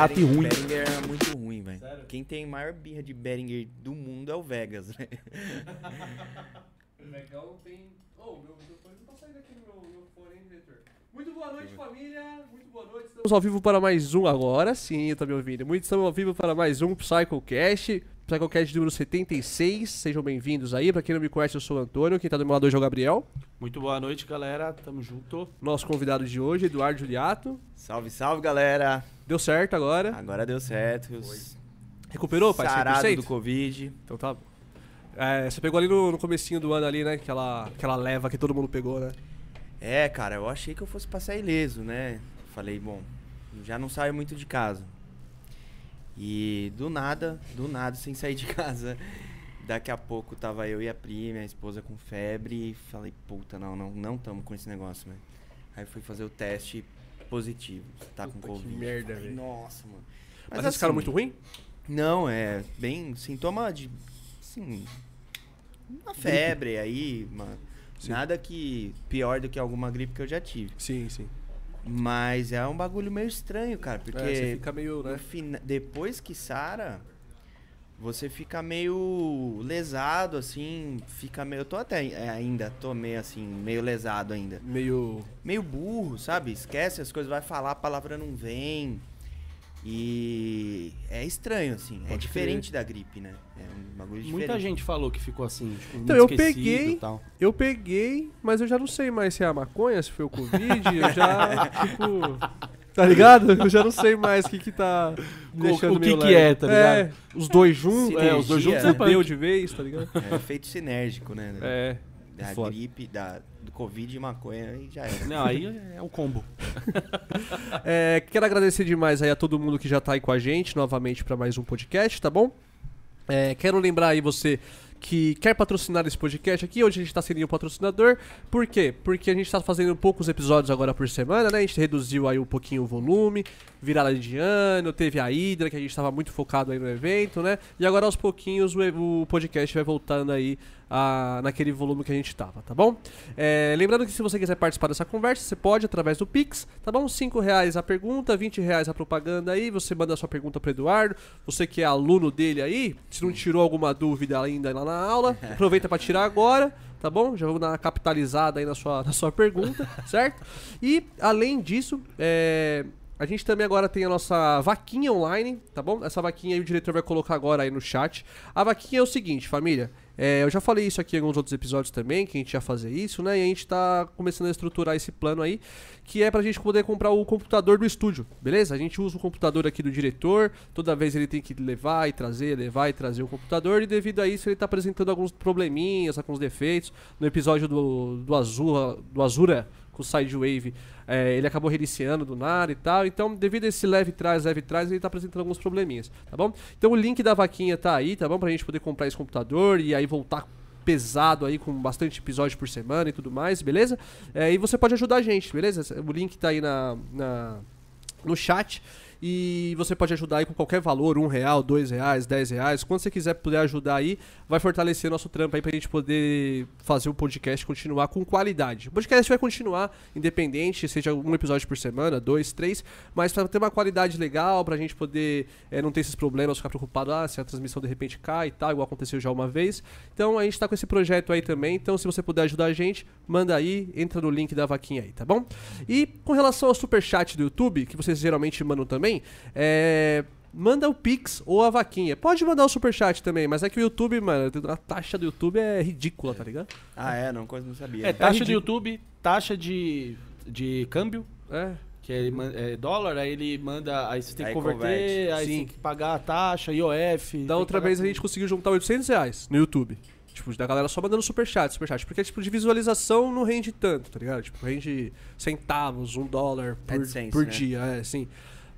barato e ruim. Beringer é muito ruim, velho. Quem tem maior birra de Beringer do mundo é o Vegas, né? O Megão tem. Oh, meu microfone não tá saindo aqui no meu, meu fone, hein, diretor? Muito boa noite, família. Muito boa noite. Estamos ao vivo para mais um agora. Sim, tá me ouvindo. Muito estamos ao vivo para mais um PsychoCast. PsychoCast número 76. Sejam bem-vindos aí. Pra quem não me conhece, eu sou o Antônio. Quem tá do meu lado hoje é o Gabriel. Muito boa noite, galera. Tamo junto. Nosso convidado de hoje, Eduardo Juliato. salve, salve, galera. Deu certo agora. Agora deu certo. Os Recuperou, pai? sarado 100%? do Covid. Então tá bom. É, você pegou ali no, no comecinho do ano ali, né? Aquela, aquela leva que todo mundo pegou, né? É, cara, eu achei que eu fosse passar ileso, né? Falei, bom, já não saio muito de casa. E do nada, do nada, sem sair de casa, daqui a pouco tava eu e a Pri, minha esposa, com febre. E falei, puta, não, não, não tamo com esse negócio, velho. Aí fui fazer o teste positivo. Tá com Puta, Covid. que merda, velho. Nossa, mano. Mas, cara assim, muito ruim? Não, é bem sintoma de. Assim. Uma febre aí, Sim. nada que. pior do que alguma gripe que eu já tive. Sim, sim. Mas é um bagulho meio estranho, cara, porque É, você fica meio, né? depois que sara, você fica meio lesado, assim, fica meio. Eu tô até é, ainda, tô meio assim, meio lesado ainda. Meio. Meio burro, sabe? Esquece as coisas, vai falar, a palavra não vem. E é estranho, assim. é Pode diferente da gripe, né? É um bagulho diferente. Muita gente falou que ficou assim, tipo, Então, eu peguei- e tal. Eu peguei, mas eu já não sei mais se é a maconha, se foi o Covid. eu já, tipo. Tá ligado? Eu já não sei mais o que que tá deixando o que meio que é, tá ligado? É, os dois juntos. É, os dois juntos né? fudeu de vez, tá ligado? É efeito sinérgico, né? É. Da foda. gripe, da, do Covid e maconha, aí já era. Não, aí é o combo. É, quero agradecer demais aí a todo mundo que já tá aí com a gente novamente pra mais um podcast, tá bom? É, quero lembrar aí você que quer patrocinar esse podcast aqui, hoje a gente tá sendo o patrocinador. Por quê? Porque a gente tá fazendo poucos episódios agora por semana, né? A gente reduziu aí um pouquinho o volume, virada de ano, teve a Hydra, que a gente tava muito focado aí no evento, né? E agora aos pouquinhos o, e- o podcast vai voltando aí naquele volume que a gente tava, tá bom? É, lembrando que se você quiser participar dessa conversa, você pode através do Pix, tá bom? 5 reais a pergunta, 20 reais a propaganda aí, você manda a sua pergunta pro Eduardo, você que é aluno dele aí, se não tirou alguma dúvida ainda lá na aula, aproveita pra tirar agora, tá bom? Já vamos dar uma capitalizada aí na sua, na sua pergunta, certo? E, além disso, é, a gente também agora tem a nossa vaquinha online, tá bom? Essa vaquinha aí o diretor vai colocar agora aí no chat. A vaquinha é o seguinte, família. é, eu já falei isso aqui em alguns outros episódios também, que a gente ia fazer isso, né? E a gente tá começando a estruturar esse plano aí, que é pra gente poder comprar o computador do estúdio, beleza? A gente usa o computador aqui do diretor, toda vez ele tem que levar e trazer, levar e trazer o computador, e devido a isso ele tá apresentando alguns probleminhas, alguns defeitos. No episódio do, do, Azul, do Azura, com o Sidewave, é, ele acabou reiniciando do nada e tal. Então, devido a esse leve trás, leve trás, ele tá apresentando alguns probleminhas, tá bom? Então o link da vaquinha tá aí, tá bom? Pra gente poder comprar esse computador e aí voltar pesado aí com bastante episódio por semana e tudo mais, beleza? É, e você pode ajudar a gente, beleza? O link tá aí na, na- no chat. E você pode ajudar aí com qualquer valor, um real, dois reais, dez reais. Quando você quiser puder ajudar aí, vai fortalecer nosso trampo aí pra gente poder fazer o podcast continuar com qualidade. O podcast vai continuar independente, seja um episódio por semana, dois, três, mas pra ter uma qualidade legal, pra gente poder é, não ter esses problemas, ficar preocupado, ah, se a transmissão de repente cai e tal, igual aconteceu já uma vez. Então a gente tá com esse projeto aí também, então se você puder ajudar a gente, manda aí, entra no link da vaquinha aí, tá bom? E com relação ao superchat do YouTube, que vocês geralmente mandam também, é, Manda o Pix ou a vaquinha. Pode mandar o superchat também, mas é que o YouTube, mano, a taxa do YouTube é ridícula, tá ligado? Ah, é? Não, coisa não sabia. É, taxa de ridículo. YouTube, taxa de, de câmbio, É. que ele man- é dólar, aí ele manda, aí você tem que Aí converter, converte. aí Sim. tem que pagar a taxa, IOF. Da outra vez a tudo. gente conseguiu juntar 800 reais no YouTube. Tipo, da galera só mandando superchat, superchat. Porque, tipo, de visualização não rende tanto, tá ligado? Tipo, rende centavos, um dólar por, AdSense, por né? dia, é, assim.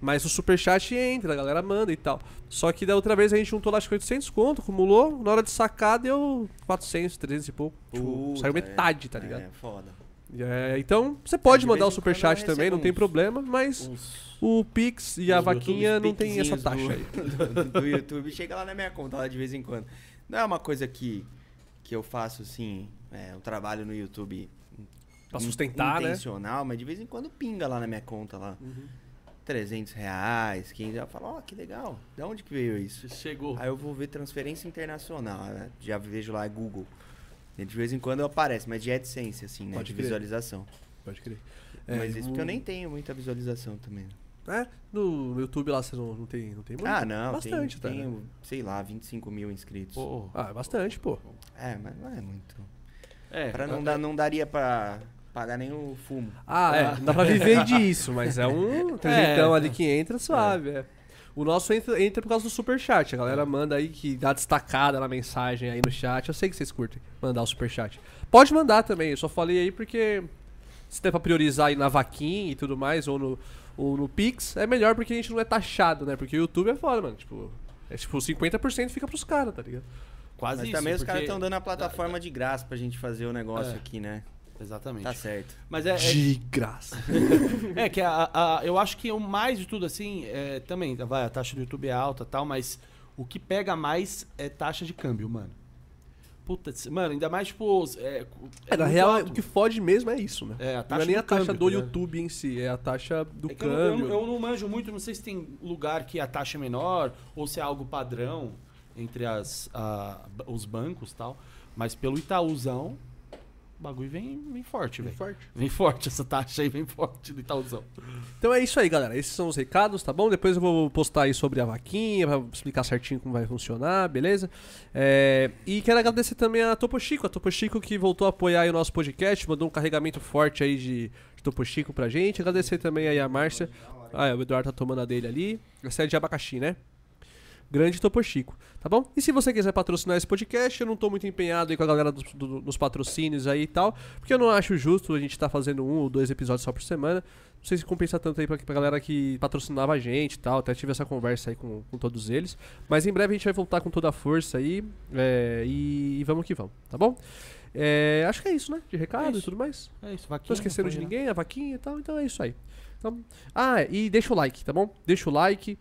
Mas o superchat entra, a galera manda e tal. Só que da outra vez a gente juntou lá acho que 800 conto, acumulou. Na hora de sacar deu 400, 300 e pouco. Tipo, Puta, saiu é. metade, tá ligado? É, foda. É, então, você pode de mandar o superchat também, não tem problema, mas Uns o Pix e a vaquinha não tem essa taxa do, aí. Do, do YouTube chega lá na minha conta lá de vez em quando. Não é uma coisa que, que eu faço assim, é, um trabalho no YouTube Pra sustentar, né? intencional, mas de vez em quando pinga lá na minha conta lá. 300 reais, 500 Eu falo, ó, que legal. De onde que veio isso? Chegou. Aí eu vou ver transferência internacional, né? Já vejo lá Google. E de vez em quando aparece, mas de AdSense, assim, né? Pode de crer. visualização. Pode crer. mas isso porque eu nem tenho muita visualização também. É, no, YouTube lá você não, não tem, não tem muito? Ah, não, Bastante, tem, tá? né? tenho, sei lá, 25 mil inscritos. Pô, Ah, é bastante, pô. É, mas não é muito. é, Pra não, dar, não daria pra pagar nem o fumo. Ah, é, não dá pra viver disso, mas é um trezentão ali que entra suave, é. O nosso entra, entra por causa do superchat. A galera manda aí que dá destacada na mensagem aí no chat. Eu sei que vocês curtem mandar o superchat. Pode mandar também, eu só falei aí porque se der pra priorizar aí na vaquinha e tudo mais, ou no, ou no Pix, é melhor porque a gente não é taxado, né? Porque o YouTube é foda, mano. Tipo, é tipo 50% fica pros caras, tá ligado? quase Mas isso. também os caras estão dando a plataforma de graça pra gente fazer o negócio É. aqui, né? Exatamente. Tá certo. Mas é, é, De graça. É que a, a- eu acho que o mais de tudo, assim, é, também, vai, a taxa do YouTube é alta e tal, mas o que pega mais é taxa de câmbio, mano. Puta, mano, ainda mais, tipo. É, É, na muito real, alto. o que fode mesmo é isso, né? É, a Não taxa é nem do a taxa câmbio, do ligado? YouTube em si, é a taxa do É que eu, não- eu câmbio. não- eu não manjo muito, não sei se tem lugar que a taxa é menor ou se é algo padrão entre as, a- os bancos e tal. Mas pelo Itaúzão, o bagulho vem, vem forte, velho. forte. Vem forte essa taxa aí, vem forte do Itaúzão. Então é isso aí, galera. Esses são os recados, tá bom? Depois eu vou postar aí sobre a vaquinha, pra explicar certinho como vai funcionar, beleza? É, E quero agradecer também a Topo Chico, a Topo Chico que voltou a apoiar aí o nosso podcast, mandou um carregamento forte aí de, de Topo Chico pra gente. Agradecer também aí a Márcia. Ah, é, o Eduardo tá tomando a dele ali. Essa é de abacaxi, né? Grande Topo Chico, tá bom? E se você quiser patrocinar esse podcast, eu não tô muito empenhado aí com a galera dos, do- dos patrocínios aí e tal, porque eu não acho justo a gente tá fazendo um ou dois episódios só por semana. Não sei se compensa tanto aí pra, pra galera que patrocinava a gente e tal. Até tive essa conversa aí com, com todos eles. Mas em breve a gente vai voltar com toda a força aí. é, e, e vamos que vamos, tá bom? É, acho que é isso, né? De recado É e tudo mais. É isso, vaquinha. Tô esquecendo de né? ninguém, a vaquinha e tal, então é isso aí. Então, ah, e deixa o like, tá bom? Deixa o like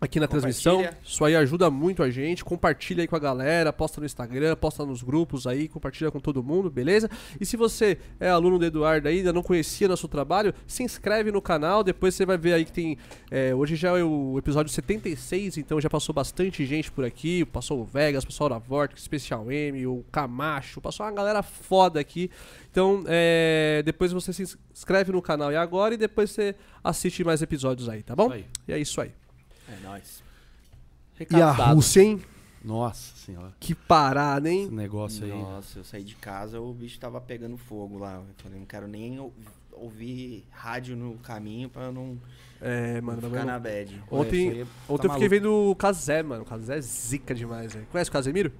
aqui na transmissão. Isso aí ajuda muito a gente. Compartilha aí com a galera, posta no Instagram, posta nos grupos aí, compartilha com todo mundo, beleza? E se você é aluno do Eduardo aí, ainda não conhecia nosso trabalho, se inscreve no canal, depois você vai ver aí que tem. é, hoje já é o episódio 76, então já passou bastante gente por aqui. Passou o Vegas, passou o Vortex, Special M, o Camacho, passou uma galera foda aqui. Então, é, depois você se inscreve no canal e agora e depois você assiste mais episódios aí, tá bom? Aí. E é isso aí. É nóis. E a. Rússia, hein? Nossa senhora. Que parada, hein? Esse negócio aí. Nossa, eu saí de casa, o bicho tava pegando fogo lá. Eu falei, não quero nem ou- ouvir rádio no caminho pra não É, mano. ficar na bad. ontem Isso aí ontem eu tá fiquei vendo o Kazé, mano. O Kazé é zica demais, velho. Conhece o Casemiro?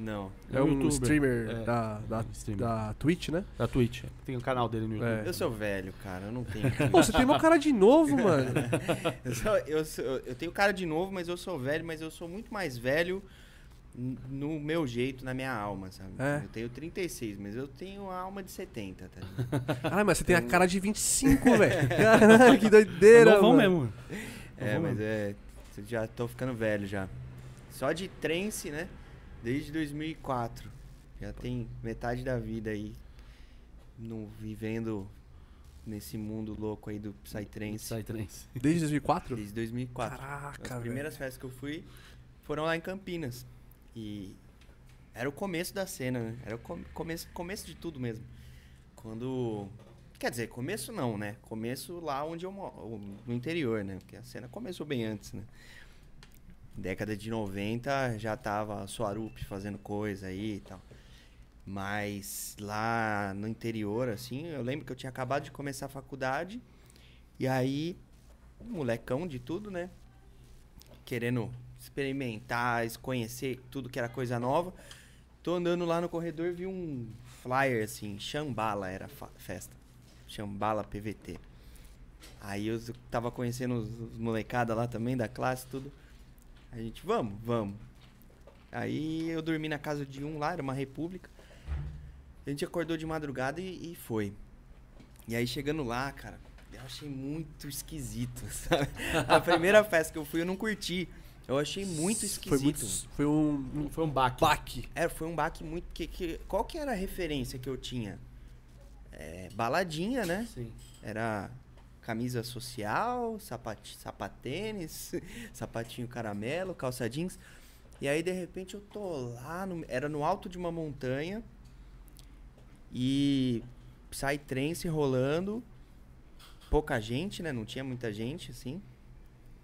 Não. É um youtuber. streamer É, da, da, streamer. da Twitch, né? Da Twitch. Tem um canal dele no YouTube. É. Eu sou velho, cara, eu não tenho. Pô, você tem uma cara de novo, mano. eu, sou- eu sou- eu tenho cara de novo, mas eu sou velho, mas eu sou muito mais velho no meu jeito, na minha alma, sabe? É. Eu tenho 36, mas eu tenho a alma de 70, tá ligado? Ah, mas você tem a cara de 25, velho. Caralho, que doideira, Novão mano. mesmo. É, mas é. Já tô ficando velho já. Só de trance, né? Desde 2004. Já tem metade da vida aí no, vivendo nesse mundo louco aí do Psytrance. Psytrance. Desde 2004? Desde 2004. Caraca, As velho. primeiras festas que eu fui foram lá em Campinas. E era o começo da cena, né? Era o com- começo, começo de tudo mesmo. Quando. Quer dizer, começo não, né? Começo lá onde eu moro, no interior, né? Porque a cena começou bem antes, né? Década de 90 já tava a Soarup fazendo coisa aí e tal. Mas lá no interior, assim, eu lembro que eu tinha acabado de começar a faculdade. E aí, molecão de tudo, né? Querendo experimentar, conhecer tudo que era coisa nova. Tô andando lá no corredor, vi um flyer assim, Xambala era a festa. Xambala PVT. Aí eu tava conhecendo os, os molecada lá também da classe, tudo. A gente, vamos, vamos. Aí eu dormi na casa de um lá, era uma república. A gente acordou de madrugada e, e foi. E aí chegando lá, cara, eu achei muito esquisito, sabe? A primeira festa que eu fui eu não curti. Eu achei muito esquisito. Foi, muito, foi um, Foi um baque. baque. É, foi um baque muito. Que, que, qual que era a referência que eu tinha? É, baladinha, né? Sim. Era camisa social, sapati, sapatênis, sapatinho caramelo, calça jeans. E aí, de repente, eu tô lá, no- era no alto de uma montanha e sai trance rolando, pouca gente, né? Não tinha muita gente, assim.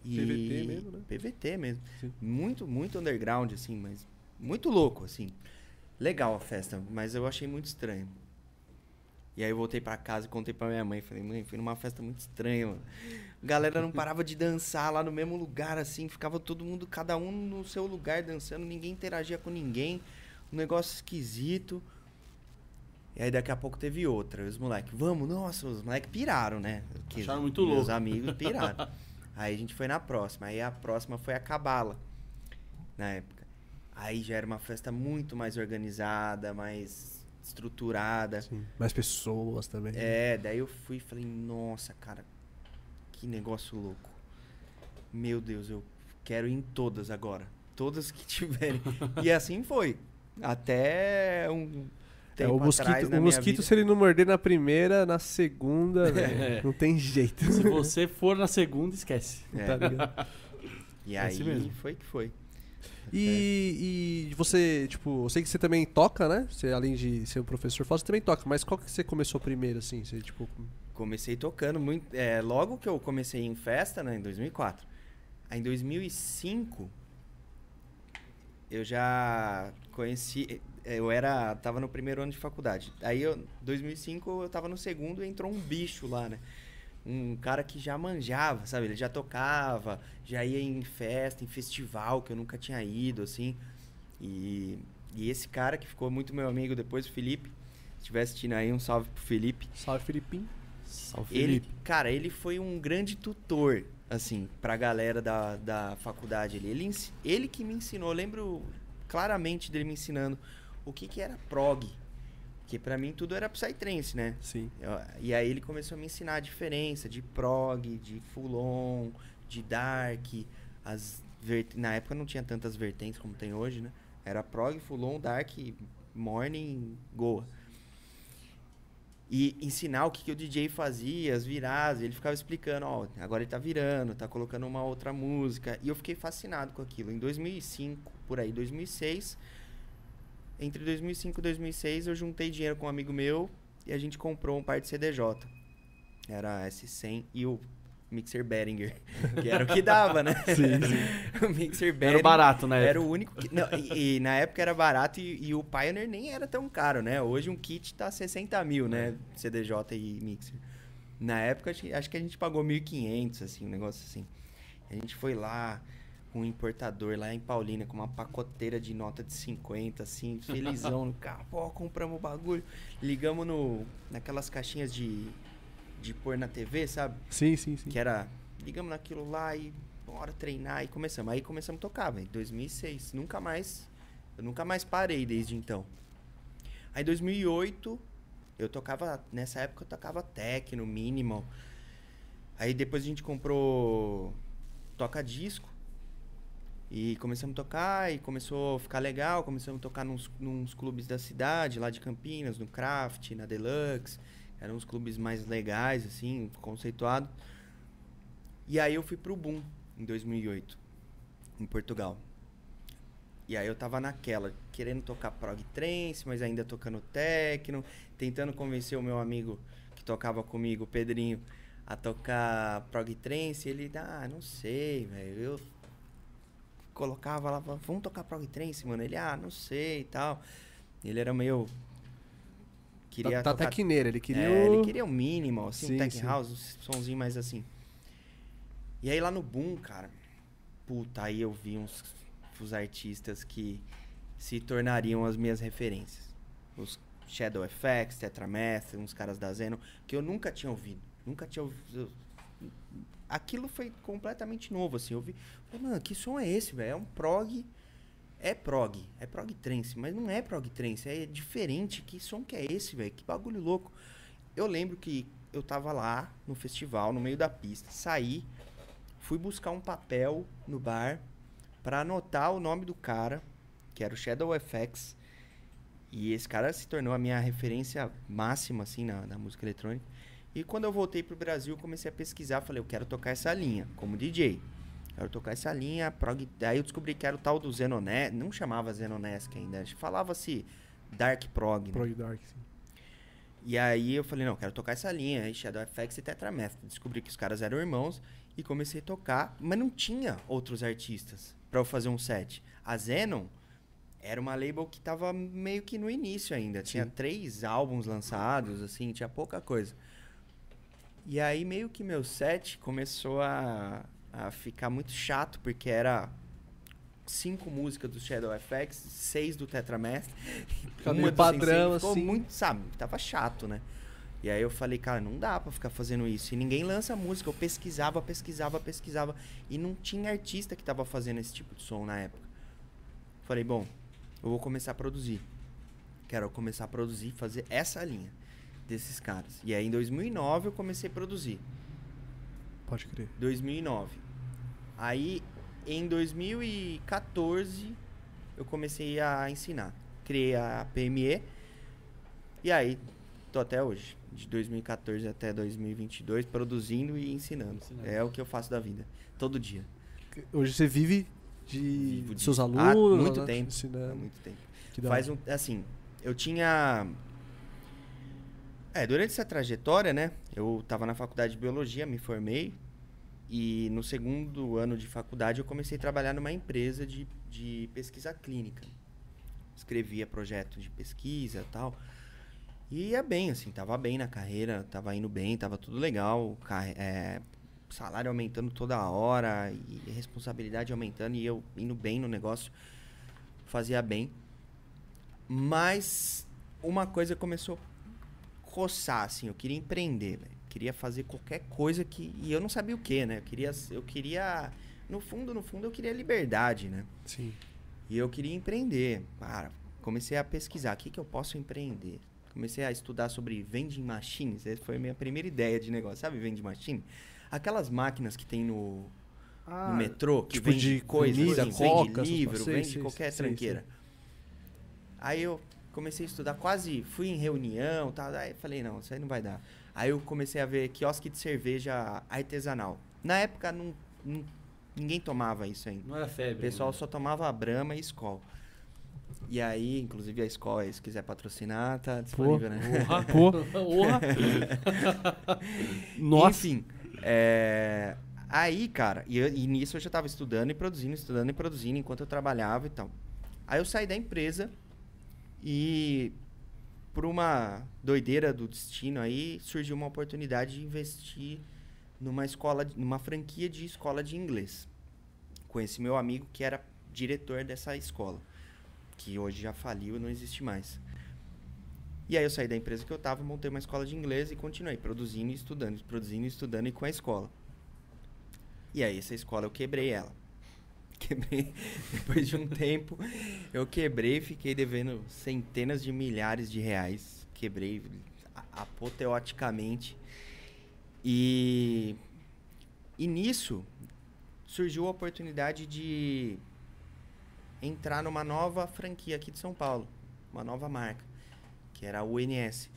E... PVT mesmo, né? PVT mesmo. Sim. Muito, muito underground, assim, mas muito louco, assim. Legal a festa, mas eu achei muito estranho. E aí eu voltei pra casa e contei pra minha mãe. Falei, mãe, fui numa festa muito estranha, mano. A galera não parava de dançar lá no mesmo lugar, assim. Ficava todo mundo, cada um no seu lugar dançando. Ninguém interagia com ninguém. Um negócio esquisito. E aí daqui a pouco teve outra. Os moleques, vamos, nossa, os moleques piraram, né? Que Acharam muito Meus louco. amigos piraram. aí a gente foi na próxima. Aí a próxima foi a Cabala, na época. Aí já era uma festa muito mais organizada, mais estruturada. Sim. Mais pessoas também. É, daí eu fui e falei, nossa, cara, que negócio louco. Meu Deus, eu quero ir em todas agora. Todas que tiverem. e assim foi. Até um É, tempo o mosquito, atrás na o mosquito vida. se ele não morder na primeira, na segunda, velho, É. não tem jeito. Se você for na segunda, esquece. É. Tá ligado? E É aí assim mesmo. foi que foi. E, e você, tipo, eu sei que você também toca, né? Você, além de ser um professor, você também toca, mas qual que você começou primeiro, assim? Você, tipo, Comecei tocando muito. É, logo que eu comecei em festa, né, em 2004. Aí em 2005, eu já conheci. Eu era. Tava no primeiro ano de faculdade. Aí, eu, 2005, eu tava no segundo e entrou um bicho lá, né? Um cara que já manjava, sabe? Ele já tocava, já ia em festa, em festival, que eu nunca tinha ido, assim. E, e esse cara que ficou muito meu amigo depois, o Felipe. Se estiver assistindo aí, um salve pro Felipe. salve Filipinho. Salve, Ele, Felipe. cara, ele foi um grande tutor, assim, pra galera da, da faculdade ali. Ele, ele que me ensinou, eu lembro claramente dele me ensinando o que que era prog. Porque pra mim tudo era psytrance, né? Sim. Eu- e aí ele começou a me ensinar a diferença de prog, de full-on, de dark, as vert- na época não tinha tantas vertentes como tem hoje, né? Era prog, full-on, dark, morning, goa. E ensinar o que, que o DJ fazia, as viradas, ele ficava explicando, ó, agora ele tá virando, tá colocando uma outra música. E eu fiquei fascinado com aquilo. Em 2005, por aí, 2006, entre 2005 e 2006, eu juntei dinheiro com um amigo meu e a gente comprou um par de CDJ. Era S100 e o Mixer Behringer, que era o que dava, né? o Mixer Era Behringer barato, né? era o único que. Não, e, e na época era barato e, e o Pioneer nem era tão caro, né? Hoje um kit tá 60 mil, né? CDJ e Mixer. Na época, acho, que- acho que a gente pagou 1.500, assim, um negócio assim. A gente foi lá com um importador lá em Paulínia, com uma pacoteira de nota de 50, assim, felizão no carro. Pô, compramos o bagulho. Ligamos no, naquelas caixinhas de, de pôr na TV, sabe? Sim, sim, sim. Que era, ligamos naquilo lá e bora treinar e começamos. Aí começamos a tocar, velho, 2006. Nunca mais, eu nunca mais parei desde então. Aí 2008, eu tocava, nessa época eu tocava techno, minimal. Aí depois a gente comprou toca-disco. E começamos a tocar e começou a ficar legal. Começamos a tocar nos, nos clubes da cidade, lá de Campinas, no Craft, na Deluxe. Eram uns clubes mais legais, assim, conceituado. E aí eu fui pro Boom, em 2008, em Portugal. E aí eu tava naquela, querendo tocar prog trance, mas ainda tocando techno, tentando convencer o meu amigo que tocava comigo, o Pedrinho, a tocar prog trance. Ele, ah, não sei, velho. Eu colocava lá, vamos tocar prog trance, mano. Ele, ah, não sei e tal. Ele era meio. Queria tá, tá tocar ele queria é, o... ele queria um minimal, assim, Sim, um tech sim. house, um sonzinho mais assim. E aí lá no Boom, cara, puta, aí eu vi uns, os artistas que se tornariam as minhas referências. Os Shadow FX, Tetramaster, uns caras da Zeno, que eu nunca tinha ouvido. Nunca tinha ouvido. eu- Aquilo foi completamente novo, assim. Eu vi, falei, mano, que som é esse, velho? É um prog. É prog, é prog trance, mas não é prog trance, é diferente. Que som que é esse, velho? Que bagulho louco. Eu lembro que eu tava lá no festival, no meio da pista, saí, fui buscar um papel no bar pra anotar o nome do cara, que era o Shadow FX. E esse cara se tornou a minha referência máxima, assim, na, na música eletrônica. E quando eu voltei pro Brasil, comecei a pesquisar, falei, eu quero tocar essa linha, como DJ. Quero tocar essa linha, prog... Aí eu descobri que era o tal do Zenonesc, não chamava Zenonesc ainda, falava-se Dark Prog, né? Prog Dark, sim. E aí eu falei, não, quero tocar essa linha, aí Shadow FX e Tetramath. Descobri que os caras eram irmãos e comecei a tocar, mas não tinha outros artistas pra eu fazer um set. A Zenon era uma label que tava meio que no início ainda. Tinha Sim. três álbuns lançados, assim, tinha pouca coisa. E aí meio que meu set começou a, a ficar muito chato, porque era cinco músicas do Shadow FX, seis do uma meio do padrão, Sensei, ficou assim. muito, sabe, tava chato, né? E aí eu falei, cara, não dá pra ficar fazendo isso. E ninguém lança música. Eu pesquisava, pesquisava, pesquisava. E não tinha artista que tava fazendo esse tipo de som na época. Falei, bom, eu vou começar a produzir. Quero começar a produzir, fazer essa linha desses caras. E aí em 2009 eu comecei a produzir. Pode crer. 2009. Aí em 2014 eu comecei a ensinar. Criei a PME. E aí tô até hoje, de 2014 até 2022 produzindo e ensinando. Ensinando. É o que eu faço da vida, todo dia. Hoje você vive de Vivo de seus disso. Há alunos, muito né? tempo. ensinando. Há muito tempo. Que da Faz hora. um, assim, eu tinha É, durante essa trajetória, né, eu tava na faculdade de biologia, me formei e no segundo ano de faculdade eu comecei a trabalhar numa empresa de, de pesquisa clínica. Escrevia projetos de pesquisa tal. E ia bem, assim, tava bem na carreira, tava indo bem, tava tudo legal, é, salário aumentando toda hora e responsabilidade aumentando e eu indo bem no negócio, fazia bem. Mas uma coisa começou coçar, assim, eu queria empreender. Queria fazer qualquer coisa que. E eu não sabia o que, né? Eu queria, eu queria. No fundo, no fundo, eu queria liberdade, né? Sim. E eu queria empreender. Cara, comecei a pesquisar o que, que eu posso empreender. Comecei a estudar sobre vending machines. Essa foi a minha primeira ideia de negócio. Sabe vending machine? Aquelas máquinas que tem no, Ah, no metrô, que tipo vende de coisa, comida, assim, coca, vende livro. Sei, vende sei, qualquer sei, tranqueira. Aí eu comecei a estudar, quase fui em reunião, tal, aí falei, não, isso aí não vai dar. Aí eu comecei a ver quiosque de cerveja artesanal. Na época não, não- ninguém tomava isso ainda. Não era febre. O pessoal né? só tomava Brahma e Skol. E aí, inclusive a Skol, aí, se quiser patrocinar, tá disponível, né? Porra. Pô. Porra. Nossa. Enfim, é, aí, cara, e, eu- e nisso eu já tava estudando e produzindo, estudando e produzindo enquanto eu trabalhava e tal. Aí eu saí da empresa e por uma doideira do destino aí, surgiu uma oportunidade de investir numa escola, numa franquia de escola de inglês. Conheci meu amigo que era diretor dessa escola, que hoje já faliu e não existe mais. E aí eu saí da empresa que eu tava, montei uma escola de inglês e continuei produzindo e estudando, produzindo e estudando e com a escola. E aí essa escola eu quebrei ela. Quebrei, depois de um tempo, eu quebrei, fiquei devendo centenas de milhares de reais. Quebrei a- apoteoticamente. E, e nisso surgiu a oportunidade de entrar numa nova franquia aqui de São Paulo, uma nova marca, que era a UNS.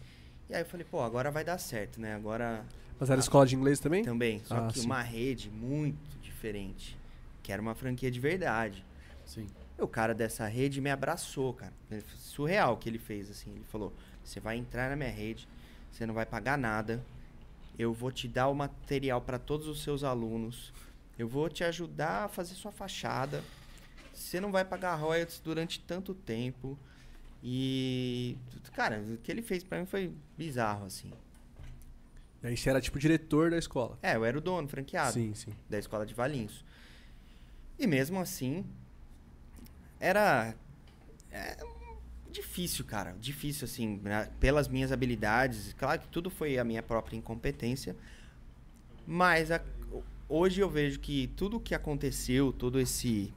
E aí eu falei, pô, agora vai dar certo, né? Agora Mas era escola de inglês também? também, só Ah, que sim. uma rede muito diferente, que era uma franquia de verdade. Sim. O cara dessa rede me abraçou, cara. Ele- Surreal o que ele fez, assim. Ele falou: você vai entrar na minha rede, você não vai pagar nada. Eu vou te dar o material para todos os seus alunos. Eu vou te ajudar a fazer sua fachada. Você não vai pagar royalties durante tanto tempo. E, cara, o que ele fez para mim foi bizarro, assim. E aí você era tipo diretor da escola. É, eu era o dono, franqueado Sim, sim. da escola de Valinhos. E mesmo assim, era é, difícil, cara. Difícil, assim, né, pelas minhas habilidades. Claro que tudo foi a minha própria incompetência. Mas a- hoje eu vejo que tudo que aconteceu, todo esse.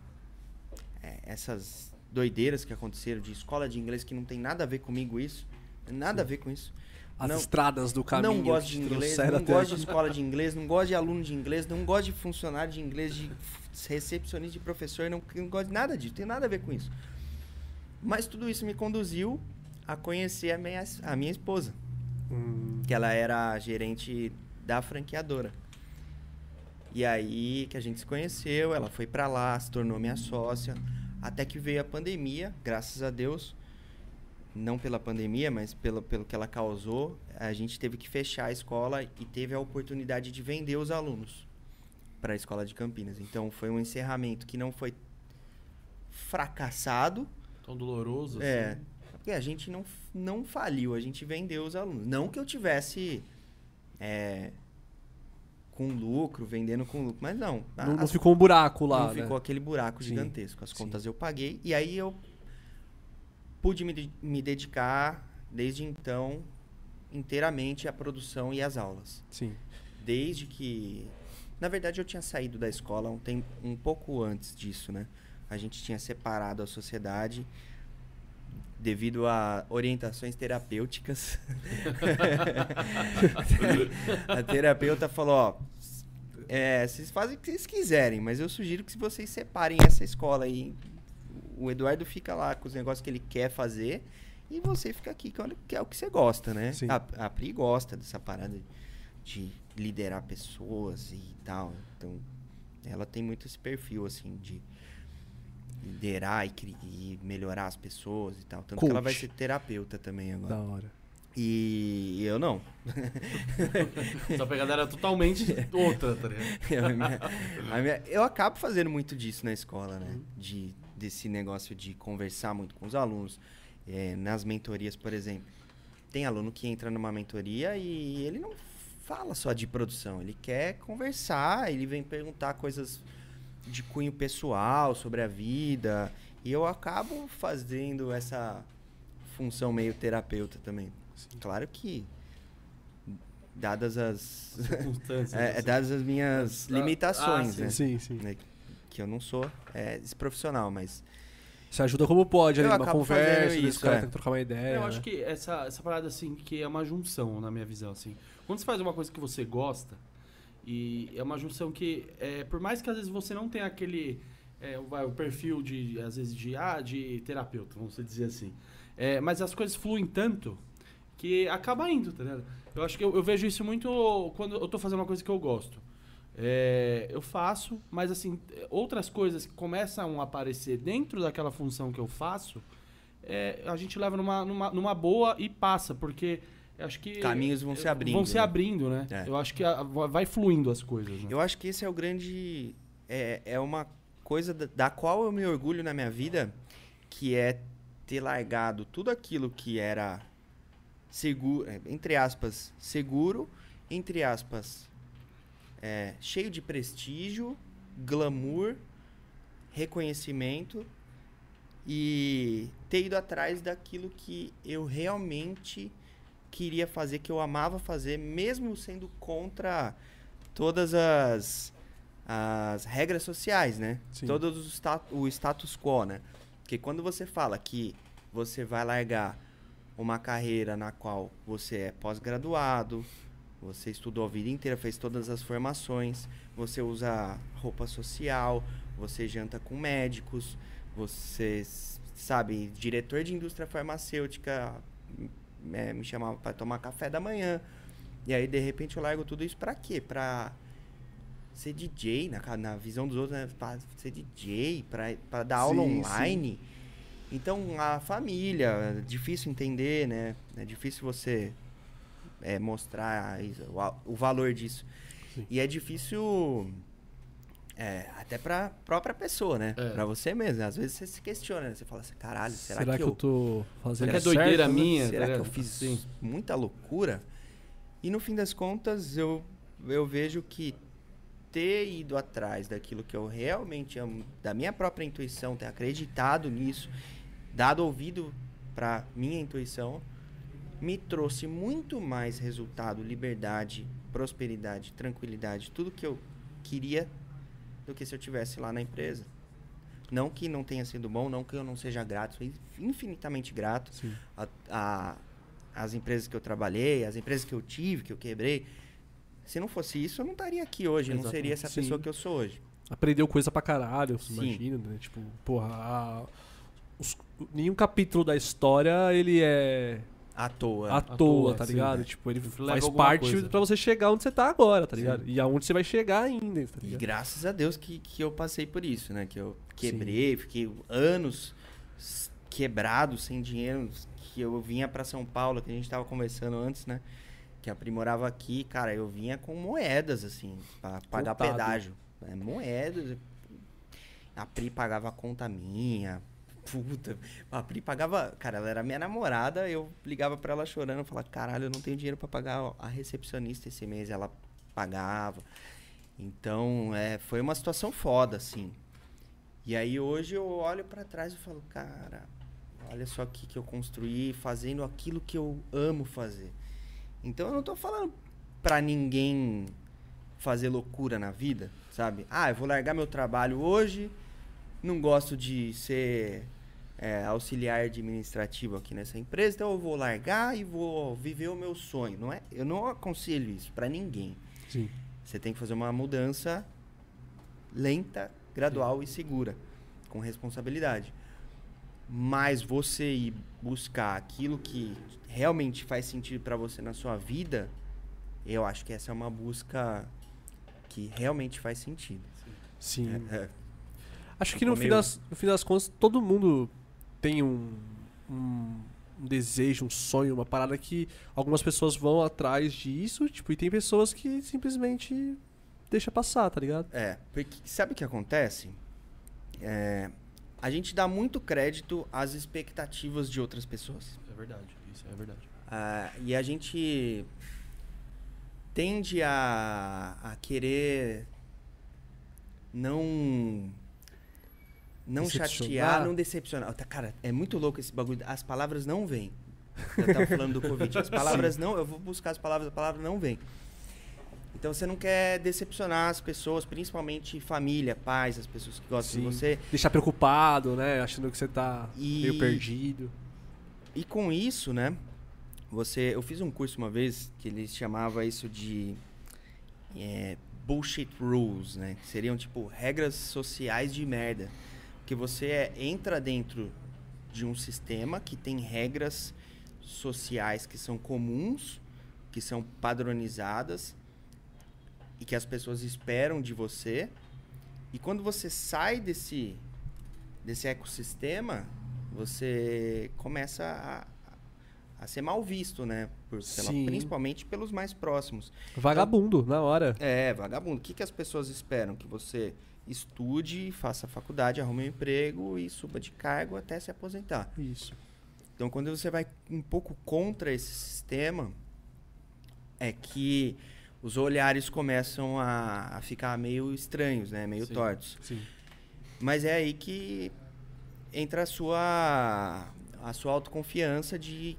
é, essas doideiras que aconteceram de escola de inglês que não tem nada a ver comigo isso. Nada a ver com isso. As Não- estradas do caminho. não gosto de inglês, não gosto de escola de inglês, não gosto de aluno de inglês, não gosto de funcionário de inglês, de recepcionista de professor, não, não gosto de nada disso, tem nada a ver com isso. Mas tudo isso me conduziu a conhecer a minha, a minha esposa, Hum, que ela era gerente da franqueadora. E aí que a gente se conheceu, ela foi pra lá, se tornou minha sócia, até que veio a pandemia, graças a Deus. Não pela pandemia, mas pelo, pelo que ela causou, a gente teve que fechar a escola e teve a oportunidade de vender os alunos para a escola de Campinas. Então foi um encerramento que não foi fracassado, Tão doloroso. é, assim. porque a gente não, não faliu, a gente vendeu os alunos. Não que eu tivesse é, com lucro, vendendo com lucro, mas não. não, não As- ficou um buraco lá, não né? ficou aquele buraco Sim, gigantesco. As sim. contas eu paguei e aí eu pude me, me dedicar desde então inteiramente à produção e às aulas. Sim. Desde que. Na verdade, eu tinha saído da escola um, tempo, um pouco antes disso, né? A gente tinha separado a sociedade devido a orientações terapêuticas. a terapeuta falou: ó, é, vocês fazem o que vocês quiserem, mas eu sugiro que vocês separem essa escola aí. O Eduardo fica lá com os negócios que ele quer fazer e você fica aqui que é o que você gosta, né? Sim. A, a Pri gosta dessa parada de liderar pessoas e tal. Então, ela tem muito esse perfil, assim, de liderar e, e melhorar as pessoas e tal. Tanto que ela vai Coach. ser terapeuta também agora. Da hora. E eu não. Sua pegada era totalmente outra, tá ligado? Eu, a minha- a minha- eu acabo fazendo muito disso na escola, né? De, desse negócio de conversar muito com os alunos. É, nas mentorias, por exemplo. Tem aluno que entra numa mentoria e ele não fala só de produção. Ele quer conversar, ele vem perguntar coisas de cunho pessoal, sobre a vida. E eu acabo fazendo essa função meio terapeuta também. Claro que, dadas as... É, é assim. dadas as minhas Ah, limitações, ah, sim. né? Sim, sim. Né? Que eu não sou é, esse profissional, mas Você ajuda como pode ali Eu numa conversa, isso, cara é. tem que trocar uma ideia. Eu acho né? que essa, essa parada, assim, que é uma junção, na minha visão, assim. Quando você faz uma coisa que você gosta, e é uma junção que, é, por mais que às vezes você não tenha aquele, é, o- perfil de, às vezes, de, ah, de terapeuta, vamos dizer assim. É, mas as coisas fluem tanto que acaba indo, tá ligado? Eu acho que eu, eu vejo isso muito quando eu tô fazendo uma coisa que eu gosto. É, eu faço, mas assim, outras coisas que começam a aparecer dentro daquela função que eu faço, é, a gente leva numa, numa, numa boa e passa, porque acho que. caminhos vão se abrindo. Vão se né? abrindo, né? É. Eu acho que a- vai fluindo as coisas. Né? Eu acho que esse é o grande. É, é uma coisa da, da qual eu me orgulho na minha vida, que é ter largado tudo aquilo que era seguro, é, entre aspas, seguro, entre aspas, é, cheio de prestígio, glamour, reconhecimento e ter ido atrás daquilo que eu realmente queria fazer, que eu amava fazer, mesmo sendo contra todas as, as regras sociais, né? Sim. Todo o sta- o status quo, né? Porque quando você fala que você vai largar uma carreira na qual você é pós-graduado, você estudou a vida inteira, fez todas as formações, você usa roupa social, você janta com médicos, você, sabe, diretor de indústria farmacêutica m- é, me chamava para tomar café da manhã. E aí, de repente, eu largo tudo isso pra quê? Pra ser DJ, na, na visão dos outros, né? Pra ser DJ, pra, pra dar aula Sim, online. Então, a família, é difícil entender, né? É difícil você é, mostrar o, o valor disso. Sim. E é difícil é, até pra própria pessoa, né? É. Pra você mesmo. Às vezes você se questiona, né? Você fala assim, caralho, será, Será, que, que, eu eu tô fazendo Será que é certo, doideira né? minha? Será tá que eu fiz Sim. muita loucura? E no fim das contas, eu, eu vejo que ter ido atrás daquilo que eu realmente amo, da minha própria intuição, ter acreditado nisso, dado ouvido para minha intuição, me trouxe muito mais resultado, liberdade, prosperidade, tranquilidade, tudo que eu queria do que se eu tivesse lá na empresa. Não que não tenha sido bom, não que eu não seja grato, sou infinitamente grato a, a- as empresas que eu trabalhei, as empresas que eu tive, que eu quebrei. Se não fosse isso, eu não estaria aqui hoje, eu não Exatamente. seria essa Sim. pessoa que eu sou hoje. Aprendeu coisa pra caralho, imagina, né? Tipo, porra, a- os- nenhum capítulo da história ele é À toa. à À toa, toa, tá sim, ligado? né? Tipo, ele Leva faz parte coisa. pra você chegar onde você tá agora, tá ligado? E aonde você vai chegar ainda, tá E ligado? graças a Deus que, que eu passei por isso, né? Que eu quebrei, fiquei anos quebrado, sem dinheiro, que eu vinha pra São Paulo, que a gente tava conversando antes, né? Que aprimorava aqui, cara, eu vinha com moedas, assim, pra pagar Contado. pedágio. É, moedas. A Pri pagava a conta minha. Puta, a Pri pagava. Cara, ela era minha namorada, eu ligava pra ela chorando, falava, caralho, eu não tenho dinheiro pra pagar a recepcionista esse mês. Ela pagava. Então, é, foi uma situação foda, assim. E aí hoje eu olho pra trás e falo, cara, olha só o que, que eu construí fazendo aquilo que eu amo fazer. Então eu não tô falando pra ninguém fazer loucura na vida, sabe? Ah, eu vou largar meu trabalho hoje, não gosto de ser é, auxiliar administrativo aqui nessa empresa, então eu vou largar e vou viver o meu sonho. Não é? Eu não aconselho isso pra ninguém. Sim. Você tem que fazer uma mudança lenta, gradual e segura, com responsabilidade. Mas você ir buscar aquilo que realmente faz sentido pra você na sua vida, eu acho que essa é uma busca que realmente faz sentido. Sim. É, é. Acho que no Ficou fim, meio- das, no fim das contas, todo mundo tem um, um, um desejo, um sonho, uma parada que algumas pessoas vão atrás disso, tipo, e tem pessoas que simplesmente deixa passar, tá ligado? É, porque sabe o que acontece? É, a gente dá muito crédito às expectativas de outras pessoas. É verdade, isso é verdade. Ah, e a gente tende a, a querer não não chatear, não decepcionar. Cara, é muito louco esse bagulho. As palavras não vêm. Eu tava falando do Covid. As palavras não. Eu vou buscar as palavras, a palavra não vem. Então você não quer decepcionar as pessoas, principalmente família, pais, as pessoas que gostam Sim. de você. Deixar preocupado, né? Achando que você tá E- meio perdido. E com isso, né? Você, eu fiz um curso uma vez que eles chamava isso de é, bullshit rules, né? Que seriam tipo regras sociais de merda, que você é- entra dentro de um sistema que tem regras sociais que são comuns, que são padronizadas e que as pessoas esperam de você. E quando você sai desse desse ecossistema, você começa a, a ser mal visto, né? Por, pela- principalmente pelos mais próximos. Vagabundo, na hora. É, vagabundo. O que, que as pessoas esperam? Que você estude, faça faculdade, arrume um emprego e suba de cargo até se aposentar. Isso. Então, quando você vai um pouco contra esse sistema, é que os olhares começam a, a ficar meio estranhos, né? Meio Sim. tortos. Sim. Mas é aí que entra a sua, a sua autoconfiança de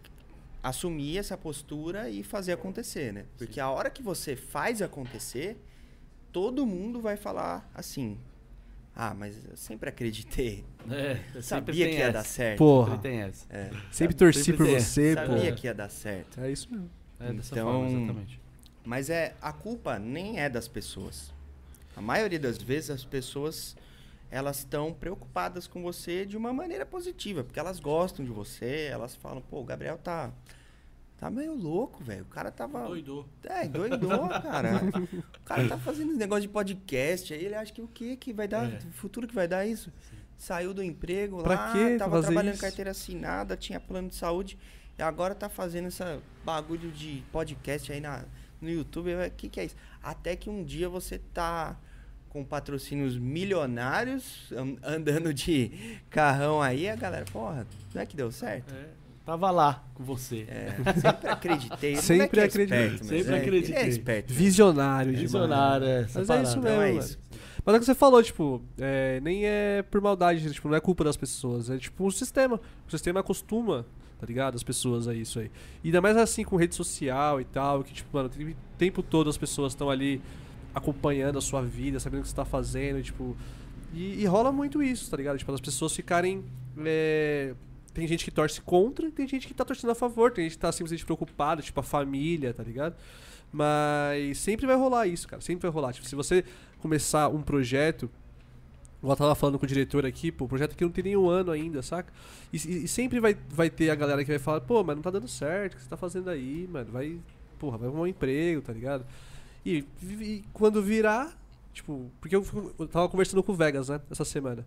assumir essa postura e fazer acontecer, né? Porque a hora que você faz acontecer, todo mundo vai falar assim: Ah, mas eu sempre acreditei. É, Eu sempre sabia tem que ia essa. dar certo. Porra. Sempre tem essa. É, Sempre torci sempre por tem. você, sabia pô. que ia dar certo. É isso mesmo. É dessa Então- forma, exatamente. Mas é a culpa nem é das pessoas. A maioria das vezes as pessoas elas estão preocupadas com você de uma maneira positiva, porque elas gostam de você, elas falam, pô, o Gabriel tá tá meio louco, velho. O cara tava Doidou. é, doidou, cara. O cara tá fazendo esse negócio de podcast aí, ele acha que o que que vai dar, É. futuro que vai dar isso? Saiu do emprego Pra lá, quê tava fazer trabalhando isso? carteira assinada, tinha plano de saúde e agora tá fazendo essa bagulho de podcast aí na, no YouTube. O que que é isso? Até que um dia você tá com patrocínios milionários, an- andando de carrão aí, a galera, porra, não é que deu certo? É, tava lá com você. É, sempre acreditei. Sempre moleque é acreditei. esperto, Sempre é- Ele acreditei. é esperto. mesmo. Visionário demais. Visionário, é. Mas é isso Então mesmo, é mano. isso. Mas é o que você falou, tipo, é, nem é por maldade, tipo, não é culpa das pessoas. É tipo o sistema. O sistema acostuma, tá ligado? As pessoas a isso aí. E ainda mais assim com rede social e tal, que, tipo, mano, o tempo todo as pessoas estão ali acompanhando a sua vida, sabendo o que você tá fazendo, e, tipo. E, e rola muito isso, tá ligado? Tipo, as pessoas ficarem. Tem gente que torce contra tem gente que tá torcendo a favor, tem gente que tá simplesmente preocupada, tipo, a família, tá ligado? Mas sempre vai rolar isso, cara. Sempre vai rolar. Tipo, se você começar um projeto eu tava falando com o diretor aqui, pô, o projeto aqui não tem nenhum ano ainda, saca? E, e- sempre vai, vai ter a galera que vai falar, pô, mas não tá dando certo, o que você tá fazendo aí, mano? Vai, porra, vai arrumar um emprego, tá ligado? E, e quando virar, tipo, porque eu, eu tava conversando com o Vegas, né, essa semana.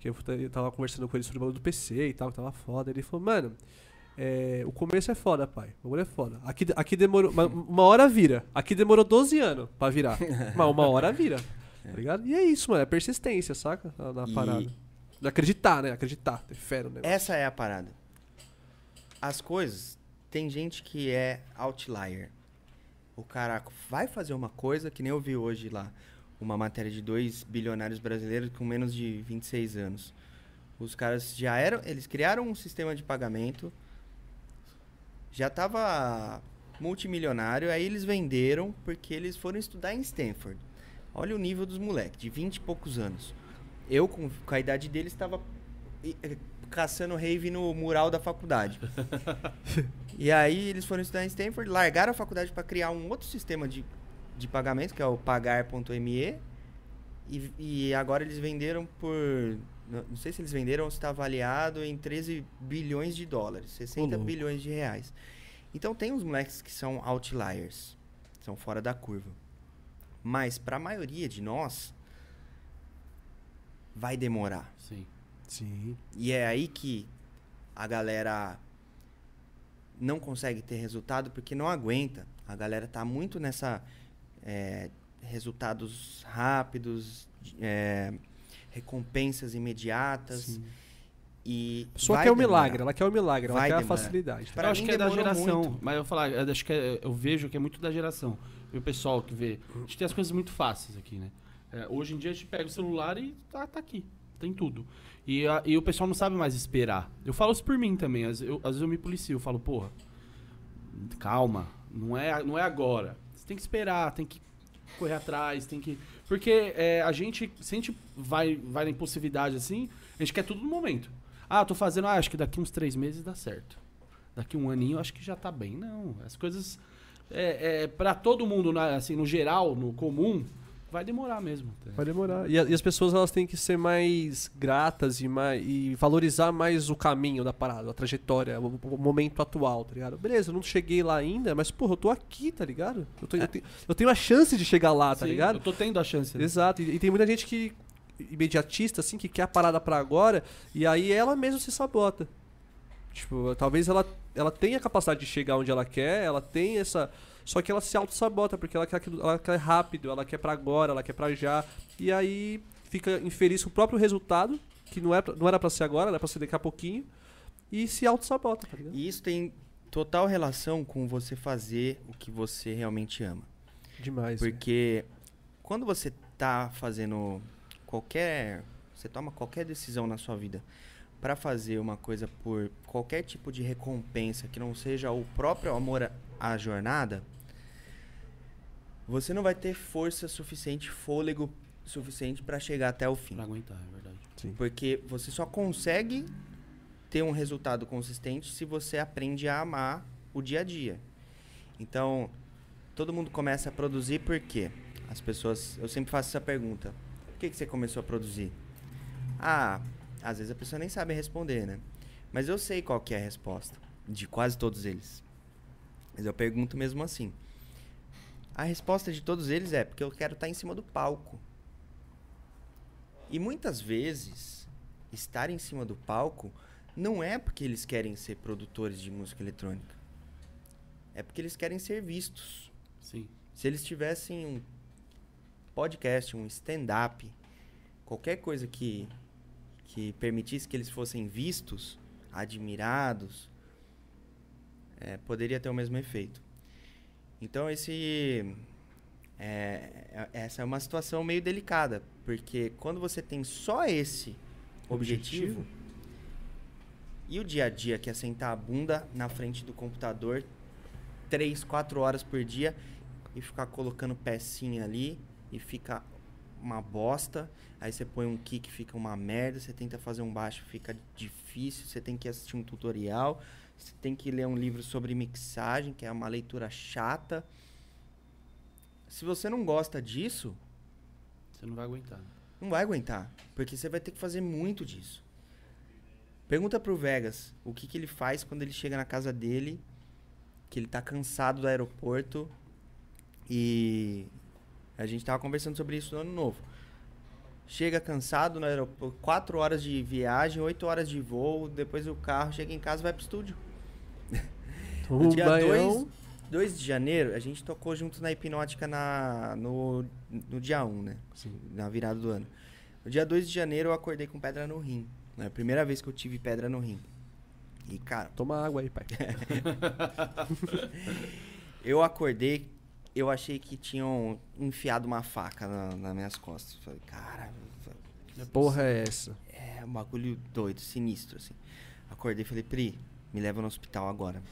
Que eu, tava conversando com ele sobre o bagulho do PC e tal, que tava foda. Ele falou, mano, é, o começo é foda, pai. O bagulho é foda. Aqui, aqui demorou. Uma, uma hora vira. Aqui demorou 12 anos pra virar. Mas uma hora vira. Tá ligado? E é isso, mano. É persistência, saca? Na, na parada. De acreditar, né? Acreditar. Ter fé no negócio. Essa é a parada. As coisas, tem gente que é outlier. O cara vai fazer uma coisa que nem eu vi hoje lá, uma matéria de dois bilionários brasileiros com menos de 26 anos. Os caras já eram, eles criaram um sistema de pagamento, já tava multimilionário, aí eles venderam porque eles foram estudar em Stanford. Olha o nível dos moleques, de 20 e poucos anos. Eu, com, com a idade deles, estava eh, caçando rave no mural da faculdade. e aí eles foram estudar em Stanford, largaram a faculdade para criar um outro sistema de, de pagamento, que é o pagar.me. E, e agora eles venderam por. Não sei se eles venderam ou se está avaliado em 13 bilhões de dólares, 60 louco. bilhões de reais. Então tem uns moleques que são outliers, são fora da curva. Mas para a maioria de nós, vai demorar. Sim. Sim. E é aí que a galera não consegue ter resultado porque não aguenta. A galera tá muito nessa é, resultados rápidos, é, recompensas imediatas Sim. e A pessoa vai quer o milagre, ela quer o milagre, ela Vai quer a demorar. facilidade. tá Pra eu acho que é da geração. muito. Mas eu falar, eu acho que é- eu vejo que é muito da geração. E o pessoal que vê. A gente tem as coisas muito fáceis aqui, né? É, hoje em dia a gente pega o celular e tá, tá aqui. Tem tudo. E, a- e o pessoal não sabe mais esperar. Eu falo isso por mim também. Às, eu- às vezes eu me policio. Eu falo, porra, calma. Não é, não é agora. Tem que esperar, tem que correr atrás, tem que. Porque é, a gente, se a gente vai, vai na impulsividade assim, a gente quer tudo no momento. Ah, tô fazendo, ah, acho que daqui uns três meses dá certo. Daqui um aninho acho que já tá bem. Não, as coisas. É, é, para todo mundo, né, assim, no geral, no comum, vai demorar mesmo. tá? Vai demorar. E, a- e as pessoas elas têm que ser mais gratas e, mais, e valorizar mais o caminho da parada, a trajetória, o, o momento atual, tá ligado? Beleza, eu não cheguei lá ainda, mas, porra, eu tô aqui, tá ligado? Eu, tô- eu tenho, eu tenho a chance de chegar lá, tá Sim, ligado? Eu tô tendo a chance. né? Exato. E, e tem muita gente que. imediatista, assim, que quer a parada pra agora, e aí ela mesma se sabota. Tipo, talvez ela, ela tenha a capacidade de chegar onde ela quer, ela tem essa. Só que ela se auto-sabota, porque ela quer, aquilo- ela quer rápido, ela quer pra agora, ela quer pra já. E aí fica infeliz com o próprio resultado, que não, é não era pra ser agora, era pra ser daqui a pouquinho, e se auto-sabota, tá ligado? E isso tem total relação com você fazer o que você realmente ama. Demais. Porque quando você tá fazendo qualquer. Você toma qualquer decisão na sua vida para fazer uma coisa por qualquer tipo de recompensa que não seja o próprio amor à- jornada, você não vai ter força suficiente, fôlego suficiente para chegar até o fim. Pra aguentar, é verdade. Sim. Porque você só consegue ter um resultado consistente se você aprende a amar o dia a dia. Então, todo mundo começa a produzir por quê? As pessoas, eu sempre faço essa pergunta. Por que, que você começou a produzir? Ah, às vezes a pessoa nem sabe responder, né? Mas eu sei qual que é a resposta de quase todos eles. Mas eu pergunto mesmo assim. A resposta de todos eles é porque eu quero estar em cima do palco. E muitas vezes, estar em cima do palco não é porque eles querem ser produtores de música eletrônica. É porque eles querem ser vistos. Sim. Se eles tivessem um podcast, um stand-up, qualquer coisa que, que permitisse que eles fossem vistos, admirados, é, poderia ter o mesmo efeito. Então esse é, é- essa é uma situação meio delicada, porque quando você tem só esse objetivo, Objetivo? e o dia a dia que é sentar a bunda na frente do computador três, quatro horas por dia e ficar colocando pecinha ali e fica uma bosta. Aí você põe um kick, fica uma merda. Você tenta fazer um baixo, fica difícil. Você tem que assistir um tutorial. Você tem que ler um livro sobre mixagem, que é uma leitura chata. Se você não gosta disso, Você não vai aguentar. Não vai aguentar. Porque você vai ter que fazer muito disso. Pergunta pro Vegas o que, que ele faz quando ele chega na casa dele, que ele tá cansado do aeroporto e a gente tava conversando sobre isso no ano novo. Chega cansado no aeroporto, quatro horas de viagem, oito horas de voo, depois o carro chega em casa e vai pro estúdio. No dia baião. 2 de janeiro, a gente tocou junto na Hipnótica na, no, no dia 1, um, né? Na virada do ano. No dia 2 de janeiro eu acordei com pedra no rim. É a primeira vez que eu tive pedra no rim. E, cara, Toma água aí, pai. eu acordei, eu achei que tinham enfiado uma faca na, nas minhas costas. Falei, cara, Que porra é essa? é um bagulho doido, sinistro, assim. Acordei e falei, Pri, me leva no hospital agora.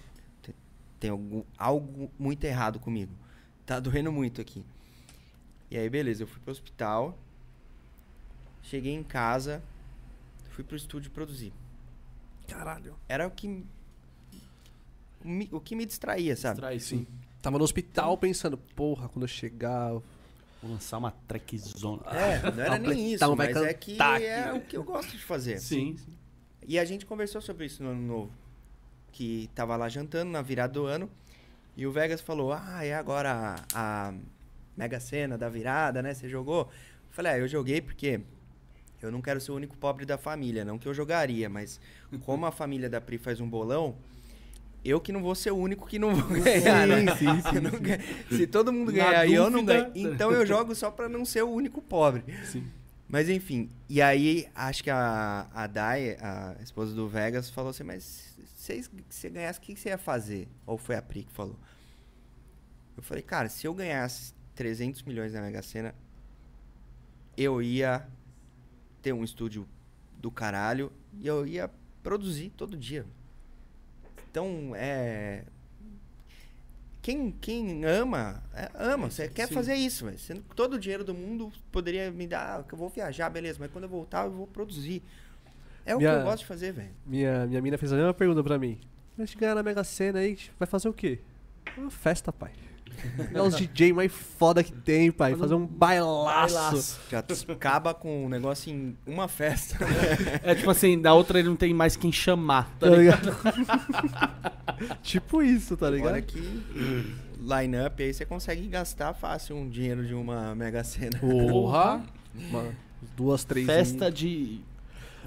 Te- Tem algum, algo muito errado comigo. Tá doendo muito aqui. E aí, beleza, eu fui pro hospital. Cheguei em casa. Fui pro estúdio produzir. Caralho. Era o que. me- O que me distraía, sabe? Traz sim. Tava no hospital pensando, porra, quando eu chegar. eu- Vou lançar uma trackzona. É, não era nem Completão, isso, vai mas é que cantar é o que eu gosto de fazer. Sim, sim. E a gente conversou sobre isso no ano novo. Que tava lá jantando na virada do ano. E o Vegas falou: Ah, é agora a, a Mega Sena da virada, né? Você jogou? Eu falei: Ah, eu joguei porque eu não quero ser o único pobre da família. Não que eu jogaria, mas como a família da Pri faz um bolão. Eu que não vou ser o único que não vou ganhar, né? Eu não ganho. Se todo mundo ganhar e eu não ganho, então eu jogo só pra não ser o único pobre. Sim. Mas enfim, e aí acho que a, a Dai, a esposa do Vegas, falou assim, mas se você ganhasse, o que que você ia fazer? Ou foi a Pri que falou? Eu falei, cara, se eu ganhasse 300 milhões na Mega Sena, eu ia ter um estúdio do caralho e eu ia produzir todo dia. Então, é... Quem, quem ama, é, ama. Você quer sim. fazer isso. Você- Todo o dinheiro do mundo poderia me dar, que eu vou viajar, beleza, mas quando eu voltar eu vou produzir. É o que Minha- eu gosto de fazer, velho. Minha, minha mina fez a mesma pergunta pra mim. Mas ganhar na Mega Sena aí, vai fazer o quê? Uma festa, pai. É os DJ mais foda que tem, pai. Fazer um bailaço. Já acaba com o negócio em uma festa. É tipo assim, na outra ele não tem mais quem chamar. Tá ligado? tipo isso, tá ligado? Olha que line-up aí você consegue gastar fácil um dinheiro de uma Mega Sena. Porra! Uma, duas, três. Festa de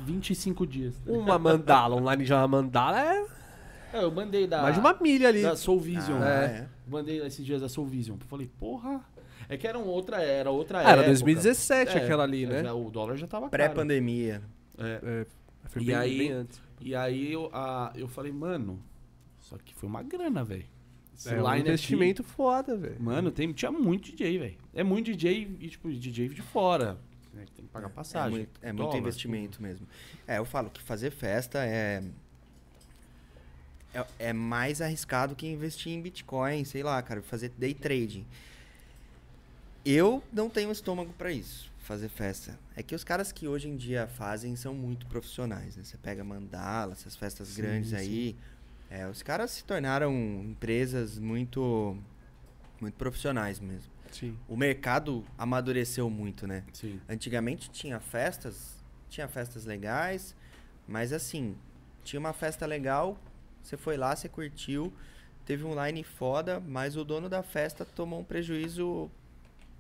25 dias. Uma mandala, online já uma mandala é É, eu mandei da. mais de uma milha ali. Da Soul Vision. Ah, É. é. Mandei esses dias da Soul Vision. Falei, porra. É que era outra, era outra Ah, era época. 2017 É, aquela ali, né? já- O dólar já tava caro. Pré-pandemia. É. É, foi E bem, aí- bem antes. E aí eu, a, eu falei, mano, só que foi uma grana, velho. É um investimento foda, velho. aqui, mano, tem, tinha muito DJ, velho. É muito DJ e, tipo, DJ de fora. né, Tem que pagar É passagem. muito, é muito dólar, investimento mesmo. É, eu falo que fazer festa é, é. É mais arriscado que investir em Bitcoin, sei lá, cara, fazer day trading. Eu não tenho estômago pra isso, fazer festa. É que os caras que hoje em dia fazem são muito profissionais, né? Você pega Mandala, essas festas Sim, grandes sim. aí. É, os caras se tornaram empresas muito, muito profissionais mesmo. Sim. O mercado amadureceu muito, né? Sim. Antigamente tinha festas, tinha festas legais, mas assim, tinha uma festa legal, você foi lá, você curtiu, teve um line foda, mas o dono da festa tomou um prejuízo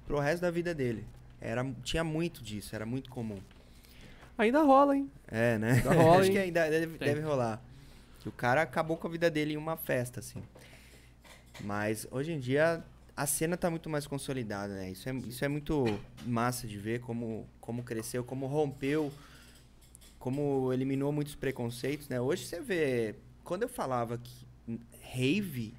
pro resto da vida dele. Era, tinha muito disso, era muito comum. Ainda rola, hein? É, né? Ainda rola, Acho hein? que ainda deve, deve rolar. Que o cara acabou com a vida dele em uma festa, assim. Mas hoje em dia a cena tá muito mais consolidada, né? Isso é, isso é muito massa de ver como, como cresceu, como rompeu, como eliminou muitos preconceitos, né? Hoje você vê, quando eu falava que rave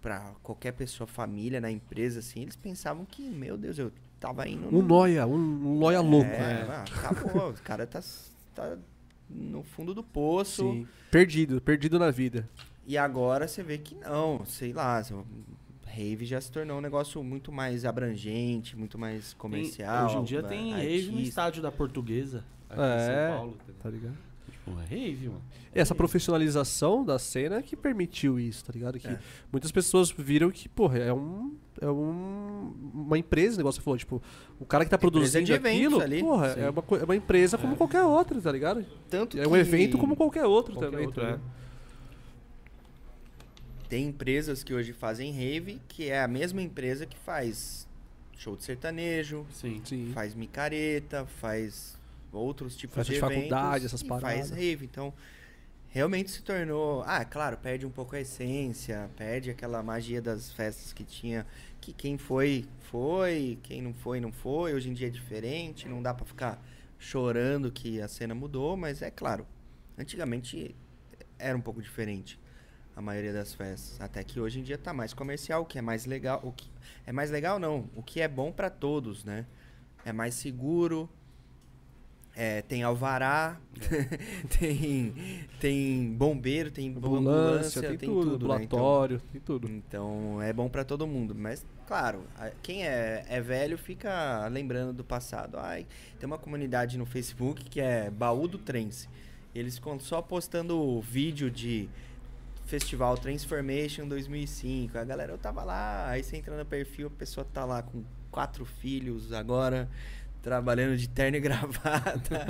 pra qualquer pessoa, família, na empresa, assim, eles pensavam que, meu Deus, eu tava indo... Um num- noia, um, um noia louco. é, né? ah, acabou. o cara tá, tá no fundo do poço. Sim. Perdido, perdido na vida. E agora você vê que não, sei lá. Rave já se tornou um negócio muito mais abrangente, muito mais comercial. hoje em dia né, tem rave no artista. estádio da Portuguesa. Aqui É, em São Paulo. entendeu? Tá ligado? Tipo, é rave, mano. E essa profissionalização da cena que permitiu isso, tá ligado? Que É. muitas pessoas viram que, porra, é um, é um- uma empresa, negócio que você falou, tipo, o cara que tá produzindo aquilo, ali. porra, Sim. é uma, é uma empresa como qualquer outra, tá ligado? Tanto É um evento como qualquer outro Qualquer também. outro, tá é. ligado? Tem empresas que hoje fazem rave, que é a mesma empresa que faz show de sertanejo, Sim. Sim. faz micareta, faz outros tipos Festa de de faculdade, essas paradas. Faz rave. Então, realmente se tornou. Ah, claro, perde um pouco a essência, perde aquela magia das festas que tinha. Que quem foi, foi, quem não foi, não foi. Hoje em dia é diferente, não dá pra ficar chorando que a cena mudou, mas é claro, antigamente era um pouco diferente a maioria das festas. Até que hoje em dia tá mais comercial, o que é mais legal. O que é mais legal não, o que é bom pra todos, né? É mais seguro. É, tem alvará, tem, tem bombeiro, tem Ambulância, tem, tem tudo, tudo, né? Então- tem tudo. então é bom pra todo mundo, mas claro, quem é, é velho fica lembrando do passado. Ai, tem uma comunidade no Facebook que é Baú do Trance. Eles ficam só postando vídeo de Festival Transformation 2005. A galera, eu tava lá, aí você entra no perfil, a pessoa tá lá com quatro filhos agora, trabalhando de terno e gravata.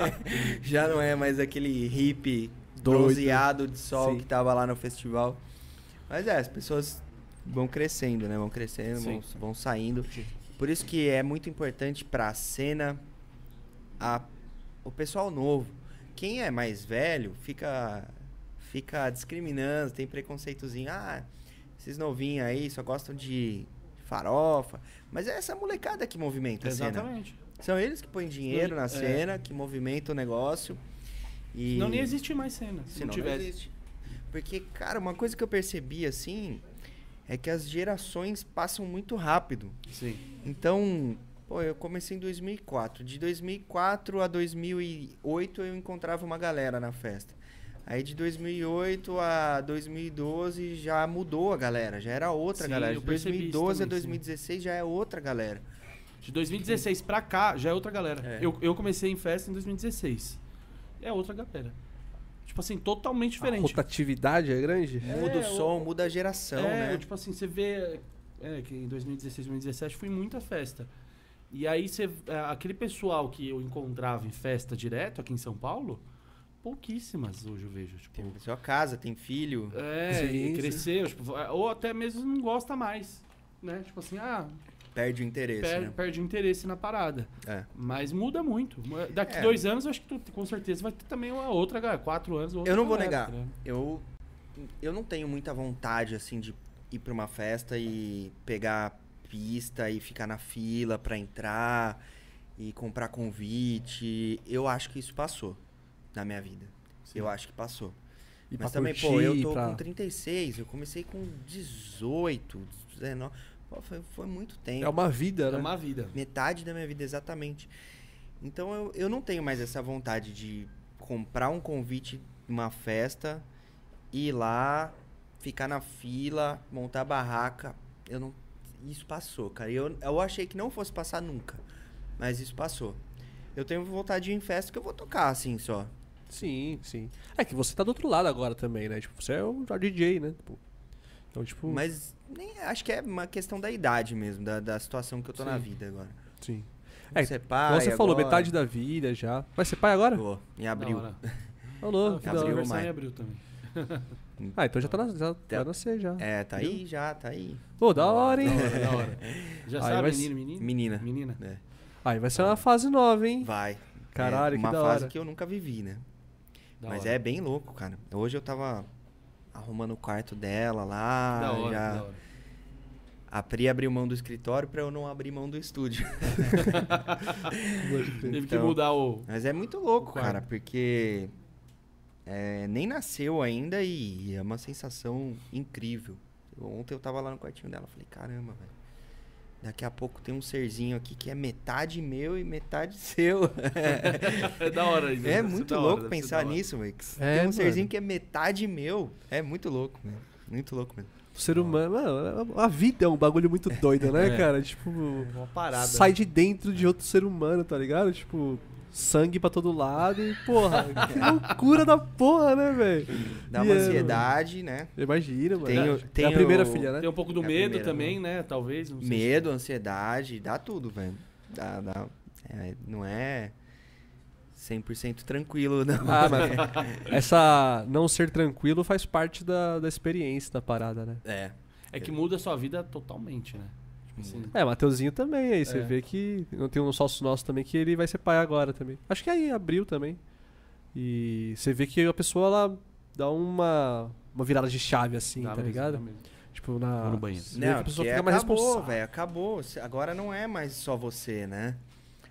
Já não é mais aquele hippie Doido. bronzeado de sol Sim. que tava lá no festival. Mas é, as pessoas vão crescendo, né? Vão crescendo, vão, vão saindo. Por isso que é muito importante pra cena a, o pessoal novo. Quem é mais velho fica fica discriminando, tem preconceitozinho. Ah, esses novinhos aí só gostam de farofa. Mas é essa molecada que movimenta a cena. Exatamente. São eles que põem dinheiro na é. cena, que movimentam o negócio. E... Não nem existe mais cena. Se não não tivesse. existe. Porque, cara, uma coisa que eu percebi assim é que as gerações passam muito rápido. Sim. Então, pô, eu comecei em 2004. De 2004 a 2008 eu encontrava uma galera na festa. Aí de 2008 a 2012 já mudou a galera, já era outra Sim, galera. eu De percebi isso 2012 a também, sim. 2016 já é outra galera. De 2016 pra cá, já é outra galera. É. Eu, eu comecei em festa em 2016. É outra galera. Tipo assim, totalmente A diferente. rotatividade é grande? É, muda o o- som, muda a geração, é, né? tipo assim, você vê é, que em 2016, 2017 fui muita festa. E aí você é, aquele pessoal que eu encontrava em festa direto aqui em São Paulo, pouquíssimas hoje eu vejo, tipo, Tem pessoa casa, tem filho. é, Sim, sim. cresceu, tipo, ou até mesmo não gosta mais, né? Tipo assim, ah, Perde o interesse, per- né? perde o interesse na parada. É. Mas muda muito. Daqui É. dois anos, eu acho que tu, com certeza vai ter também uma outra, galera. Quatro anos, outra Eu não vou galera, negar. ligado? Eu, eu não tenho muita vontade, assim, de ir pra uma festa e pegar pista e ficar na fila pra entrar e comprar convite. Eu acho que isso passou na minha vida. Sim. Eu acho que passou. E Mas também, pô, curtir, eu tô pra- com 36, eu comecei com 18, 19. Pô, foi, foi muito tempo. É uma vida, É né? uma vida. Metade da minha vida, exatamente. Então eu, eu não tenho mais essa vontade de comprar um convite numa festa, ir lá, ficar na fila, montar a barraca. Eu não. Isso passou, cara. Eu, eu achei que não fosse passar nunca. Mas isso passou. Eu tenho vontade de ir em festa que eu vou tocar, assim, só. Sim, sim. É que você tá do outro lado agora também, né? Tipo, você é um DJ, né? Tipo, então, tipo, Mas nem, acho que é uma questão da idade mesmo, da, da situação que eu tô na Sim. vida agora. sim. Vou É, pai você falou, agora. metade da vida já. Vai ser pai agora? Vou, em abril. Ô, louco, Ah, fiz hora. abril, em abril também. Ah, então já tá na, já Tá. vai nascer já. É, tá aí já, tá aí. Pô, da hora, hein? Da hora, da hora. Já Aí sabe, menino, menino? Menina. Menina. É. Aí vai ser uma fase nova, hein? Vai. Caralho, é que uma da fase hora. que eu nunca vivi, né? Da Mas hora. é bem louco, cara. Hoje eu tava arrumando o quarto dela lá, Da hora, já da hora. a Pri abriu mão do escritório pra eu não abrir mão do estúdio. Teve que Então, mudar o. Mas é muito louco, cara, porque é, nem nasceu ainda e é uma sensação incrível. Ontem eu tava lá no quartinho dela, falei, caramba, velho. Daqui a pouco tem um serzinho aqui que é metade meu e metade seu. É da hora isso. É muito hora, louco ser pensar hora. nisso, velho. É, Tem um mano. serzinho que é metade meu. É muito louco, velho. Muito louco mesmo. O ser humano, mano, a vida é um bagulho muito doido, né, É. cara? Tipo, Uma parada. sai de dentro de outro ser humano, tá ligado? Tipo, sangue pra todo lado e, porra, que loucura da porra, né, velho? Dá E uma é, ansiedade, né? Imagina, mano. Tenho- é a primeira filha, né? Tem um pouco do É medo primeira, também, né? Talvez. não sei se- Medo, ansiedade, dá tudo, velho. Dá, dá. É, não é 100% tranquilo, não. Ah, mas essa não ser tranquilo faz parte da, da experiência da parada, né? É. É que muda a sua vida totalmente, né? Tipo assim. É, Mateuzinho também, aí você É. vê que tem um sócio nosso também que ele vai ser pai agora também. Acho que aí abriu também. E você vê que a pessoa ela dá uma uma virada de chave assim, Dá tá mesmo, ligado? dá mesmo. Tipo na Vou no banheiro. você vê que Não, a pessoa fica mais acabou, responsável. velho, acabou. Agora não é mais só você, né?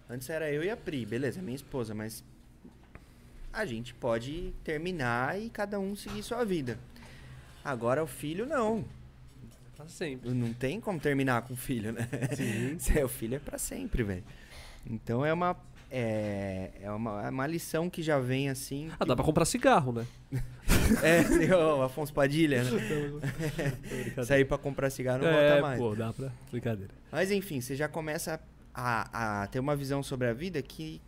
Antes era eu e a Pri, beleza, minha esposa, mas a gente pode terminar e cada um seguir sua vida. Agora o filho não. Pra sempre. Não tem como terminar com o filho, né? Sim. O filho é pra sempre, velho. Então é uma é, é uma, é uma lição que já vem assim. Ah, dá pra comprar cigarro, né? É, o Afonso Padilha, né? Sair pra comprar cigarro não é, volta mais. pô, dá pra. Brincadeira. Mas enfim, você já começa a, a ter uma visão sobre a vida que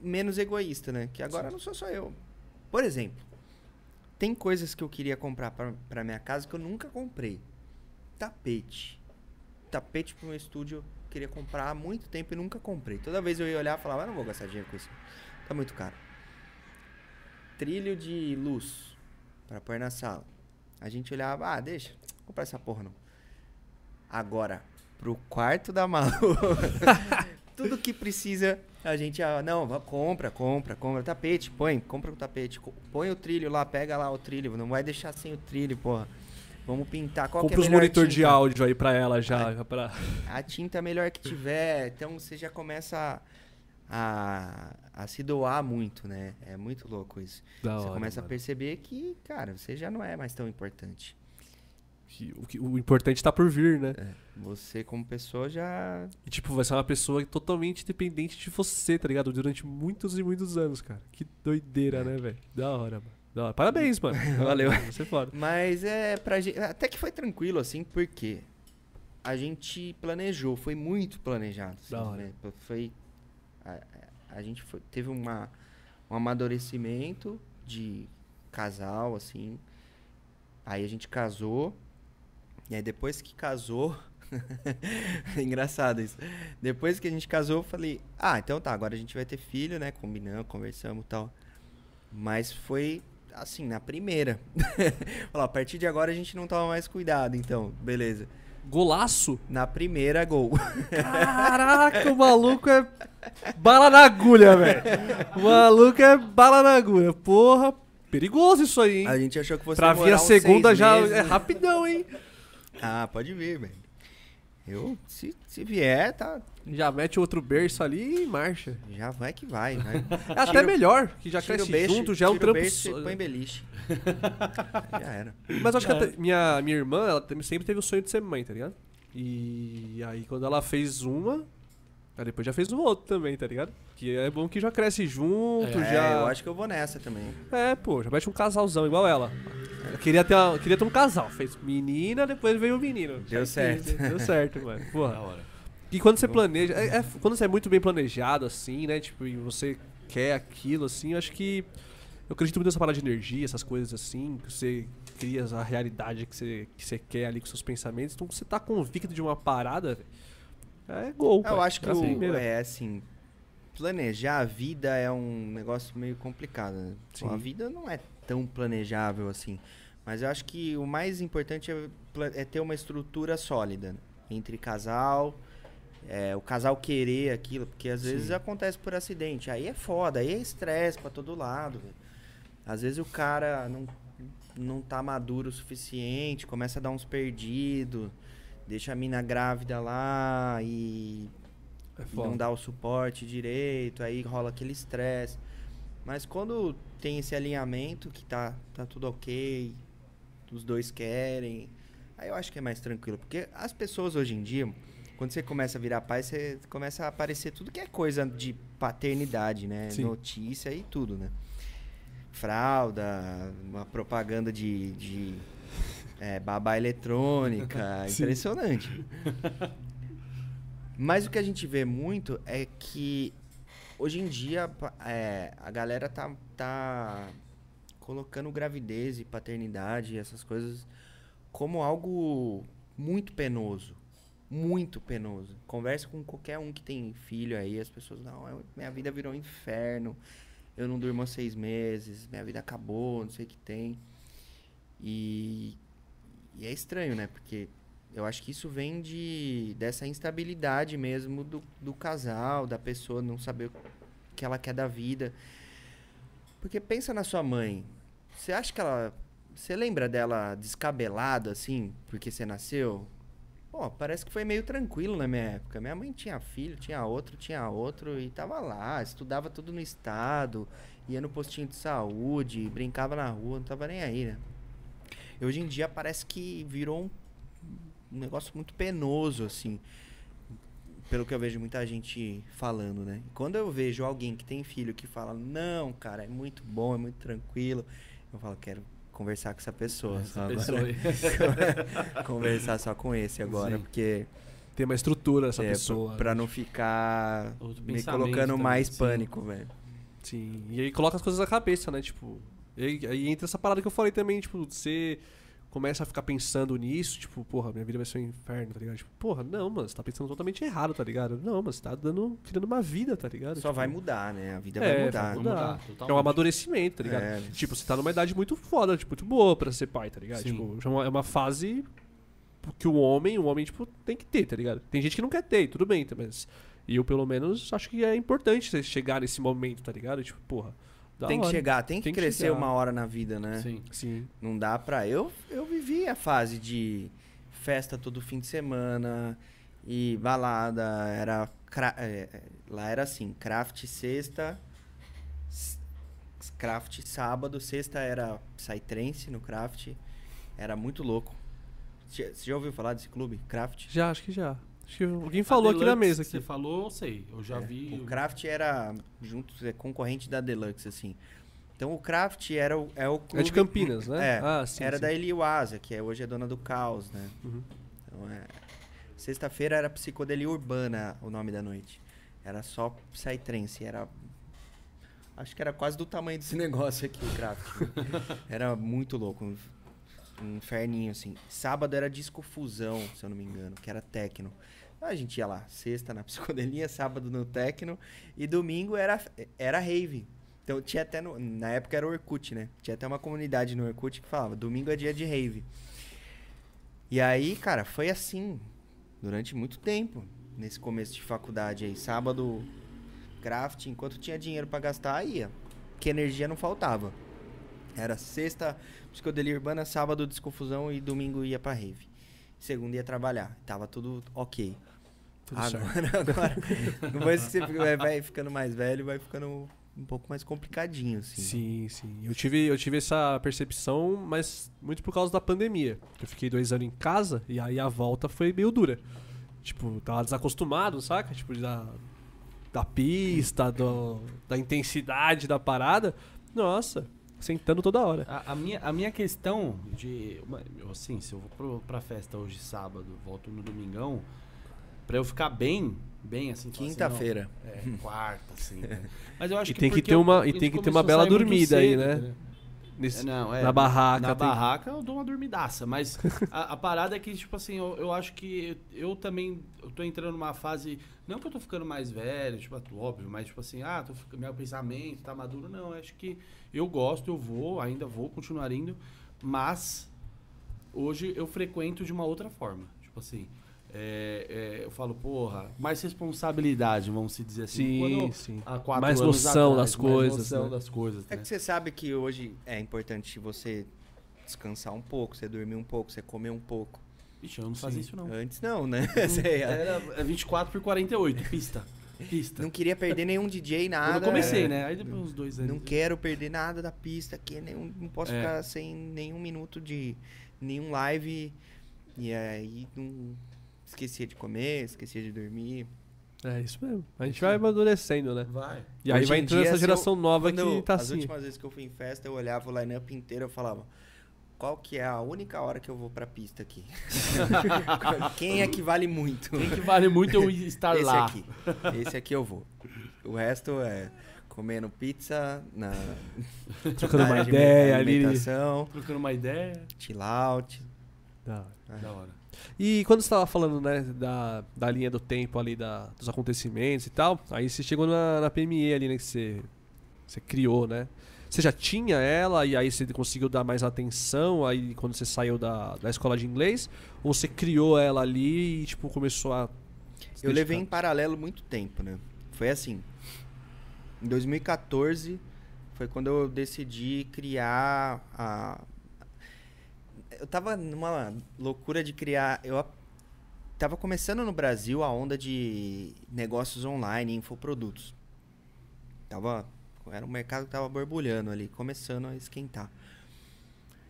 menos egoísta, né? Que agora não sou só eu. Por exemplo, tem coisas que eu queria comprar pra, pra minha casa que eu nunca comprei. Tapete. Tapete pro meu estúdio eu queria comprar há muito tempo e nunca comprei. Toda vez eu ia olhar e falava, "Ah, não vou gastar dinheiro com isso. Tá muito caro. Trilho de luz pra pôr na sala. A gente olhava, ah, deixa, vou comprar essa porra não. Agora, pro quarto da Malu, tudo que precisa, a gente, ah, não, compra, compra, compra. Tapete, põe, compra o tapete. Põe o trilho lá, pega lá o trilho. Não vai deixar sem o trilho, porra. Vamos pintar. Qual que Compra é a os monitor de tinta? áudio aí pra ela já. já pra... A tinta melhor que tiver. Então você já começa a, a, a se doar muito, né? É muito louco isso. Da você hora, começa a mano. perceber que, cara, você já não é mais tão importante. Que- O, que- o importante tá por vir, né? É, você como pessoa já E, tipo, vai ser uma pessoa totalmente dependente de você, tá ligado? Durante muitos e muitos anos, cara. Que doideira, né, velho? Da hora, mano. Hora. Parabéns, mano. Valeu. Você é foda. Mas é pra gente. Até que foi tranquilo, assim, porque a gente planejou, foi muito planejado. assim, Da hora. né? Foi. A, a gente foi- teve uma, um amadurecimento de casal, assim. Aí a gente casou. E aí depois que casou. é engraçado isso. Depois que a gente casou, eu falei, ah, então tá, agora a gente vai ter filho, né? Combinamos, conversamos e tal. Mas foi assim, na primeira. Falou, a partir de agora a gente não toma mais cuidado, então, beleza. Golaço? Na primeira, gol. Caraca, o maluco é bala na agulha, velho. O maluco é bala na agulha. Porra, perigoso isso aí, hein? A gente achou que fosse Pra vir a segunda já meses. é rapidão, hein? Ah, pode vir, velho. Eu, se, se vier, tá. Já mete outro berço ali e marcha. Já vai que vai. vai. É até melhor, que já cresce beijo, junto, já é um trampo beijo só. e põe beliche. já era. Mas acho que É. até- minha, minha irmã, ela sempre teve o sonho de ser mãe, tá ligado? E aí quando ela fez uma, aí depois já fez o outro também, tá ligado? Que é bom que já cresce junto, É, já. eu acho que eu vou nessa também. É, pô, já mete um casalzão igual ela. Ela queria ter, uma- queria ter um casal. Fez menina, depois veio o menino. Deu certo. Deu certo, mano. Da Porra. hora. E quando você planeja, é- é- quando você é muito bem planejado, assim, né? Tipo, e você quer aquilo, assim, eu acho que. Eu acredito muito nessa parada de energia, essas coisas assim, que você cria a realidade que você, que você quer ali com seus pensamentos. Então, você tá convicto de uma parada, é gol. Eu pai. acho que É a o, é assim, planejar a vida é um negócio meio complicado. Né? Pô, A vida não é tão planejável assim. Mas eu acho que o mais importante é, é ter uma estrutura sólida né? entre casal, é, o casal querer aquilo, porque às vezes Sim. acontece por acidente. Aí é foda, aí é estresse pra todo lado. Às vezes o cara não, não tá maduro o suficiente, começa a dar uns perdidos, deixa a mina grávida lá e É não dá o suporte direito, aí rola aquele estresse. Mas quando tem esse alinhamento que tá, tá tudo ok, os dois querem, aí eu acho que é mais tranquilo. Porque as pessoas hoje em dia, quando você começa a virar pai, você começa a aparecer tudo que é coisa de paternidade, né? Sim. Notícia e tudo, né? Fralda, uma propaganda de, de é, babá eletrônica, impressionante. Mas o que a gente vê muito é que hoje em dia é, a galera tá, tá colocando gravidez e paternidade e essas coisas como algo muito penoso. Muito penoso. Conversa com qualquer um que tem filho aí, as pessoas, não, minha vida virou um inferno. Eu não durmo há seis meses, minha vida acabou, não sei o que tem. E, e é estranho, né? Porque eu acho que isso vem de dessa instabilidade mesmo do, do casal, da pessoa não saber o que ela quer da vida. Porque pensa na sua mãe. Você acha que ela. Você lembra dela descabelada, assim, porque você nasceu? Pô, parece que foi meio tranquilo na minha época. Minha mãe tinha filho, tinha outro, tinha outro, e tava lá, estudava tudo no estado, ia no postinho de saúde, brincava na rua, não tava nem aí, né? E hoje em dia parece que virou um, um negócio muito penoso, assim. Pelo que eu vejo muita gente falando, né? Quando eu vejo alguém que tem filho que fala, não, cara, é muito bom, é muito tranquilo, eu falo, quero conversar com essa pessoa. Essa só pessoa agora. conversar só com esse agora, Sim. porque Tem uma estrutura essa é, pessoa. pra, não ficar me colocando também, mais sim. pânico, velho. Sim, e aí coloca as coisas na cabeça, né? Tipo, e aí, aí entra essa parada que eu falei também, tipo, você começa a ficar pensando nisso, tipo, porra, minha vida vai ser um inferno, tá ligado? Tipo, porra, não, mano, você tá pensando totalmente errado, tá ligado? Não, mas você tá dando, criando uma vida, tá ligado? Só Tipo, vai mudar, né? A vida É, vai mudar. vai mudar. mudar, É um amadurecimento, tá ligado? É. Tipo, você tá numa idade muito foda, tipo, muito boa pra ser pai, tá ligado? Sim. Tipo, já é uma- é uma fase que o homem, o homem, tipo, tem que ter, tá ligado? Tem gente que não quer ter, tudo bem, tá, mas eu, pelo menos, acho que é importante você chegar nesse momento, tá ligado? Tipo, porra, da Tem que hora. chegar, tem que Tem que crescer chegar. uma hora na vida, né? Sim. Sim. Não dá pra. Eu, eu vivi a fase de festa todo fim de semana e balada. Era. cra- é, é, lá era assim: craft sexta, craft sábado, sexta era psytrance no craft. Era muito louco. Você já ouviu falar desse clube? Craft? Já, acho que já. Acho que alguém falou aqui na mesa. que Você Aqui. falou, eu sei. Eu já É, vi. O Craft era junto, é concorrente da Deluxe, assim. Então o Craft era o, é o clube. É de Campinas, né? É, Ah, sim, era sim. da Eliwasa, que é, hoje é dona do Caos, né? Uhum. Então, é... Sexta-feira era Psicodelia Urbana o nome da noite. Era só Psytrance, era... Acho que era quase do tamanho desse negócio aqui, o Craft. né? era muito louco, um, um inferninho, assim. Sábado era Disco Fusão, se eu não me engano, que era techno. A gente ia lá, sexta na Psicodelia, sábado no techno, e domingo era, era rave. Então tinha até, no- na época era Orkut, né? Tinha até uma comunidade no Orkut que falava, domingo é dia de rave. E aí, cara, foi assim durante muito tempo, nesse começo de faculdade aí. Sábado, craft, enquanto tinha dinheiro pra gastar, ia. Que energia não faltava. Era sexta, psicodelia urbana, sábado, desconfusão e domingo ia pra rave. Segunda ia trabalhar. Tava tudo ok. Tudo certo. agora, agora, depois que você fica- vai, ficando mais velho, vai ficando um pouco mais complicadinho, assim. Sim, sim. Eu tive, eu tive essa percepção, mas muito por causa da pandemia. Eu fiquei dois anos em casa e aí a volta foi meio dura. Tipo, tava desacostumado, saca? Tipo, da, da pista, do, da intensidade da parada. Nossa, sentando toda hora. A, a minha, a minha questão de. Assim, se eu vou pro, pra festa hoje sábado, volto no domingão, pra eu ficar bem, bem assim. assim, Quinta-feira. não, é, quarta, assim. né? Mas eu acho E que tem que ter uma- eu- e tem que ter uma bela dormida aí, cedo, né? entendeu? Nesse- É, não, é, na barraca. Na tem- barraca eu dou uma dormidaça, mas a, a parada é que, tipo assim, eu, eu acho que eu também eu tô entrando numa fase. Não que eu tô ficando mais velho, tipo, óbvio, mas tipo assim, ah, tô, meu pensamento tá maduro. Não, eu acho que eu gosto, eu vou, ainda vou continuar indo, mas hoje eu frequento de uma outra forma. Tipo assim, é, é, eu falo, porra, mais responsabilidade, vamos se dizer assim. Sim, Quando- sim. há quatro Mais anos noção atrás, das mais coisas, noção né? das coisas. É né? que você sabe que hoje é importante você descansar um pouco, você dormir um pouco, você comer um pouco. Ixi, eu não fazia isso não. Antes não, né? Você Era 24 por 48, pista. Pista. não queria perder nenhum DJ, nada. Eu comecei, é. né? Aí depois uns dois anos. Não quero perder nada da pista aqui, nenhum, não posso É. ficar sem nenhum minuto de nenhum live. E aí não esquecia de comer, esquecia de dormir. É isso mesmo. A gente vai amadurecendo, né? Vai. E aí Hoje vai entrando dia, essa se eu- geração nova que eu- tá as assim. últimas vezes que eu fui em festa, eu olhava o line-up inteiro e falava. Qual que é a única hora que eu vou pra pista aqui? Quem é que vale muito? Quem que vale muito eu estar Esse lá. aqui. Esse aqui eu vou. O resto é comendo pizza, na, Trocando na uma ideia ali. alimentação, Trocando uma ideia. chill out. Da- Da hora. E quando você estava falando, né, da, da linha do tempo ali, da, dos acontecimentos e tal, aí você chegou na, na PME ali, né, que você, você criou, né? Você já tinha ela e aí você conseguiu dar mais atenção aí quando você saiu da, da escola de inglês? Ou você criou ela ali e, tipo, começou a... Eu levei em paralelo muito tempo, né? Foi assim. Em 2014 foi quando eu decidi criar a. Eu tava numa loucura de criar. Eu tava começando no Brasil a onda de negócios online, infoprodutos. Tava. Era um mercado que tava borbulhando ali, começando a esquentar.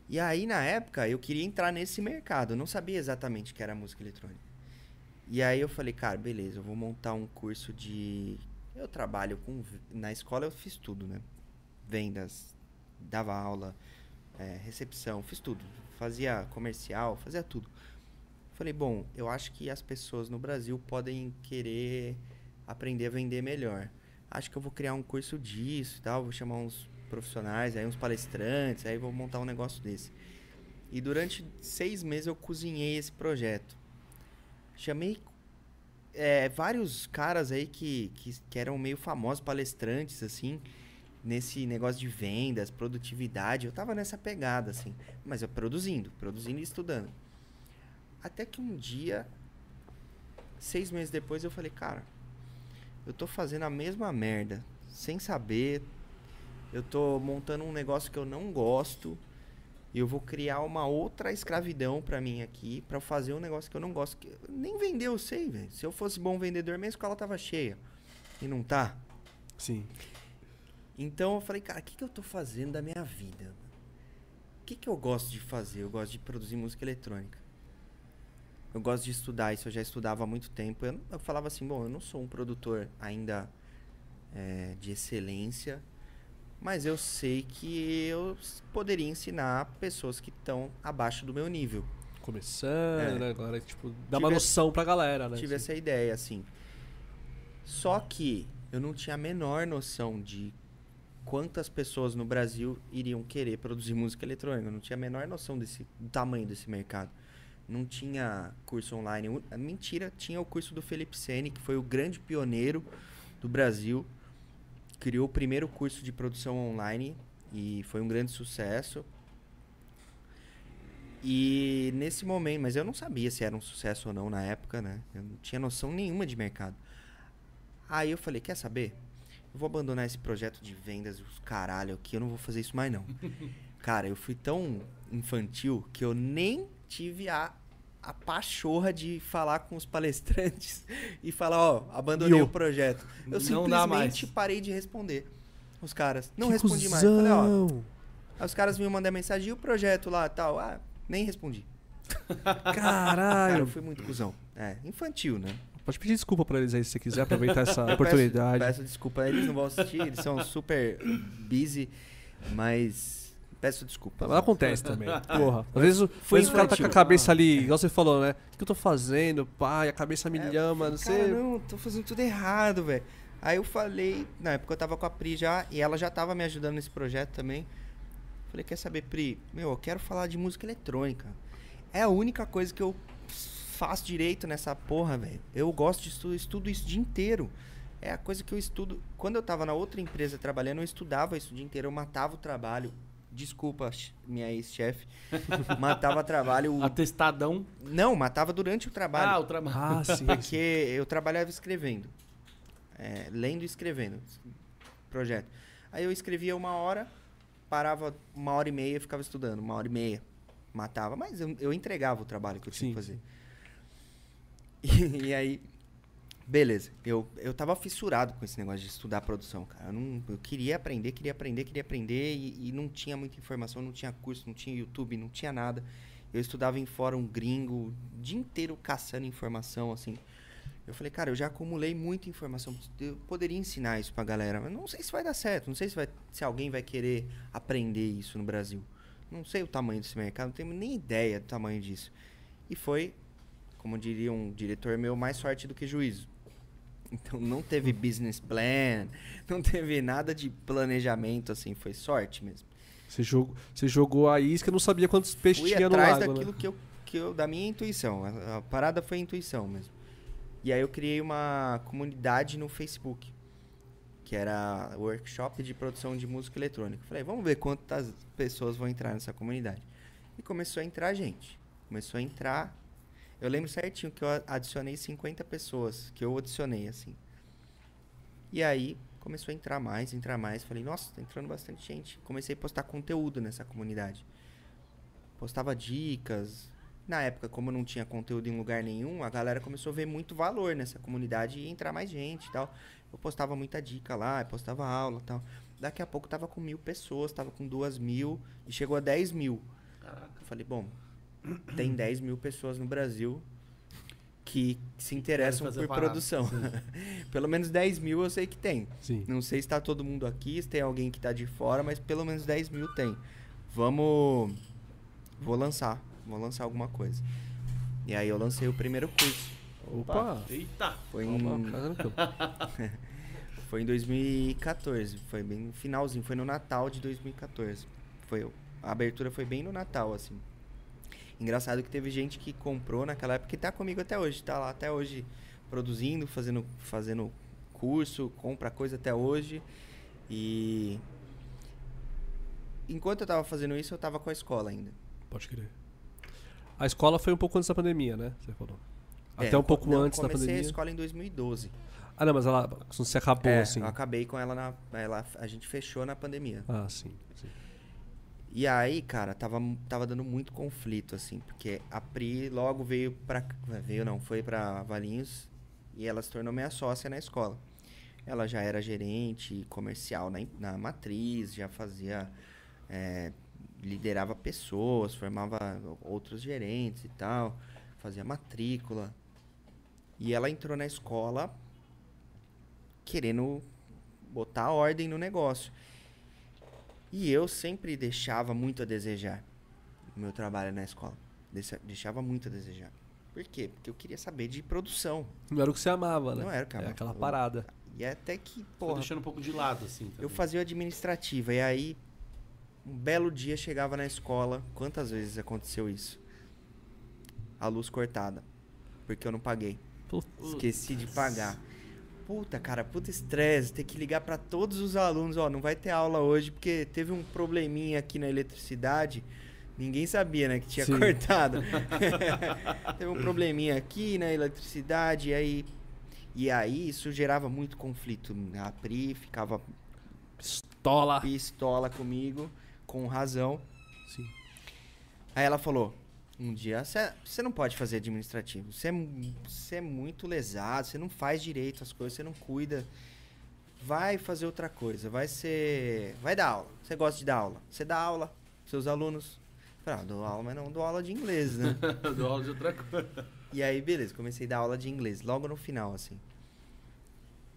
E aí, na época, eu queria entrar nesse mercado. Eu não sabia exatamente o que era música eletrônica. E aí eu falei, cara, beleza, eu vou montar um curso de. Eu trabalho com. Na escola eu fiz tudo, né? Vendas, dava aula, eh, recepção, fiz tudo. Fazia comercial, fazia tudo. Falei, bom, eu acho que as pessoas no Brasil podem querer aprender a vender melhor. Acho que eu vou criar um curso disso e tal, vou chamar uns profissionais, aí uns palestrantes, aí vou montar um negócio desse. E durante seis meses eu cozinhei esse projeto. Chamei é, vários caras aí que, que, que eram meio famosos, palestrantes, assim, nesse negócio de vendas, produtividade. Eu tava nessa pegada, assim. Mas eu produzindo, produzindo e estudando. Até que um dia, seis meses depois, eu falei, cara, eu tô fazendo a mesma merda, sem saber. Eu tô montando um negócio que eu não gosto. E eu vou criar uma outra escravidão pra mim aqui, eu fazer um negócio que eu não gosto. Que- Nem vender eu sei, velho. Se eu fosse bom vendedor, minha escola tava cheia. E não tá. Sim. Então eu falei, cara, o que, que eu tô fazendo da minha vida? O que, que eu gosto de fazer? Eu gosto de produzir música eletrônica. Eu gosto de estudar, isso eu já estudava há muito tempo. Eu, eu falava assim, bom, eu não sou um produtor ainda é, de excelência, mas eu sei que eu poderia ensinar pessoas que estão abaixo do meu nível. Começando, É. né? Agora, tipo, dá uma essa- noção pra galera, né? tive essa ideia, assim. Só que eu não tinha a menor noção de quantas pessoas no Brasil iriam querer produzir música eletrônica. Eu não tinha a menor noção desse, do tamanho desse mercado. Não tinha curso online. Mentira, tinha o curso do Felipe Sene, que foi o grande pioneiro do Brasil. Criou o primeiro curso de produção online e foi um grande sucesso. E nesse momento, mas eu não sabia se era um sucesso ou não na época, né? Eu não tinha noção nenhuma de mercado. Aí eu falei, quer saber? Eu vou abandonar esse projeto de vendas, os caralho aqui, eu não vou fazer isso mais não. Cara, eu fui tão infantil que eu nem tive a, a pachorra de falar com os palestrantes e falar, ó, abandonei Yo. o projeto. Eu Não dá mais. simplesmente parei de responder os caras. Não Que respondi mais. Falei, ó, cuzão. Aí os caras vinham mandar mensagem, e o projeto lá tal? Ah, nem respondi. Cara, Caralho. eu fui muito cuzão. É, infantil, né? Pode pedir desculpa pra eles aí se você quiser aproveitar essa Eu oportunidade. Peço, peço desculpa, eles não vão assistir, eles são super busy, mas peço desculpa. Mas acontece também. Porra. Às vezes, Foi às vezes o cara tá com a cabeça ali, igual você falou, né? O que eu tô fazendo, pai? A cabeça me É, lhama, não Cara, sei. não, tô fazendo tudo errado, velho. Aí eu falei, na época eu tava com a Pri já, e ela já tava me ajudando nesse projeto também. Falei, quer saber, Pri? Meu, eu quero falar de música eletrônica. É a única coisa que eu faço direito nessa porra, velho. Eu gosto de estudo, estudo isso o dia inteiro. É a coisa que eu estudo. Quando eu tava na outra empresa trabalhando, eu estudava isso o dia inteiro, eu matava o trabalho. Desculpa, minha ex-chefe. matava trabalho. o- Atestadão. Não, matava durante o trabalho. Ah, o trabalho. Ah, sim. Porque eu trabalhava escrevendo. É, lendo e escrevendo. Projeto. Aí eu escrevia uma hora, parava uma hora e meia e ficava estudando. Uma hora e meia. Matava. Mas eu, eu entregava o trabalho que eu tinha Sim, que fazer. E, aí. Beleza. Eu, eu tava fissurado com esse negócio de estudar produção, cara. Eu, não, eu queria aprender, queria aprender, queria aprender. E, e não tinha muita informação, não tinha curso, não tinha YouTube, não tinha nada. Eu estudava em fórum gringo, o dia inteiro caçando informação, assim. Eu falei, cara, eu já acumulei muita informação. Eu poderia ensinar isso pra galera, mas não sei se vai dar certo. Não sei se, vai, se alguém vai querer aprender isso no Brasil. Não sei o tamanho desse mercado, não tenho nem ideia do tamanho disso. E foi, como diria um diretor meu, mais sorte do que juízo. Então não teve business plan, não teve nada de planejamento, assim, foi sorte mesmo. Você jogou, você jogou a isca não sabia quantos peixes Fui tinha no atrás lago, daquilo né? que, eu, que eu. da minha intuição. A, a parada foi intuição mesmo. E aí eu criei uma comunidade no Facebook. Que era workshop de produção de música eletrônica. Falei, vamos ver quantas pessoas vão entrar nessa comunidade. E começou a entrar gente. Começou a entrar. Eu lembro certinho que eu adicionei 50 pessoas. Que eu adicionei, assim. E aí começou a entrar mais, entrar mais. Falei, nossa, tá entrando bastante gente. Comecei a postar conteúdo nessa comunidade postava dicas. Na época, como não tinha conteúdo em lugar nenhum, a galera começou a ver muito valor nessa comunidade e entrar mais gente e tal. Eu postava muita dica lá, eu postava aula e tal. Daqui a pouco tava com mil pessoas, tava com duas mil e chegou a 10 mil. Eu falei, bom, tem 10 mil pessoas no Brasil que se interessam por parada. produção. pelo menos 10 mil eu sei que tem. Sim. Não sei se tá todo mundo aqui, se tem alguém que tá de fora, mas pelo menos 10 mil tem. Vamos. Vou lançar. Vou lançar alguma coisa. E aí eu lancei o primeiro curso. Opa! Eita! Foi Opa, em, caramba. foi em 2014. Foi bem no finalzinho. Foi no Natal de 2014. Foi, a abertura foi bem no Natal, assim. Engraçado que teve gente que comprou naquela época e tá comigo até hoje. Tá lá até hoje produzindo, fazendo, fazendo curso, compra coisa até hoje. E. Enquanto eu tava fazendo isso, eu tava com a escola ainda. Pode crer. A escola foi um pouco antes da pandemia, né? Você falou. É, Até um eu co- pouco não, antes da comecei pandemia. a escola em 2012. Ah, não, mas ela você acabou É, assim. eu acabei com ela na. Ela, a gente fechou na pandemia. Ah, sim. sim. E aí, cara, tava, tava dando muito conflito, assim, porque a Pri logo veio pra. Veio não, foi pra Valinhos e ela se tornou minha sócia na escola. Ela já era gerente comercial na, na matriz, já fazia. é, liderava pessoas, formava outros gerentes e tal, fazia matrícula. E ela entrou na escola querendo botar ordem no negócio. E eu sempre deixava muito a desejar o meu trabalho na escola. Deixa- Deixava muito a desejar. Por quê? Porque eu queria saber de produção. Não era o que você amava, né? Não era o que eu É amava. aquela Eu- parada. E até que, Tô porra, deixando um pouco de lado, assim. eu também. fazia o administrativa. E aí, um belo dia chegava na escola. Quantas vezes aconteceu isso? A luz cortada. Porque eu não paguei. Putz. Esqueci de pagar. Puta, cara, puta estresse. Ter que ligar pra todos os alunos. Ó, não vai ter aula hoje porque teve um probleminha aqui na eletricidade. Ninguém sabia, né, que tinha Sim. cortado. teve um probleminha aqui na eletricidade. E aí, e aí isso gerava muito conflito. A Pri ficava Pistola. pistola comigo, com razão. Sim. Aí ela falou: um dia, você não pode fazer administrativo. Você é, é muito lesado, você não faz direito as coisas, você não cuida. Vai fazer outra coisa, vai ser. Vai dar aula. Você gosta de dar aula. Você dá aula, seus alunos. Ah, dou aula, mas não dou aula de inglês, né? Dou aula de outra coisa. E aí, beleza, comecei a dar aula de inglês, logo no final, assim.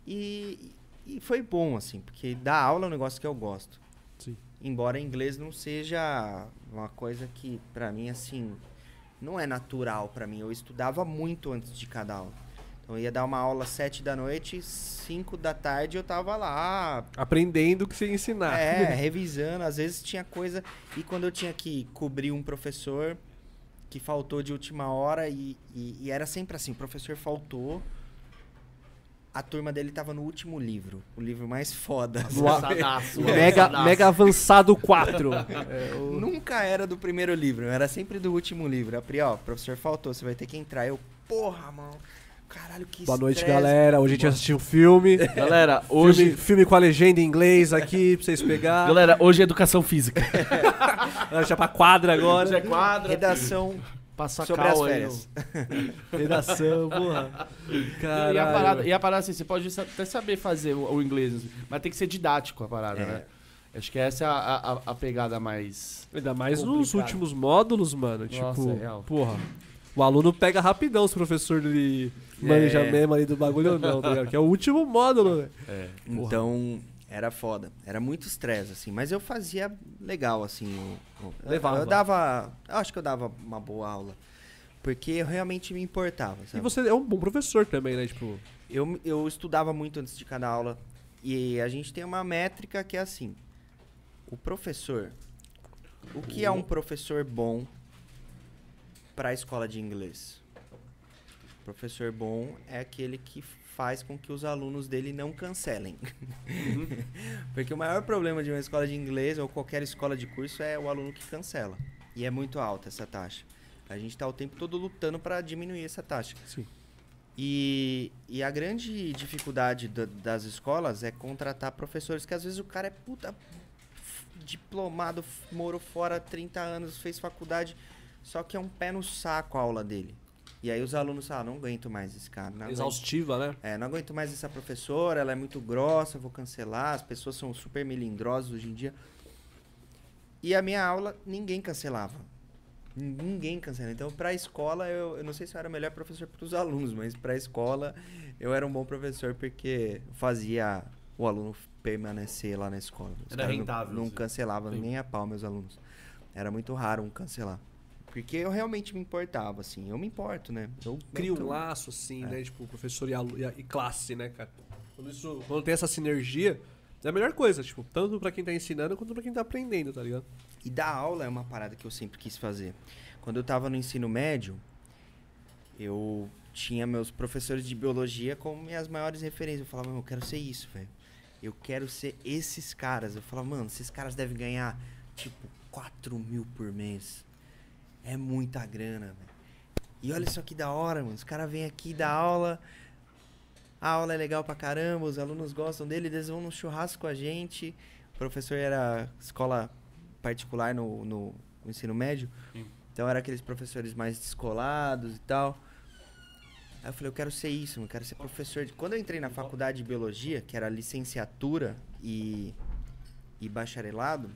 E, e foi bom, assim, porque dar aula é um negócio que eu gosto. Sim. Embora inglês não seja uma coisa que, pra mim, assim, não é natural pra mim. Eu estudava muito antes de cada aula. Então eu ia dar uma aula às sete da noite, cinco da tarde eu tava lá, Aprendendo o que você ensinar. é, revisando. Às vezes tinha coisa. E quando eu tinha que cobrir um professor que faltou de última hora, e, e, e era sempre assim: o professor faltou. A turma dele tava no último livro, o livro mais foda. Avançadaço, Mega, mega avançado 4. É, o- Nunca era do primeiro livro, era sempre do último livro. A Pri, ó, professor faltou, você vai ter que entrar. Eu, porra, mano. Caralho, que Boa noite, estresse. galera. Hoje a gente vai assistir um filme. Galera, Hoje... Filme, filme com a legenda em inglês aqui pra vocês pegar. Galera, hoje é educação física. Já pra quadra agora. Hoje é quadra. Redação Passa sobre as cal aí férias. no- Redação, porra. E a, parada, e a parada assim, você pode até saber fazer o, o inglês, assim, mas tem que ser didático a parada, É. né? Acho que essa é a, a, a pegada mais. Ainda mais nos últimos módulos, mano. Nossa, tipo, é real. porra. O aluno pega rapidão se o professor ele manja É. mesmo ali do bagulho ou não, tá ligado? Que é o último módulo, né? É. Então, era foda. Era muito estresse, assim. Mas eu fazia legal, assim. o- o- Levava. Eu dava... Eu acho que eu dava uma boa aula. Porque eu realmente me importava, E sabe? você é um bom professor também, né? Tipo, eu, eu estudava muito antes de cada aula. E a gente tem uma métrica que é assim: o professor. O que é um professor bom para a escola de inglês? Professor bom é aquele que faz com que os alunos dele não cancelem. Porque o maior problema de uma escola de inglês ou qualquer escola de curso é o aluno que cancela. E é muito alta essa taxa. A gente está o tempo todo lutando para diminuir essa taxa. Sim. E, e a grande dificuldade da- das escolas é contratar professores que às vezes o cara é puta diplomado, morou fora há 30 anos, fez faculdade, só que é um pé no saco a aula dele. E aí os alunos falam, não aguento mais esse cara. Não aguento, Exaustiva, né? é, não aguento mais essa professora, ela é muito grossa, vou cancelar. As pessoas são super melindrosas hoje em dia. E a minha aula, ninguém cancelava. Ninguém cancela. Então, pra escola, eu, eu não sei se eu era o melhor professor para os alunos, mas pra escola, eu era um bom professor porque fazia o aluno permanecer lá na escola. Os Era não- rentável, Não, assim. cancelava Sim. nem a pau meus alunos. Era muito raro um cancelar. Porque eu realmente me importava, assim. Eu me importo, né? Eu Cria um eu- laço, assim, É. né? Tipo, professor e, e classe, né, cara? Quando, isso, quando tem essa sinergia, é a melhor coisa, tipo, tanto pra quem tá ensinando quanto pra quem tá aprendendo, tá ligado? E dar aula é uma parada que eu sempre quis fazer. Quando eu tava no ensino médio, eu tinha meus professores de biologia como minhas maiores referências. Eu falava, eu quero ser isso, velho. Eu quero ser esses caras. Eu falava, mano, esses caras devem ganhar, tipo, 4 mil por mês. É muita grana, velho. E olha só que da hora, mano. Os caras vêm aqui dar aula. A aula é legal pra caramba, os alunos gostam dele, eles vão no churrasco com a gente. O professor era escola particular no, no ensino médio. Sim. Então era aqueles professores mais descolados e tal. Aí eu falei, eu quero ser isso, eu quero ser professor. de- Quando eu entrei na faculdade de biologia, que era licenciatura e, e bacharelado,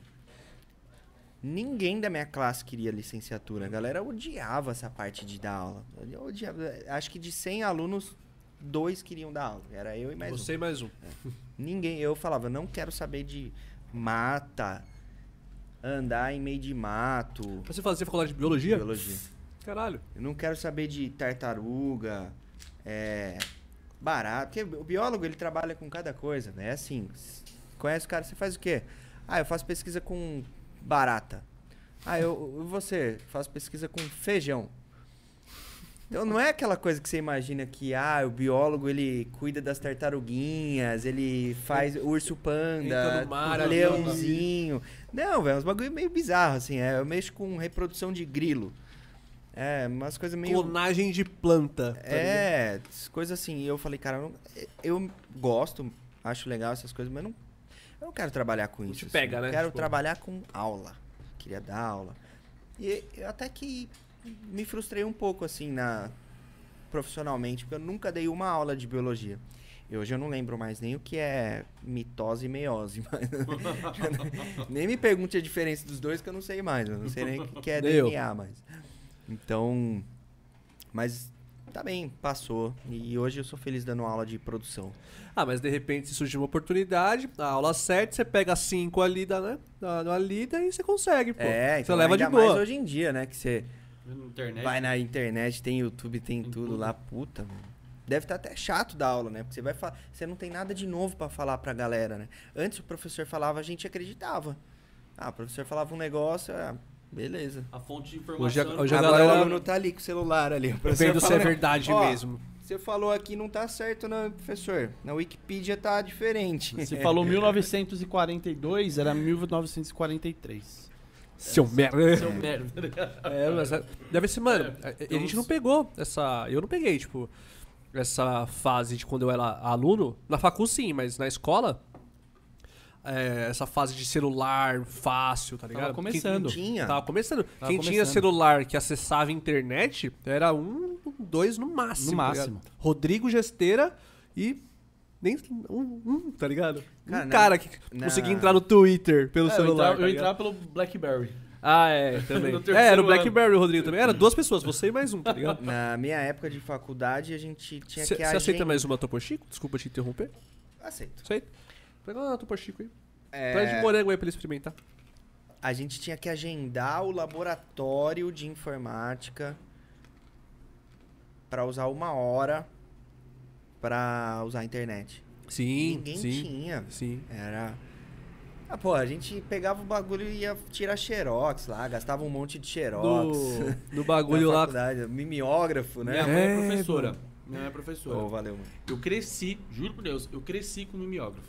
ninguém da minha classe queria licenciatura. A galera odiava essa parte de dar aula. Eu odiava. Acho que de 100 alunos, dois queriam dar aula. Era eu e mais um. Você e mais um. Ninguém, eu falava, não quero saber de mata, andar em meio de mato, Você fazia faculdade de biologia? biologia. Caralho. Eu não quero saber de tartaruga, é, barato, porque o biólogo ele trabalha com cada coisa, né? É assim, conhece o cara, você faz o quê? Ah, eu faço pesquisa com barata. Ah, eu, você faço pesquisa com feijão. Então não é aquela coisa que você imagina que ah, o biólogo ele cuida das tartaruguinhas, ele faz urso panda, mar, leãozinho. Não, velho, uns bagulho meio bizarro assim, é, eu mexo com reprodução de grilo. É, umas coisas meio Clonagem de planta. tá é, coisas assim. E eu falei, cara, eu, não- eu gosto, acho legal essas coisas, mas não, eu não quero trabalhar com isso. te assim. pega, Eu né? Quero Tipo- trabalhar com aula. Queria dar aula. E eu até que me frustrei um pouco, assim, na profissionalmente, porque eu nunca dei uma aula de biologia. E hoje eu não lembro mais nem o que é mitose e meiose. mas- nem me pergunte a diferença dos dois, que eu não sei mais. Eu não sei nem o que é eu. DNA mais. Então, mas tá bem, passou. E hoje eu sou feliz dando aula de produção. Ah, mas de repente se surgir uma oportunidade, a aula 7, você pega 5 ali, da, né? Da, da lida e você consegue, pô. É, você então leva ainda de boa. mais hoje em dia, né? Que você internet. vai na internet, tem YouTube, tem, Tem tudo, tudo. lá, puta, mano. Deve estar até chato da aula, né? Porque você vai falar, você não tem nada de novo pra falar pra galera, né? Antes o professor falava, a gente acreditava. Ah, o professor falava um negócio, ah, beleza. A fonte de informação. Hoje a- hoje a Agora galera- o aluno tá ali com o celular ali. O professor Vendo se é verdade ó, mesmo. Você falou aqui não tá certo, não, professor. Na Wikipedia tá diferente. Você falou 1942, era 1943. Seu merda. Seu merda. É, mas é- deve ser, mano. É, a- a gente uns- não pegou essa. Eu não peguei, tipo, essa fase de quando eu era aluno. Na facul, sim, mas na escola. É, essa fase de celular fácil, tá ligado? Tava começando. Não tinha. Tava começando. Tava Quem tinha começando. celular que acessava a internet era um, dois no máximo. No tá máximo. ligado? Rodrigo Gesteira e. Nem um, um, tá ligado? Cara, um na- cara que na- conseguia entrar no Twitter pelo É, eu celular. entrava, tá eu entrava pelo Blackberry. Ah, é, também. É, era o. Blackberry, o Rodrigo também. Era duas pessoas, você e mais um, tá ligado? Na minha época de faculdade, a gente tinha Você que aceita agen- mais uma Topo Chico? Desculpa te interromper. Aceito. Aceita? Pega uma Topo Chico aí. É, Traz de morango aí pra ele experimentar. a gente tinha que agendar o laboratório de informática para usar uma hora pra usar a internet. Sim, Ninguém sim. tinha. Sim. Era. Ah, pô, a gente pegava o bagulho e ia tirar xerox lá, gastava um monte de xerox. No, no bagulho Na lá. faculdade, mimeógrafo, né? Minha mãe é É, professora. mano. Minha mãe é professora. Ô, valeu, mano. Eu cresci, juro por Deus, eu cresci com mimeógrafo.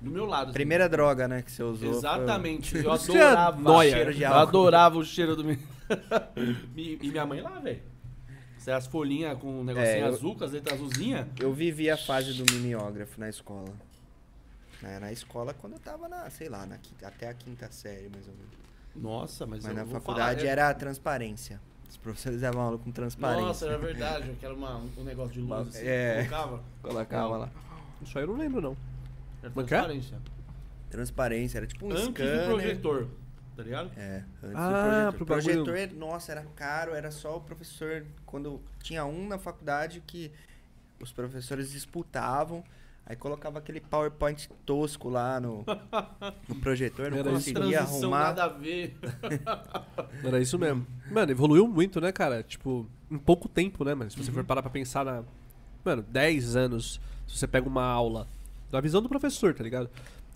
Do meu lado. assim. Primeira droga, né, que você usou. foi- Exatamente. Eu Isso é adorava nóia. cheiro de Eu álcool. Eu adorava o cheiro do e, e minha mãe lá, velho. É As folhinhas com um negocinho É, eu- azul, com as letras azulzinhas. Eu vivi a fase do mimeógrafo na escola. Né, Na escola, quando eu tava na, sei lá, na quinta- até a quinta série, mais ou menos. Nossa, mas, Mas eu na faculdade falar, é- era a transparência. Os professores davam aula com transparência. Nossa, era verdade. Que era uma, um negócio de luz assim. É. Colocava. Colocava Não. lá. Isso aí eu não lembro, não. Era é é? transparência. Transparência, era tipo um Antes scanner. do projetor. Tá ligado? É, antes Ah, do pro projetor. bagulho. projetor, nossa, era caro, era só o professor. Quando tinha um na faculdade que os professores disputavam, aí colocava aquele PowerPoint tosco lá no, no projetor, não Era conseguia arrumar. nada a ver. Era isso mesmo. Mano, evoluiu muito, né, cara? Tipo, em pouco tempo, né, mano? Se Uhum. você for parar pra pensar na. Mano, 10 anos. Se você pega uma aula da visão do professor, tá ligado?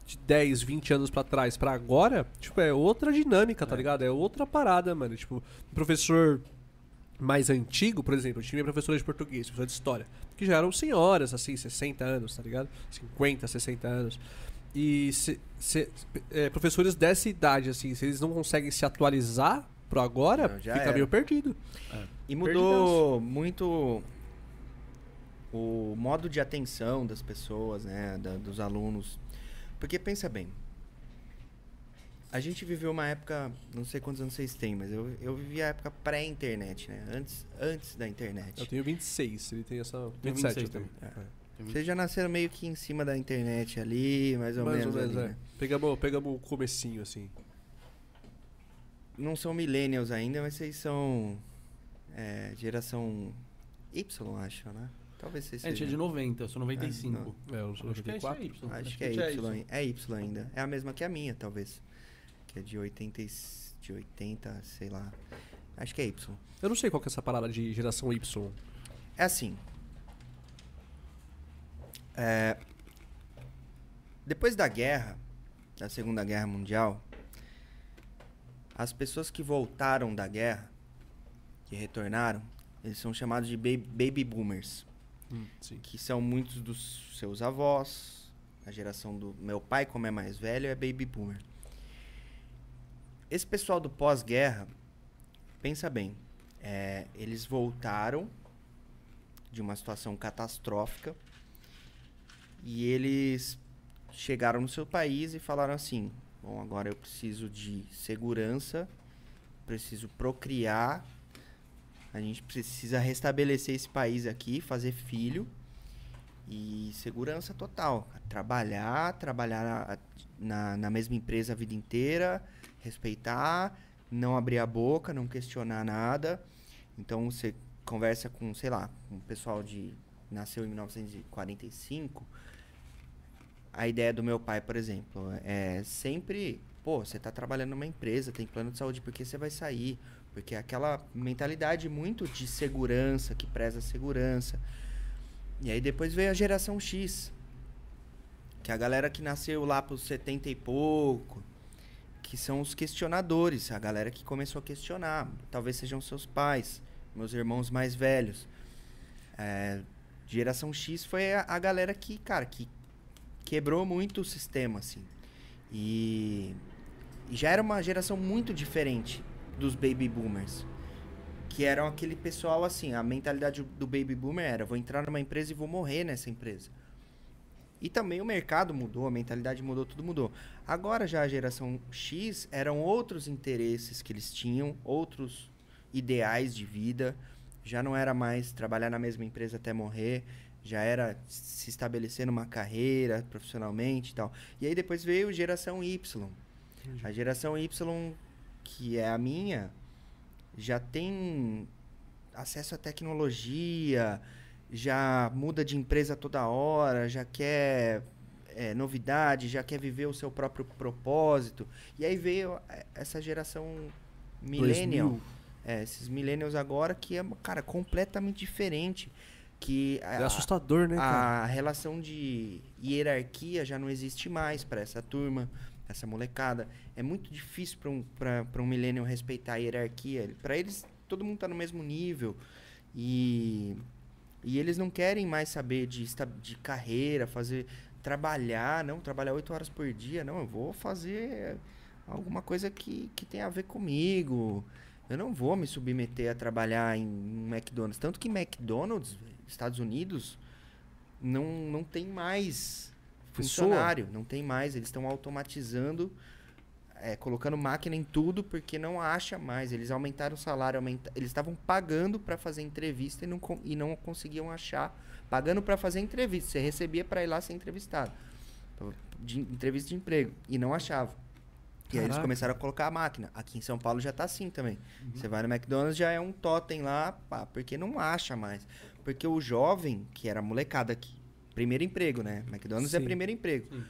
De 10, 20 anos pra trás pra agora, tipo, é outra dinâmica, tá ligado? É outra parada, mano. Tipo, professor mais antigo, por exemplo, eu tinha minha professora de português, professora de história, que já eram senhoras, assim, 60 anos, tá ligado? 50, 60 anos. E se, se- é, professores dessa idade, assim, se eles não conseguem se atualizar pro agora, Não, já fica era. meio perdido. E mudou muito o modo de atenção das pessoas, né, da- dos alunos. Porque pensa bem, a gente viveu uma época, não sei quantos anos vocês têm, mas eu, eu vivi a época pré-internet, né, antes, antes da internet. Eu tenho 26, ele tem essa. Tenho 27 26 eu tenho. também. É. Vocês já nasceram meio que em cima da internet ali, mais ou Mais menos. ou menos, ali, é. né? Pegamos, pegamos o comecinho, assim. Não são millennials ainda, mas vocês são é, geração Y, acho, né? Talvez vocês A gente é de sejam. 90, eu sou 95. É, eu sou Acho que é isso 94. aí, Y. Acho que é Y, é Y ainda. É a mesma que a minha, talvez. Que é de 80, e s- de 80, sei lá. Acho que é Y. Eu não sei qual que é essa parada de geração Y. É assim. É, depois da guerra, da Segunda Guerra Mundial, as pessoas que voltaram da guerra, que retornaram, eles são chamados de ba- baby boomers. Sim. que são muitos dos seus avós, a geração do meu pai, como é mais velho, é baby boomer. Esse pessoal do pós-guerra, pensa bem, é, eles voltaram de uma situação catastrófica e eles chegaram no seu país e falaram assim: bom, agora eu preciso de segurança, preciso procriar, a gente precisa restabelecer esse país aqui, fazer filho e segurança total. Trabalhar, trabalhar na, na, mesma empresa a vida inteira, respeitar, não abrir a boca, não questionar nada. Então você conversa com, sei lá, o pessoal de. Nasceu em 1945. A ideia do meu pai, por exemplo, é sempre. Pô, você tá trabalhando numa empresa, tem plano de saúde, porque você vai sair? Porque é aquela mentalidade muito de segurança, que preza a segurança. E aí depois veio a geração X. Que é a galera que nasceu lá pros 70 e pouco. Que são os questionadores. A galera que começou a questionar. Talvez sejam seus pais, meus irmãos mais velhos. É, geração X foi a, a galera que, cara, que quebrou muito o sistema, assim. E, e já era uma geração muito diferente dos baby boomers. Que eram aquele pessoal assim, a mentalidade do baby boomer era: vou entrar numa empresa e vou morrer nessa empresa. E também o mercado mudou, a mentalidade mudou, tudo mudou. Agora já a geração X eram outros interesses que eles tinham, outros ideais de vida. Já não era mais trabalhar na mesma empresa até morrer, já era se estabelecer numa carreira profissionalmente e tal. E aí depois veio a geração Y. A geração Y, que é a minha, já tem acesso à tecnologia, já muda de empresa toda hora, já quer é, novidade, já quer viver o seu próprio propósito. E aí veio é, essa geração millennial. 2000. É, esses millennials agora que é, cara, completamente diferente. que a, É assustador, né, cara? a relação de hierarquia já não existe mais para essa turma, essa molecada. É muito difícil para um, pra, um millennial respeitar a hierarquia. Para eles, todo mundo tá no mesmo nível. E, e eles não querem mais saber de, de carreira, fazer trabalhar, não, trabalhar oito horas por dia. Não, eu vou fazer alguma coisa que, que tem a ver comigo. Eu não vou me submeter a trabalhar em um McDonald's. Tanto que McDonald's, Estados Unidos, não, não tem mais Pessoa? funcionário. Não tem mais. Eles estão automatizando, é, colocando máquina em tudo porque não acha mais. Eles aumentaram o salário. aumenta- Eles estavam pagando para fazer entrevista e não, e não conseguiam achar. Pagando para fazer entrevista. Você recebia para ir lá ser entrevistado. De, entrevista de emprego. E não achava. E aí eles começaram a colocar a máquina. Aqui em São Paulo já tá assim também. Você vai no McDonald's, já é um totem lá, pá, porque não acha mais. Porque o jovem, que era molecada aqui, primeiro emprego, né? McDonald's é Sim. primeiro emprego. Sim.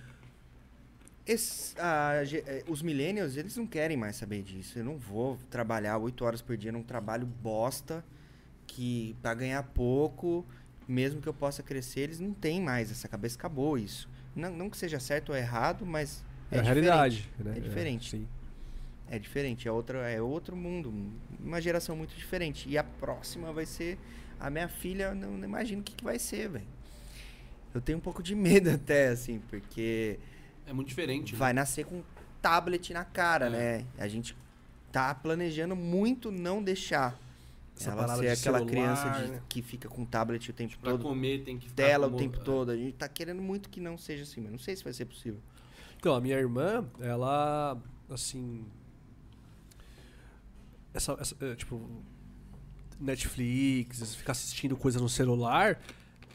Esse- a eh, os millennials, eles não querem mais saber disso. Eu não vou trabalhar oito horas por dia num trabalho bosta, que para ganhar pouco, mesmo que eu possa crescer, eles não têm mais essa cabeça. Acabou isso. Não, não que seja certo ou errado, mas É, a diferente. realidade. Né? É diferente. sim. É diferente, é, outra, é outro mundo, uma geração muito diferente. E a próxima vai ser a minha filha, não, não imagino o que, que vai ser, velho. Eu tenho um pouco de medo até, assim, porque É muito diferente. né? vai nascer com tablet na cara, É. né? A gente tá planejando muito não deixar Essa ela ser de aquela celular, criança de- né? que fica com tablet o tempo Pra todo, comer tem que ficar tela como- o tempo é. todo. A gente tá querendo muito que não seja assim, mas não sei se vai ser possível. Então, a minha irmã, ela, assim. Essa, essa, é, tipo, Netflix, ficar assistindo coisa no celular,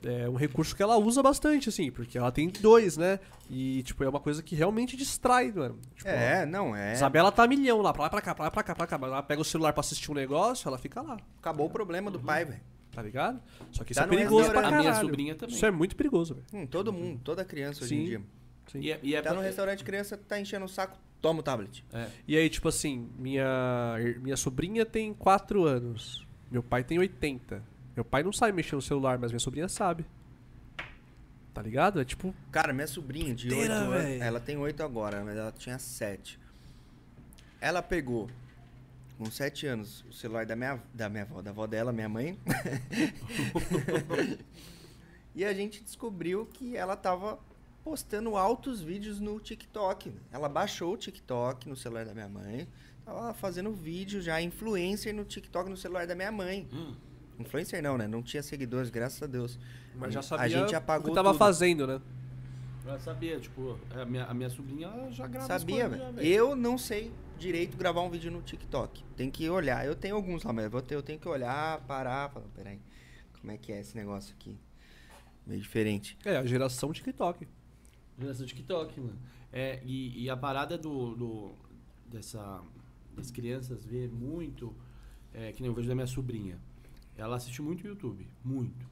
é um recurso que ela usa bastante, assim, porque ela tem dois, né? E, tipo, é uma coisa que realmente distrai, mano. Tipo, é, não, é. Isabela tá milhão lá, pra lá, pra cá, pra lá, pra cá, pra cá. Ela pega o celular pra assistir um negócio, ela fica lá, Acabou o problema do pai, velho. tá ligado? Só que isso Tá é perigoso pra caralho. A minha sobrinha também. Isso é muito perigoso, velho. Hum, todo mundo, toda criança hoje em Sim. dia. Sim. E é, e é Tá no restaurante, criança tá enchendo o saco, toma o tablet. é. E aí, tipo assim, minha, minha sobrinha tem 4 anos. Meu pai tem 80. Meu pai não sabe mexer no celular, mas minha sobrinha sabe. Tá ligado? É tipo. Cara, minha sobrinha de 8 Inteira, anos, ela tem 8 agora, mas ela tinha 7. Ela pegou com 7 anos o celular da minha, da minha avó, da avó dela, minha mãe. e a gente descobriu que ela tava postando altos vídeos no TikTok. Ela baixou o TikTok no celular da minha mãe. Tava fazendo vídeo já, influencer no TikTok no celular da minha mãe. Hum. Influencer não, né? Não tinha seguidores, graças a Deus. Mas já A sabia gente o apagou que tava tudo. fazendo, né? Eu sabia, tipo, a minha, a minha sobrinha já grava as Sabia, já, velho. Eu não sei direito gravar um vídeo no TikTok. Tem que olhar. Eu tenho alguns lá, mas eu, ter, eu tenho que olhar, parar, falar, peraí, como é que é esse negócio aqui? Meio diferente. É, a geração TikTok. Geração TikTok, mano. É, e, e a parada do, do- dessa, das crianças ver muito, é, que nem eu vejo da minha sobrinha. Ela assiste muito YouTube, muito.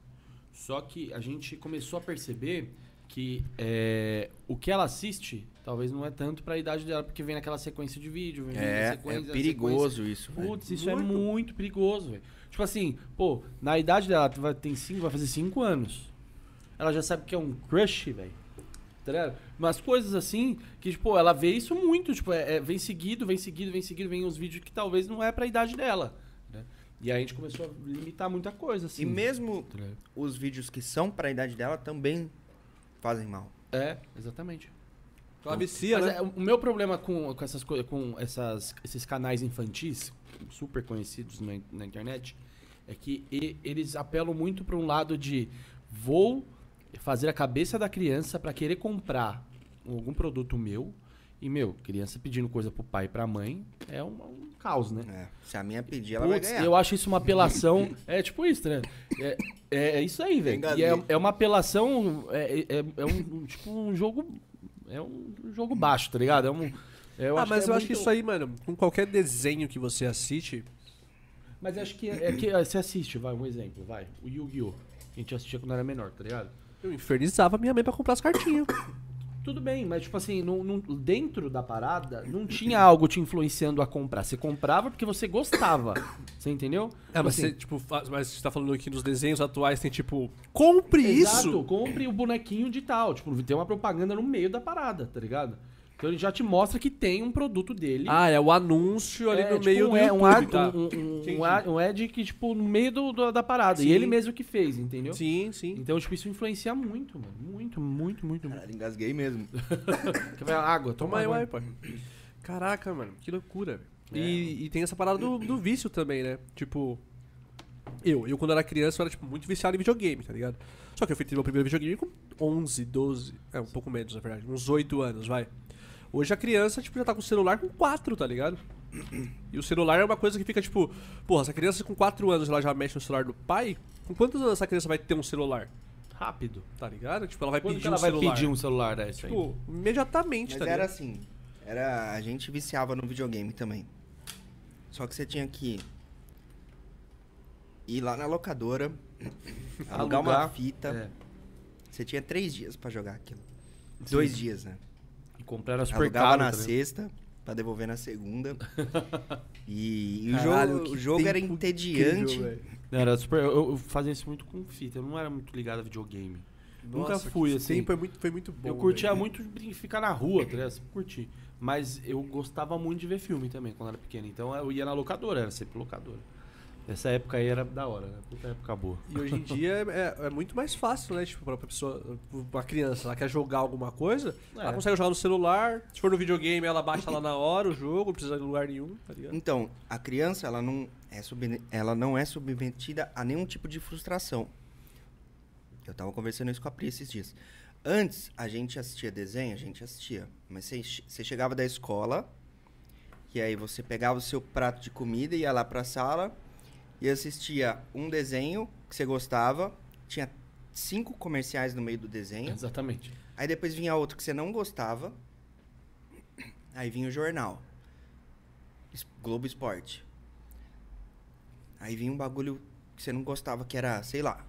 Só que a gente começou a perceber que é, o que ela assiste talvez não é tanto pra idade dela, porque vem naquela sequência de vídeo. Vem na É, é sequência, perigoso isso, velho. Putz, isso é muito perigoso, velho. Tipo assim, pô, na idade dela, vai, tem cinco, vai fazer 5 anos. Ela já sabe que é um crush, velho. Tá ligado? Umas coisas assim, que, tipo, ela vê isso muito, tipo, é, é, vem seguido, vem seguido, vem seguido, vem uns vídeos que talvez não é pra idade dela. E aí a gente começou a limitar muita coisa, assim. E mesmo tá os vídeos que são pra idade dela também fazem mal. É, exatamente. Ela vicia, Mas né? é, o meu problema com, com essas coisas, com essas, esses canais infantis, super conhecidos na, na internet, é que e- eles apelam muito para um lado de vou fazer a cabeça da criança para querer comprar algum produto meu. E, meu, criança pedindo coisa pro pai e pra mãe é um, um caos, né? É, se a minha pedir, ela vai Putz, ganhar. eu acho isso uma apelação. é tipo isso, né? É, é, é isso aí, velho. É, é uma apelação. É, é, é um, um- tipo um jogo. É um jogo baixo, tá ligado? É um. eu ah, acho mas que eu é acho que isso aí, mano, com qualquer desenho que você assiste. Mas acho que é que você assiste, vai, um exemplo, vai. O Yu-Gi-Oh! A gente assistia quando era menor, tá ligado? Eu infernizava minha mãe pra comprar as cartinhas. Tudo bem, mas tipo assim, não- não- dentro da parada, não tinha algo te influenciando a comprar. Você comprava porque você gostava. Você entendeu? É, mas Assim, você, tipo, mas você tá falando aqui nos desenhos atuais, tem tipo, compre Exato, isso! compre o bonequinho de tal. Tipo, tem uma propaganda no meio da parada, tá ligado? Então ele já te mostra que tem um produto dele. Ah, é o anúncio ali É, no tipo, meio um, do é- YouTube, um, ad, tá? um, um, Entendi. um, ad, um ad que, tipo, no meio do, do- da parada. Sim. E ele mesmo que fez, entendeu? Sim, sim. Então, tipo, isso influencia muito, mano. Muito, muito, muito. muito. Caralho, engasguei mesmo. Quer ver água? Toma aí, uai, pai. Caraca, mano, que loucura. E, e tem essa parada do, do vício também, né? Tipo, eu, eu quando era criança, eu era, tipo, muito viciado em videogame, tá ligado? Só que eu fui ter meu primeiro videogame com 11, 12, é, um pouco menos, na verdade, uns 8 anos, vai. Hoje a criança, tipo, já tá com o celular com 4, tá ligado? E o celular é uma coisa que fica, tipo, porra, essa criança com 4 anos, ela já mexe no celular do pai, com quantos anos essa criança vai ter um celular? Rápido. Tá ligado? Tipo, ela vai Quando pedir ela um vai celular. pedir um celular desse aí? Tipo, imediatamente, Mas tá era ligado? assim. Era, a gente viciava no videogame também. Só que você tinha que ir lá na locadora, alugar uma Alugar, fita. É. Você tinha três dias pra jogar aquilo. Dois dias, né? Comprar era super Alugava caro. na tá ligado? sexta, pra devolver na segunda. e, e o Caralho, jogo, que o jogo era tempo entediante. Não, era super, eu, eu fazia isso muito com fita. Eu não era muito ligado a videogame. Nunca Nossa, fui, que assim. tempo é muito, foi muito bom. eu curtia velho. muito ficar na rua, tá ligado? Sempre curti. Mas eu gostava muito de ver filme também, quando era pequeno. Então eu ia na locadora, era sempre locadora. Essa época aí era da hora, né? Puta época boa. E hoje em dia é, é muito mais fácil, né? Tipo, pra pessoa, uma criança, ela quer jogar alguma coisa, ela É. consegue jogar no celular. Se for no videogame, ela baixa lá na hora o jogo, não precisa de lugar nenhum, tá ligado? Então, a criança, ela não é, sub, ela não é submetida a nenhum tipo de frustração. Eu tava conversando isso com a Pri esses dias. Antes, a gente assistia desenho, a gente assistia. Mas você chegava da escola, e aí você pegava o seu prato de comida, ia lá pra sala, e assistia um desenho que você gostava, tinha cinco comerciais no meio do desenho, Exatamente. Aí depois vinha outro que você não gostava. Aí vinha o jornal. Globo Esporte. Aí vinha um bagulho que você não gostava, que era, sei lá.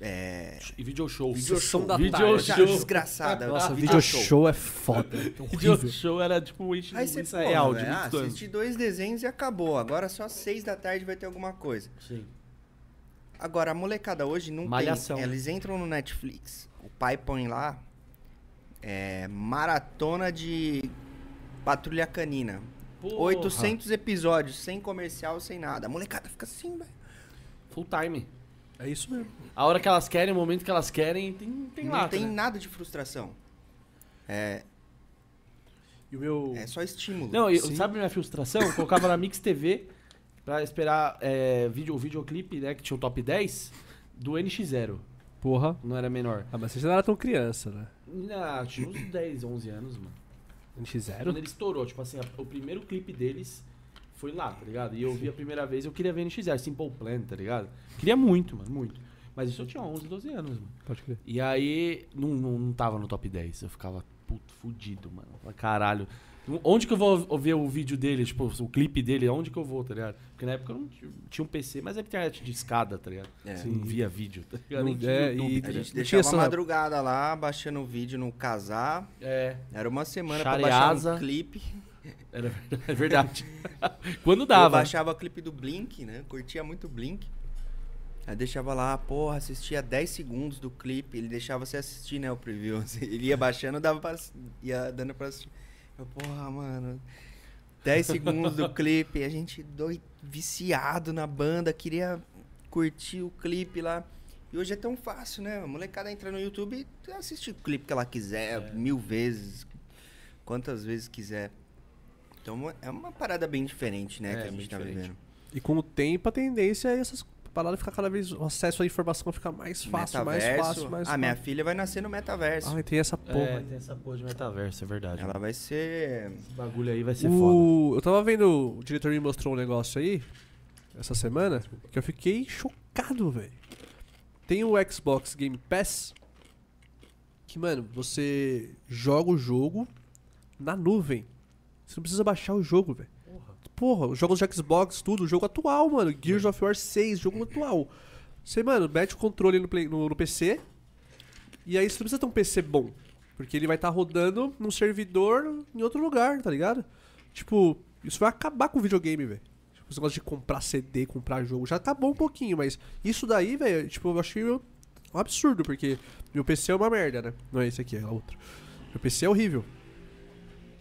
É. E video show. Video show. da Video tarde. show. Desgraçada. Nossa, Ah, video show é foda. É Video show era tipo isso, Aí você é real, de velho, ah, 20 anos. assisti dois desenhos e acabou. Agora só às seis da tarde vai ter alguma coisa. Sim. Agora, a molecada hoje não Malhação. tem. Eles entram no Netflix, o pai põe lá é, maratona de Patrulha Canina. Porra. 800 episódios, sem comercial, sem nada. A molecada fica assim, velho. Full time. É isso mesmo. A hora que elas querem, o momento que elas querem, tem, tem Não tem né? nada de frustração. É, E o meu. é só estímulo. Não, eu, sabe minha frustração? Eu colocava na Mix TV pra esperar é, vídeo, o videoclipe, né? Que tinha o top 10 do NX0. Porra. Não era menor. Ah, mas você já não era tão criança, né? Não, tinha uns 10, 11 anos, mano. Quando NX0? ele estourou, tipo assim, a- o primeiro clipe deles foi lá, tá ligado? E eu vi a primeira vez, eu queria ver NX0, Simple Plan, tá ligado? Queria muito, mano, muito. Mas isso eu tinha 11, 12 anos, mano. Pode crer. E aí, não, não, não tava no top 10. Eu ficava, puto, fudido, mano. Caralho. Onde que eu vou ver o vídeo dele, tipo, o clipe dele, onde que eu vou, tá ligado? Porque na época eu não tinha, tinha um PC, mas a internet de escada, tá ligado? É. Não via vídeo, tá ligado? Não- tinha é, YouTube, e- tá A gente Não deixava essa- madrugada lá, baixando o vídeo no casar. É, Era uma semana Shareasa. pra baixar um clipe. Era. É verdade. Quando Eu dava. baixava o clipe do Blink, né? Curtia muito Blink. Aí deixava lá, porra, assistia 10 segundos do clipe. Ele deixava você assistir, né, o preview. Ele ia baixando, dava pra, ia dando pra assistir. Eu, porra, mano. 10 segundos do clipe. A gente doido, viciado na banda, queria curtir o clipe lá. E hoje é tão fácil, né? A molecada entra no YouTube e assiste o clipe que ela quiser, É. mil vezes, quantas vezes quiser. Então é uma parada bem diferente, né, É, que a gente tá diferente. vivendo. E com o tempo, a tendência é essas paradas ficar cada vez. O acesso à informação ficar mais fácil, mais Metaverso. fácil, mais ah, fácil. minha filha vai nascer no metaverso. Ai, tem essa É, porra. tem essa porra de metaverso, é verdade. Ela vai ser. Esse bagulho aí vai ser foda. o... Eu tava vendo, o diretor me mostrou um negócio aí, essa semana, que eu fiquei chocado, velho. Tem o Xbox Game Pass, que, mano, você joga o jogo na nuvem. Você não precisa baixar o jogo, velho. Porra, os jogos de Xbox, tudo, jogo atual, mano. Gears of War 6, jogo atual. Você, mano, mete o controle no, play- no- no PC. E aí você não precisa ter um PC bom. Porque ele vai estar rodando num servidor em outro lugar, tá ligado? Tipo, isso vai acabar com o videogame, velho. Tipo, esse de comprar CD, comprar jogo, já acabou um pouquinho, mas isso daí, velho, tipo, eu achei um absurdo, porque meu PC é uma merda, né? Não é esse aqui, é outro. Meu PC é horrível.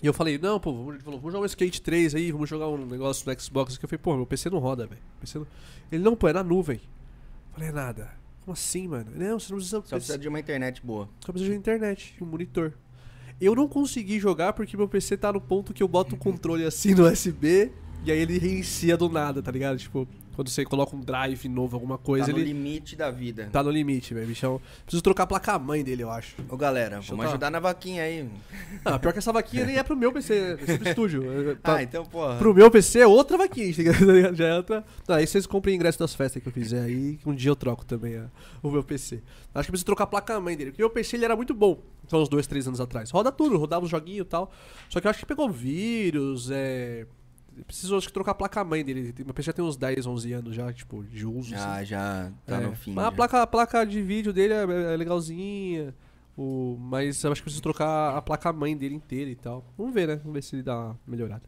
E eu falei, não, pô, vamos, falou, vamos jogar um Skate 3 aí, vamos jogar um negócio no Xbox. Que eu falei, pô, meu PC não roda, velho. Ele, não, pô, é na nuvem. Eu falei, é nada. Como assim, mano? Não, você não precisa. Só precisa de uma internet boa. Só precisa de internet, um monitor. Eu não consegui jogar porque meu PC tá no ponto que eu boto o controle assim no USB e aí ele reinicia do nada, tá ligado? Tipo, quando você coloca um drive novo, alguma coisa, tá no ele limite da vida. tá no limite, velho. Bichão. Preciso trocar a placa-mãe dele, eu acho. Ô, galera, Deixa vamos tá- ajudar na vaquinha aí. Ah, pior que essa vaquinha nem é pro meu PC, é pro estúdio. É pra- Ah, então, porra. Pro meu PC é outra vaquinha, tá já é outra. Não, aí vocês comprem ingresso das festas que eu fizer aí, um dia eu troco também a- o meu PC. Acho que preciso trocar a placa-mãe dele, porque o meu PC ele era muito bom, só uns dois, três anos atrás. Roda tudo, rodava os joguinhos e tal. Só que eu acho que pegou vírus, é. Preciso acho que trocar a placa-mãe dele. Meu PC já tem uns 10, 11 anos já, tipo, de uso. Já, assim. já tá É. no fim. Mas a placa, a placa de vídeo dele é, é legalzinha. O, mas eu acho que preciso trocar a placa-mãe dele inteira e tal. Vamos ver, né? Vamos ver se ele dá uma melhorada.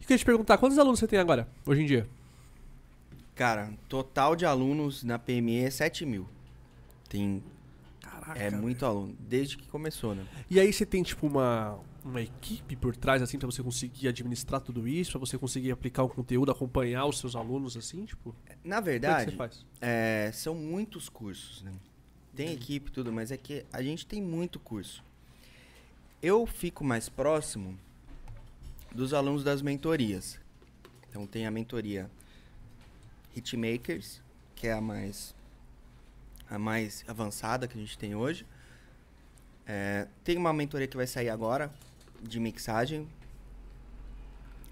E queria te perguntar, quantos alunos você tem agora, hoje em dia? Cara, total de alunos na PME é 7 mil. Tem, Caraca. é muito aluno, desde que começou, né? E aí você tem, tipo, uma, uma equipe por trás, assim, pra você conseguir administrar tudo isso, pra você conseguir aplicar o conteúdo, acompanhar os seus alunos, assim, tipo? Na é verdade, faz? é, são muitos cursos, né? Tem equipe e tudo, mas é que a gente tem muito curso. Eu fico mais próximo dos alunos das mentorias. Então tem a mentoria Hitmakers, que é a mais a mais avançada que a gente tem hoje. É, tem uma mentoria que vai sair agora de mixagem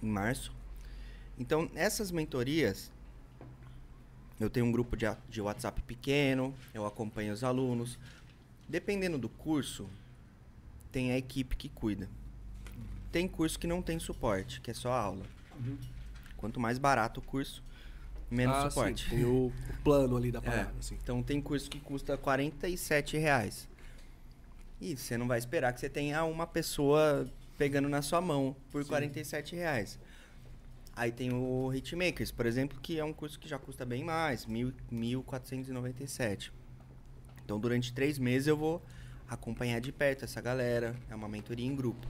em março. Então essas mentorias eu tenho um grupo de, de WhatsApp pequeno, eu acompanho os alunos. Dependendo do curso, tem a equipe que cuida. Tem curso que não tem suporte, que é só aula. Quanto mais barato o curso, menos Ah, suporte. Sim, tem o, o plano ali da É, parada, assim. Então tem curso que custa 47 reais. E você não vai esperar que você tenha uma pessoa pegando na sua mão por 47 reais. Aí tem o Hitmakers, por exemplo, que é um curso que já custa bem mais, mil- 1.497. Então durante três meses eu vou acompanhar de perto essa galera. É uma mentoria em grupo.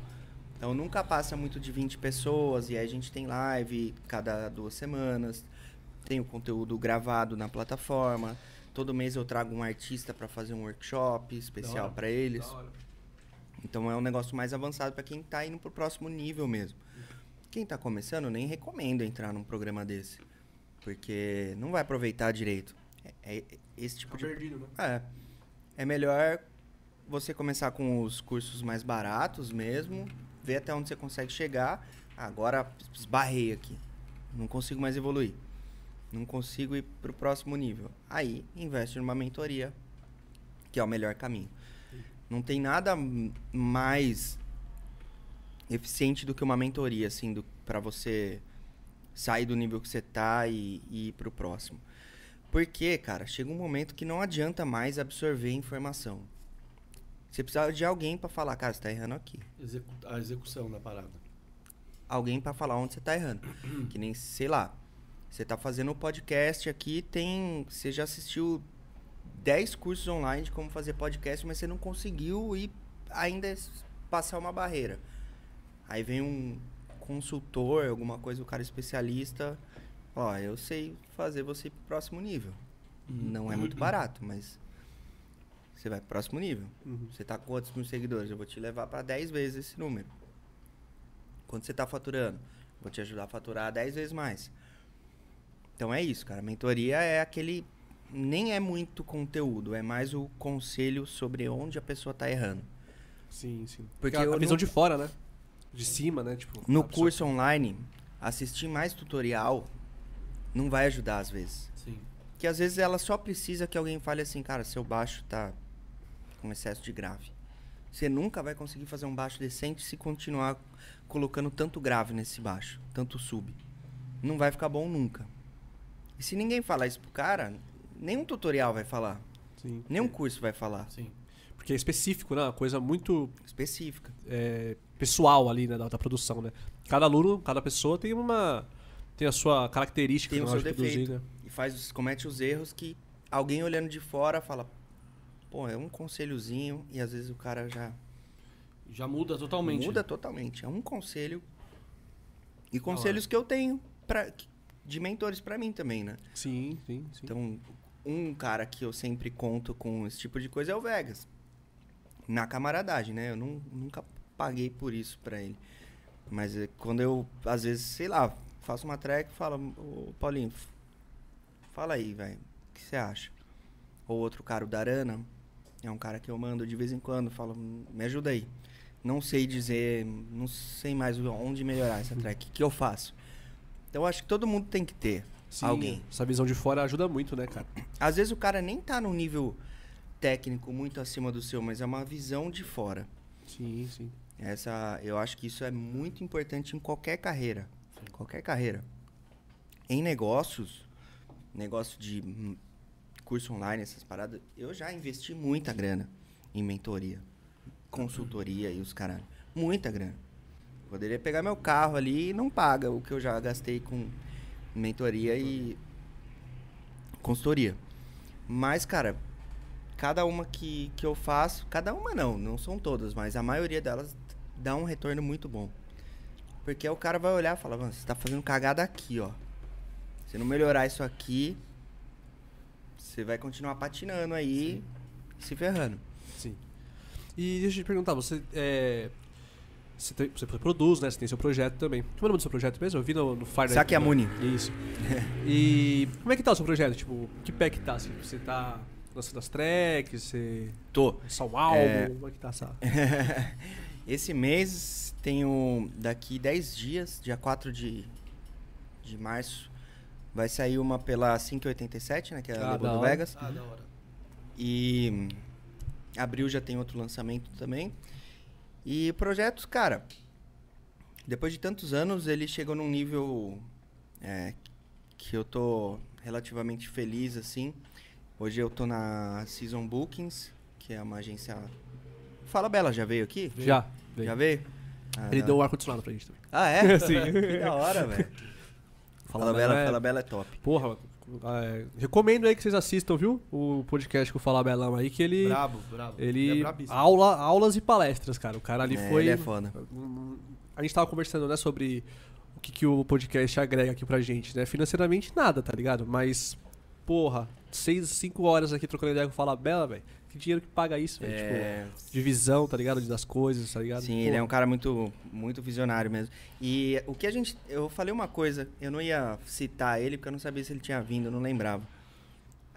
Então nunca passa muito de 20 pessoas, e aí a gente tem live cada duas semanas. Tem o conteúdo gravado na plataforma. Todo mês eu trago um artista para fazer um workshop especial para eles. Então é um negócio mais avançado para quem tá indo pro próximo nível mesmo. Quem tá começando, eu nem recomendo entrar num programa desse. Porque não vai aproveitar direito. É, é esse tipo de. perdido, né? É. É melhor você começar com os cursos mais baratos mesmo, ver até onde você consegue chegar. Agora esbarrei aqui. Não consigo mais evoluir. Não consigo ir pro próximo nível. Aí investe numa mentoria, que é o melhor caminho. Não tem nada mais eficiente do que uma mentoria, assim, para você sair do nível que você tá e, e ir pro próximo. Porque, cara, chega um momento que não adianta mais absorver informação. Você precisa de alguém pra falar, cara, você tá errando aqui. Execu- a execução da parada. Alguém pra falar onde você tá errando. que nem, sei lá, você tá fazendo um podcast aqui, tem. Você já assistiu 10 cursos online de como fazer podcast, mas você não conseguiu e ainda passar uma barreira. Aí vem um consultor, alguma coisa, o cara especialista. Ó, eu sei fazer você ir pro próximo nível. Não é muito barato, mas você vai pro próximo nível. Uhum. Você tá com quantos mil seguidores? Eu vou te levar para 10 vezes esse número. Quanto você tá faturando? Vou te ajudar a faturar 10 vezes mais. Então é isso, cara. Mentoria é aquele. Nem é muito conteúdo, é mais o conselho sobre onde a pessoa tá errando. Sim, sim. Porque Porque a, a visão não- de fora, né? De cima, né? Tipo, No a pessoa- curso online, assistir mais tutorial não vai ajudar às vezes. Sim. Que às vezes ela só precisa que alguém fale assim, cara, seu baixo tá com excesso de grave. Você nunca vai conseguir fazer um baixo decente se continuar colocando tanto grave nesse baixo, tanto sub. Não vai ficar bom nunca. E se ninguém falar isso pro cara, nenhum tutorial vai falar, Sim. nenhum curso vai falar. Sim. Porque é específico, né? Uma coisa muito Específica. é, pessoal ali, né? Da, da produção, né? Cada aluno, cada pessoa tem uma. Tem a sua característica Tem o na seu de produzir, defeito. né? E faz, os- comete os erros que alguém olhando de fora fala, pô, é um conselhozinho e às vezes o cara já Já muda totalmente. muda totalmente. É um conselho. E conselhos que eu tenho pra, de mentores pra mim também, né? Sim, sim, sim. Então, um cara que eu sempre conto com esse tipo de coisa é o Vegas. Na camaradagem, né? Eu não- nunca paguei por isso pra ele. Mas é quando eu, às vezes, sei lá, faço uma track e falo, ô Paulinho, fala aí, velho, o que você acha? Ou outro cara, o Darana, é um cara que eu mando de vez em quando, falo, "Hum, me ajuda aí. Não sei dizer, não sei mais onde melhorar essa track, o que eu faço? Então, eu acho que todo mundo tem que ter Sim, alguém. Essa visão de fora ajuda muito, né, cara? Às vezes o cara nem tá num nível técnico muito acima do seu, mas é uma visão de fora. Sim, sim. Essa, eu acho que isso é muito importante em qualquer carreira. Qualquer carreira. Em negócios, negócio de hum, curso online, essas paradas, eu já investi muita grana em mentoria, consultoria e os caralho. Muita grana. Poderia pegar meu carro ali e não paga o que eu já gastei com mentoria e consultoria. Mas, cara, cada uma que, que eu faço, cada uma não, não são todas, mas a maioria delas dá um retorno muito bom. Porque o cara vai olhar e falar, mano, você tá fazendo cagada aqui, ó. Se não melhorar isso aqui, você vai continuar patinando aí, se ferrando. Sim. E deixa eu te perguntar, você é. Você, tem- você produz, né? Você tem seu projeto também. Como é o nome do seu projeto mesmo? Eu vi no, no Fire Sakyamuni. Isso. E como é que tá o seu projeto? Tipo, que pé que tá? Assim, você tá lançando as tracks? Você. Tô. Só um álbum? É. Como é que tá essa. Esse mês tenho daqui 10 dias, dia 4 de, de março, vai sair uma pela 587, né? Que é a Ah, label do hora. Vegas. Ah, da hora. E abril já tem outro lançamento também. E projetos, cara, depois de tantos anos, ele chegou num nível é, que eu tô relativamente feliz, assim. Hoje eu tô na Season Bookings, que é uma agência... Fala Bela, já veio aqui? Já. Já veio? Ah, Ele da- deu um ar-condicionado pra gente também. Ah, é? Sim. que da hora, velho. Fala, Bela, é- Fala Bela é top. Porra, é, recomendo aí que vocês assistam, viu? O podcast com o Fala Belão aí, que ele. Brabo, brabo. Ele. é brabíssimo. aula, aulas e palestras, cara. O cara ali É, foi. Ele é foda. A gente tava conversando, né, sobre o que, que o podcast agrega aqui pra gente, né? Financeiramente, nada, tá ligado? Mas, porra, seis, cinco horas aqui trocando ideia com o Fala Bela, velho. Que dinheiro que paga isso, velho? É, Tipo, de visão, tá ligado? Das coisas, tá ligado? Sim, ele é um cara muito, muito visionário mesmo. E o que a gente. Eu falei uma coisa, eu não ia citar ele porque eu não sabia se ele tinha vindo, eu não lembrava.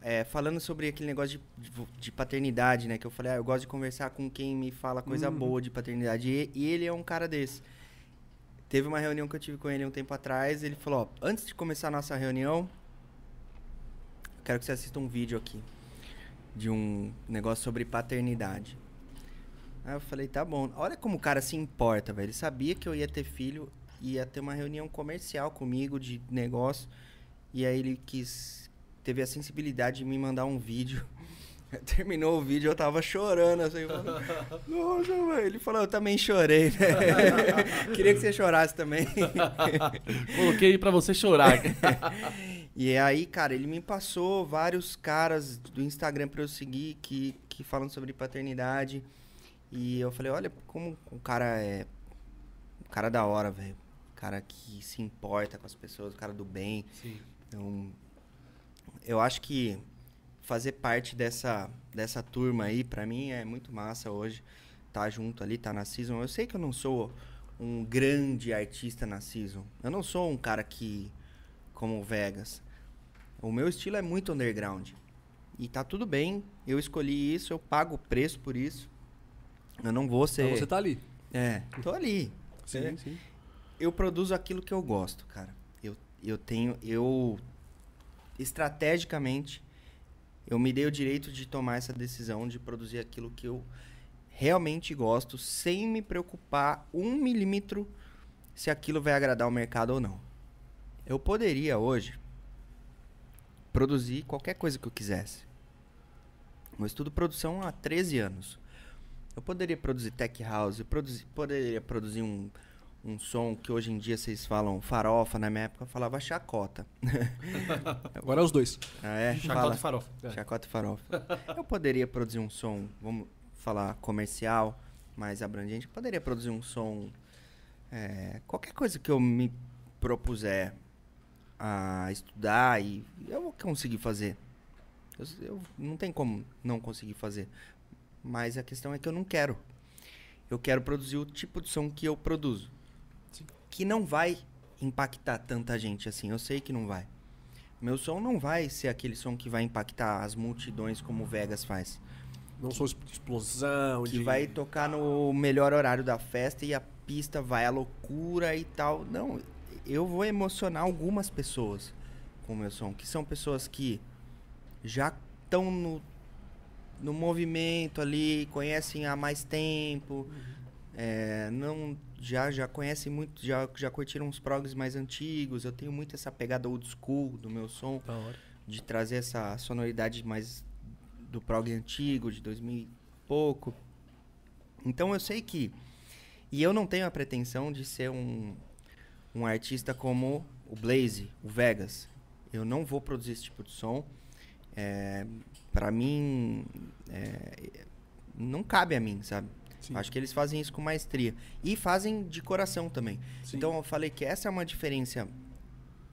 É, falando sobre aquele negócio de, de, de paternidade, né? Que eu falei, ah, eu gosto de conversar com quem me fala coisa Uhum. boa de paternidade. E, e ele é um cara desse. Teve uma reunião que eu tive com ele um tempo atrás. Ele falou: ó, antes de começar a nossa reunião, quero que você assista um vídeo aqui de um negócio sobre paternidade. Aí eu falei, tá bom. Olha como o cara se importa, velho. Ele sabia que eu ia ter filho, ia ter uma reunião comercial comigo de negócio. E aí ele quis. Teve a sensibilidade de me mandar um vídeo. Terminou o vídeo, eu tava chorando, assim, falando, Nossa, velho. Ele falou, eu também chorei, né? Queria que você chorasse também. Coloquei pra você chorar. E aí, cara, ele me passou vários caras do Instagram pra eu seguir que, que falam sobre paternidade. E eu falei, olha como o cara é. O cara da hora, velho. O cara que se importa com as pessoas, o cara do bem. Sim. Então, eu acho que fazer parte dessa, dessa turma aí, pra mim, é muito massa hoje. Tá junto ali, tá na Season. Eu sei que eu não sou um grande artista na Season. Eu não sou um cara que. Como o Vegas. O meu estilo é muito underground. E tá tudo bem. Eu escolhi isso, eu pago o preço por isso. Eu não vou ser. Então você tá ali. É, tô ali. Sim, sim. Eu produzo aquilo que eu gosto, cara. Eu, eu tenho. Eu. Estrategicamente, eu me dei o direito de tomar essa decisão de produzir aquilo que eu realmente gosto, sem me preocupar um milímetro se aquilo vai agradar o mercado ou não. Eu poderia hoje produzir qualquer coisa que eu quisesse. Eu estudo produção há 13 anos. Eu poderia produzir tech house, eu produzi- poderia produzir um, um som que hoje em dia vocês falam farofa, na minha época eu falava chacota. Agora é os dois. Ah, é? Chacota Fala. e farofa. É. Chacota e farofa. Eu poderia produzir um som, vamos falar comercial, mais abrangente. Eu poderia produzir um som. é, qualquer coisa que eu me propuser a estudar e eu vou conseguir fazer. Eu, eu- não tem como não conseguir fazer. Mas a questão é que eu não quero. Eu quero produzir o tipo de som que eu produzo. Sim. Que não vai impactar tanta gente assim. Eu sei que não vai. Meu som não vai ser aquele som que vai impactar as multidões como o Vegas faz. Não sou explosão Que de... vai tocar no melhor horário da festa e a pista vai à loucura e tal. Não, eu vou emocionar algumas pessoas com o meu som, que são pessoas que já estão no, no movimento ali, conhecem há mais tempo, é, não já já conhecem muito, já já curtiram uns progs mais antigos. Eu tenho muito essa pegada old school do meu som de trazer essa sonoridade mais do prog antigo, de 2000 e pouco. Então eu sei que. E eu não tenho a pretensão de ser um, um artista como o Blaze, o Vegas. Eu não vou produzir esse tipo de som. É, para mim, é, não cabe a mim, sabe? Sim. Acho que eles fazem isso com maestria. E fazem de coração também. Sim. Então eu falei que essa é uma diferença.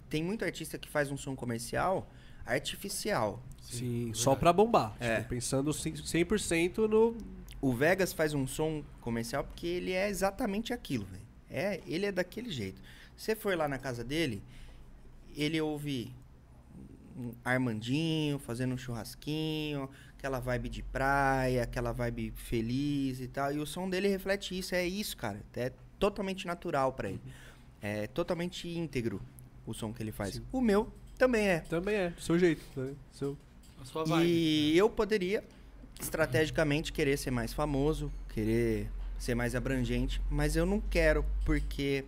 Tem muito artista que faz um som comercial artificial. Sim, só pra bombar. É. Tipo, pensando cem- 100% no... O Vegas faz um som comercial porque ele é exatamente aquilo, velho. É, ele é daquele jeito. Você for lá na casa dele, ele ouve um Armandinho fazendo um churrasquinho, aquela vibe de praia, aquela vibe feliz e tal. E o som dele reflete isso, é isso, cara. É totalmente natural pra ele. É totalmente íntegro o som que ele faz. Sim. O meu também é. Também é, do seu jeito. Né? Seu... A sua vibe. E eu poderia, estrategicamente, querer ser mais famoso, querer ser mais abrangente, mas eu não quero, porque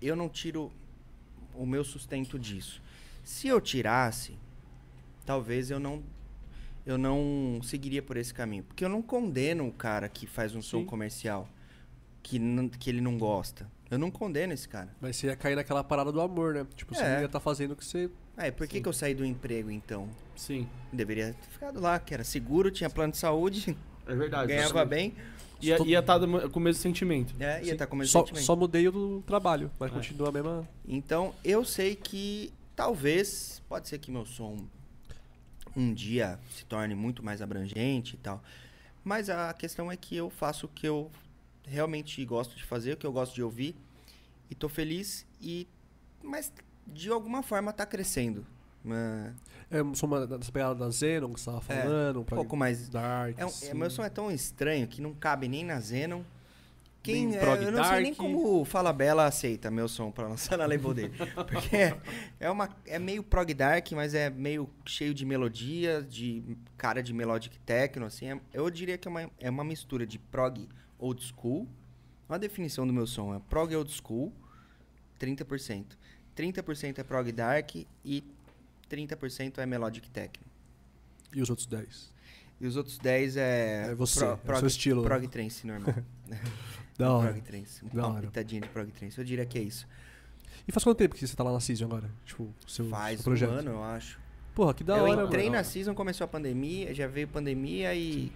eu não tiro o meu sustento disso. Se eu tirasse, talvez eu não eu não seguiria por esse caminho, porque eu não condeno o cara que faz um som Sim. comercial que, não- que ele não gosta. Eu não condeno esse cara. Mas você ia cair naquela parada do amor, né? Tipo, você É. não ia estar fazendo o que você... Ah, por que, que eu saí do emprego então? Sim. Deveria ter ficado lá, que era seguro, tinha plano de saúde, É verdade. ganhava bem. Ia Tô- estar com o mesmo sentimento. É, ia estar com o mesmo Só, sentimento. só mudei o do trabalho, mas É. continua a mesma... Então, eu sei que talvez, pode ser que meu som um dia se torne muito mais abrangente e tal. Mas a questão é que eu faço o que eu realmente gosto de fazer, o que eu gosto de ouvir. E tô feliz e... Mas, de alguma forma, tá crescendo. Ah, É, uma das pegadas da Zenon que você tava É, falando. um pouco mais... Dark. É um- é, meu som é tão estranho que não cabe nem na Zenon. Quem, é, prog eu não sei nem como o Fala Bela aceita meu som pra lançar na label dele. Porque é, é, uma, é meio prog dark, mas é meio cheio de melodia, de cara de melodic techno, assim. É- eu diria que é uma, é uma mistura de prog old school. Uma definição do meu som é prog old school, 30%. 30% é prog dark e 30% é melodic techno. E os outros 10? E os outros 10 é. É você, é o seu estilo. Prog trance normal. Da hora. Prog trance. Da Uma hora. pitadinha de prog trance. Eu diria que é isso. E faz quanto tempo que você tá lá na Season agora? Tipo, o seu, Faz seu um projeto? ano, eu acho. Porra, que da eu hora, entrei mano. na Season, começou a pandemia, já veio pandemia e.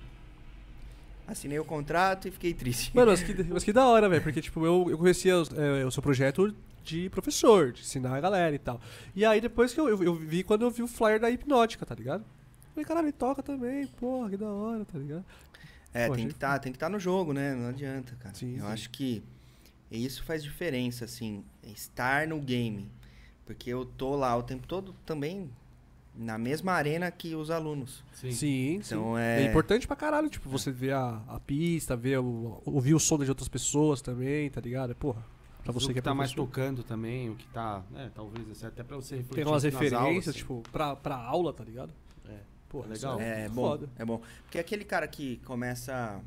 Assinei o contrato e fiquei triste. Mano, mas que, mas que da hora, velho. Porque, tipo, eu, eu conhecia é, o seu projeto de professor, de ensinar a galera e tal. E aí, depois que eu, eu, eu vi quando eu vi o flyer da hipnótica, tá ligado? Falei, caralho, ele toca também, porra, que da hora, tá ligado? É, Pô, tem achei que estar, tem que estar no jogo, né? Não adianta, cara. Sim, eu sim. acho que isso faz diferença, assim, estar no game. Porque eu tô lá o tempo todo também na mesma arena que os alunos. Sim. Sim, Então sim. é- É importante pra caralho, tipo, você ver a, a pista, ver o, ouvir o som de outras pessoas também, tá ligado? Porra, pra você o que, que é tá mais tocando também, o que tá. É, talvez assim, até pra você refletir. Tem umas referências, aulas, assim. tipo, pra, pra aula, tá ligado? É. Porra, É legal. É, muito bom. foda. É bom. Porque aquele cara que começa.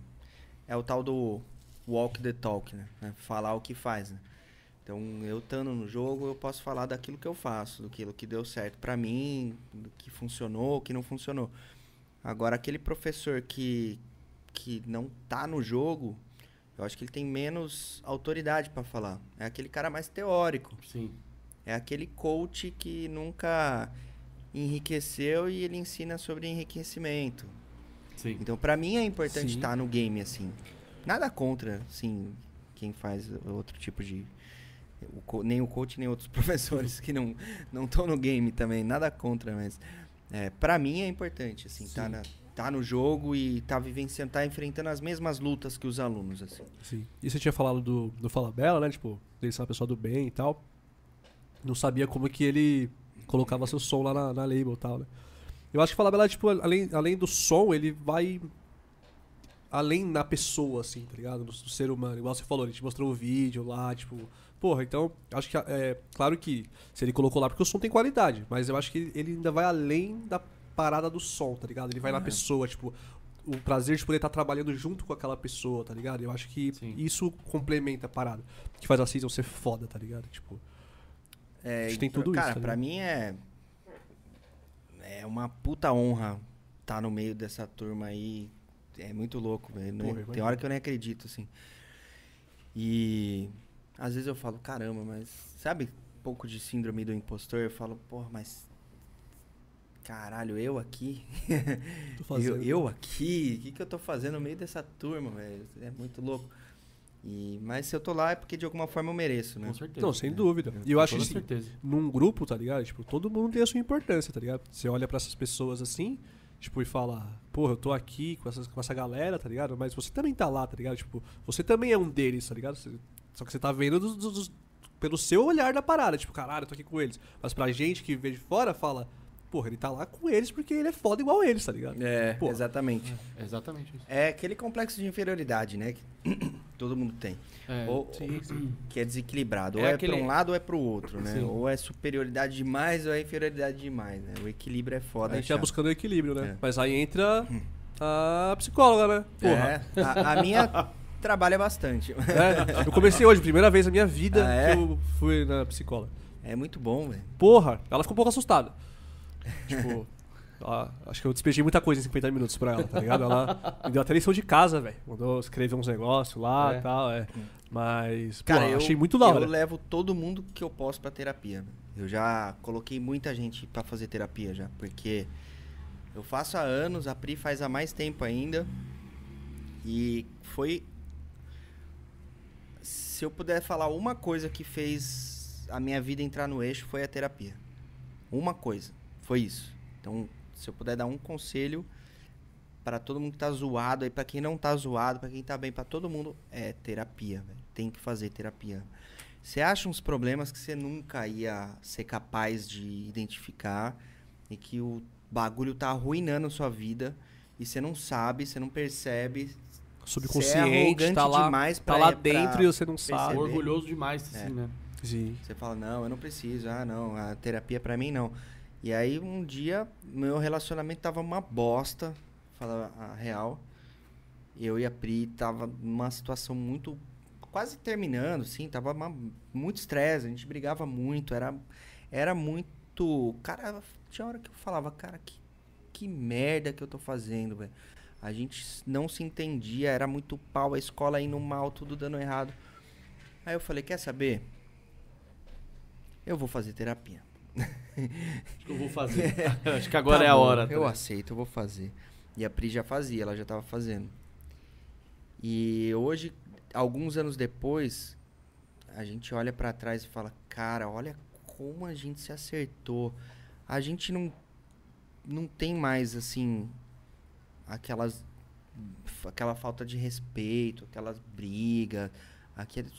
É o tal do walk the talk, né? É Falar o que faz, né? Então, eu estando no jogo, eu posso falar daquilo que eu faço, daquilo que deu certo pra mim, do que funcionou, o que não funcionou. Agora, aquele professor que que não tá no jogo, eu acho que ele tem menos autoridade pra falar. É aquele cara mais teórico. Sim. É aquele coach que nunca enriqueceu e ele ensina sobre enriquecimento. Sim. Então, pra mim é importante Sim. estar no game assim. Nada contra, assim, quem faz outro tipo de o nem o coach nem outros professores que não não estão no game também, nada contra, mas é, para mim é importante assim, tá Sim. na tá no jogo e tá vivenciando, tá enfrentando as mesmas lutas que os alunos assim. Sim. E você tinha falado do, do Fala Bela, né? Tipo, ele ser uma pessoa do bem e tal. Não sabia como que ele colocava seu som lá na, na label e tal, né? Eu acho que Fala Bela, tipo, além, além do som, ele vai além na pessoa, assim, tá ligado? Do, do ser humano. Igual você falou, ele te mostrou o vídeo lá, tipo... Porra, então, acho que, é... Claro que se ele colocou lá, porque o som tem qualidade. Mas eu acho que ele ainda vai além da parada do som, tá ligado? Ele vai na É. pessoa, tipo... O prazer de poder estar trabalhando junto com aquela pessoa, tá ligado? Eu acho que Sim. isso complementa a parada. Que faz a season ser foda, tá ligado? Tipo... É, Acho que e tem pra- tudo isso, Cara, tá pra mim é é uma puta honra estar no meio dessa turma aí. É muito louco, velho. Não- Porra, Tem hora que eu nem acredito, assim. E às vezes eu falo, caramba, mas sabe, um pouco de síndrome do impostor, eu falo, porra, mas caralho, eu aqui? Tô fazendo. Eu, eu aqui? O que, que eu tô fazendo no meio dessa turma, velho? É muito louco. E, mas se eu tô lá é porque de alguma forma eu mereço, né? Com certeza. Não, sem É. dúvida. E eu Com acho que assim, certeza. num grupo, tá ligado? Tipo, todo mundo tem a sua importância, tá ligado? Você olha pra essas pessoas assim, tipo, e fala, porra, eu tô aqui com, essas, com essa galera, tá ligado? Mas você também tá lá, tá ligado? Tipo, você também é um deles, tá ligado? Você- só que você tá vendo dos- dos- dos- pelo seu olhar da parada, tipo, caralho, eu tô aqui com eles. Mas pra gente que vê de fora, fala, porra, ele tá lá com eles porque ele é foda igual eles, tá ligado? É, Pô. exatamente. É exatamente isso. É aquele complexo de inferioridade, né? Que todo mundo tem. É, ou, sim, ou- que é desequilibrado. É ou é aquele- pra um lado ou é pro outro, né? Sim. Ou é superioridade demais ou é inferioridade demais, né? O equilíbrio é foda. a gente achar. tá buscando o equilíbrio, né? É. Mas aí entra a psicóloga, né? Porra. É, a, a minha trabalha bastante. É, eu comecei hoje, primeira vez na minha vida Ah, é? que eu fui na psicóloga. É muito bom, velho. Porra, ela ficou um pouco assustada. Tipo, ela- acho que eu despejei muita coisa em 50 minutos pra ela, tá ligado? Ela me deu até lição de casa, velho. Mandou escrever uns negócios lá É. e tal, é. Mas, Cara, porra, eu, achei muito da hora. eu levo todo mundo que eu posso pra terapia. velho. Eu já coloquei muita gente pra fazer terapia já, porque eu faço há anos, a Pri faz há mais tempo ainda. E foi se eu puder falar uma coisa que fez a minha vida entrar no eixo foi a terapia. Uma coisa, foi isso. Então, se eu puder dar um conselho para todo mundo que tá zoado aí, para quem não tá zoado, para quem tá bem, para todo mundo, é terapia, velho. Tem que fazer terapia. Você acha uns problemas que você nunca ia ser capaz de identificar e que o bagulho tá arruinando a sua vida e você não sabe, você não percebe, Subconsciente, arrogante tá lá, demais tá pra- lá pra dentro e você não sabe. perceber. Orgulhoso demais, assim, É. né? Sim. Você fala, não, eu não preciso. Ah, não, a terapia pra mim não. E aí um dia, meu relacionamento tava uma bosta, falar a real. Eu e a Pri tava numa situação muito quase terminando, sim, tava uma- muito estresse, a gente brigava muito, era era muito, cara, tinha hora que eu falava, cara, que que merda que eu tô fazendo, velho. A gente não se entendia, era muito pau, a escola indo mal, tudo dando errado. Aí eu falei, quer saber? Eu vou fazer terapia. Acho que eu vou fazer. Acho que agora Tá é a bom, hora. Eu tá? aceito, eu vou fazer. E a Pri já fazia, ela já tava fazendo. E hoje, alguns anos depois, a gente olha pra trás e fala: "Cara, olha como a gente se acertou. A gente não não tem mais assim aquelas aquela falta de respeito, aquelas brigas, aquele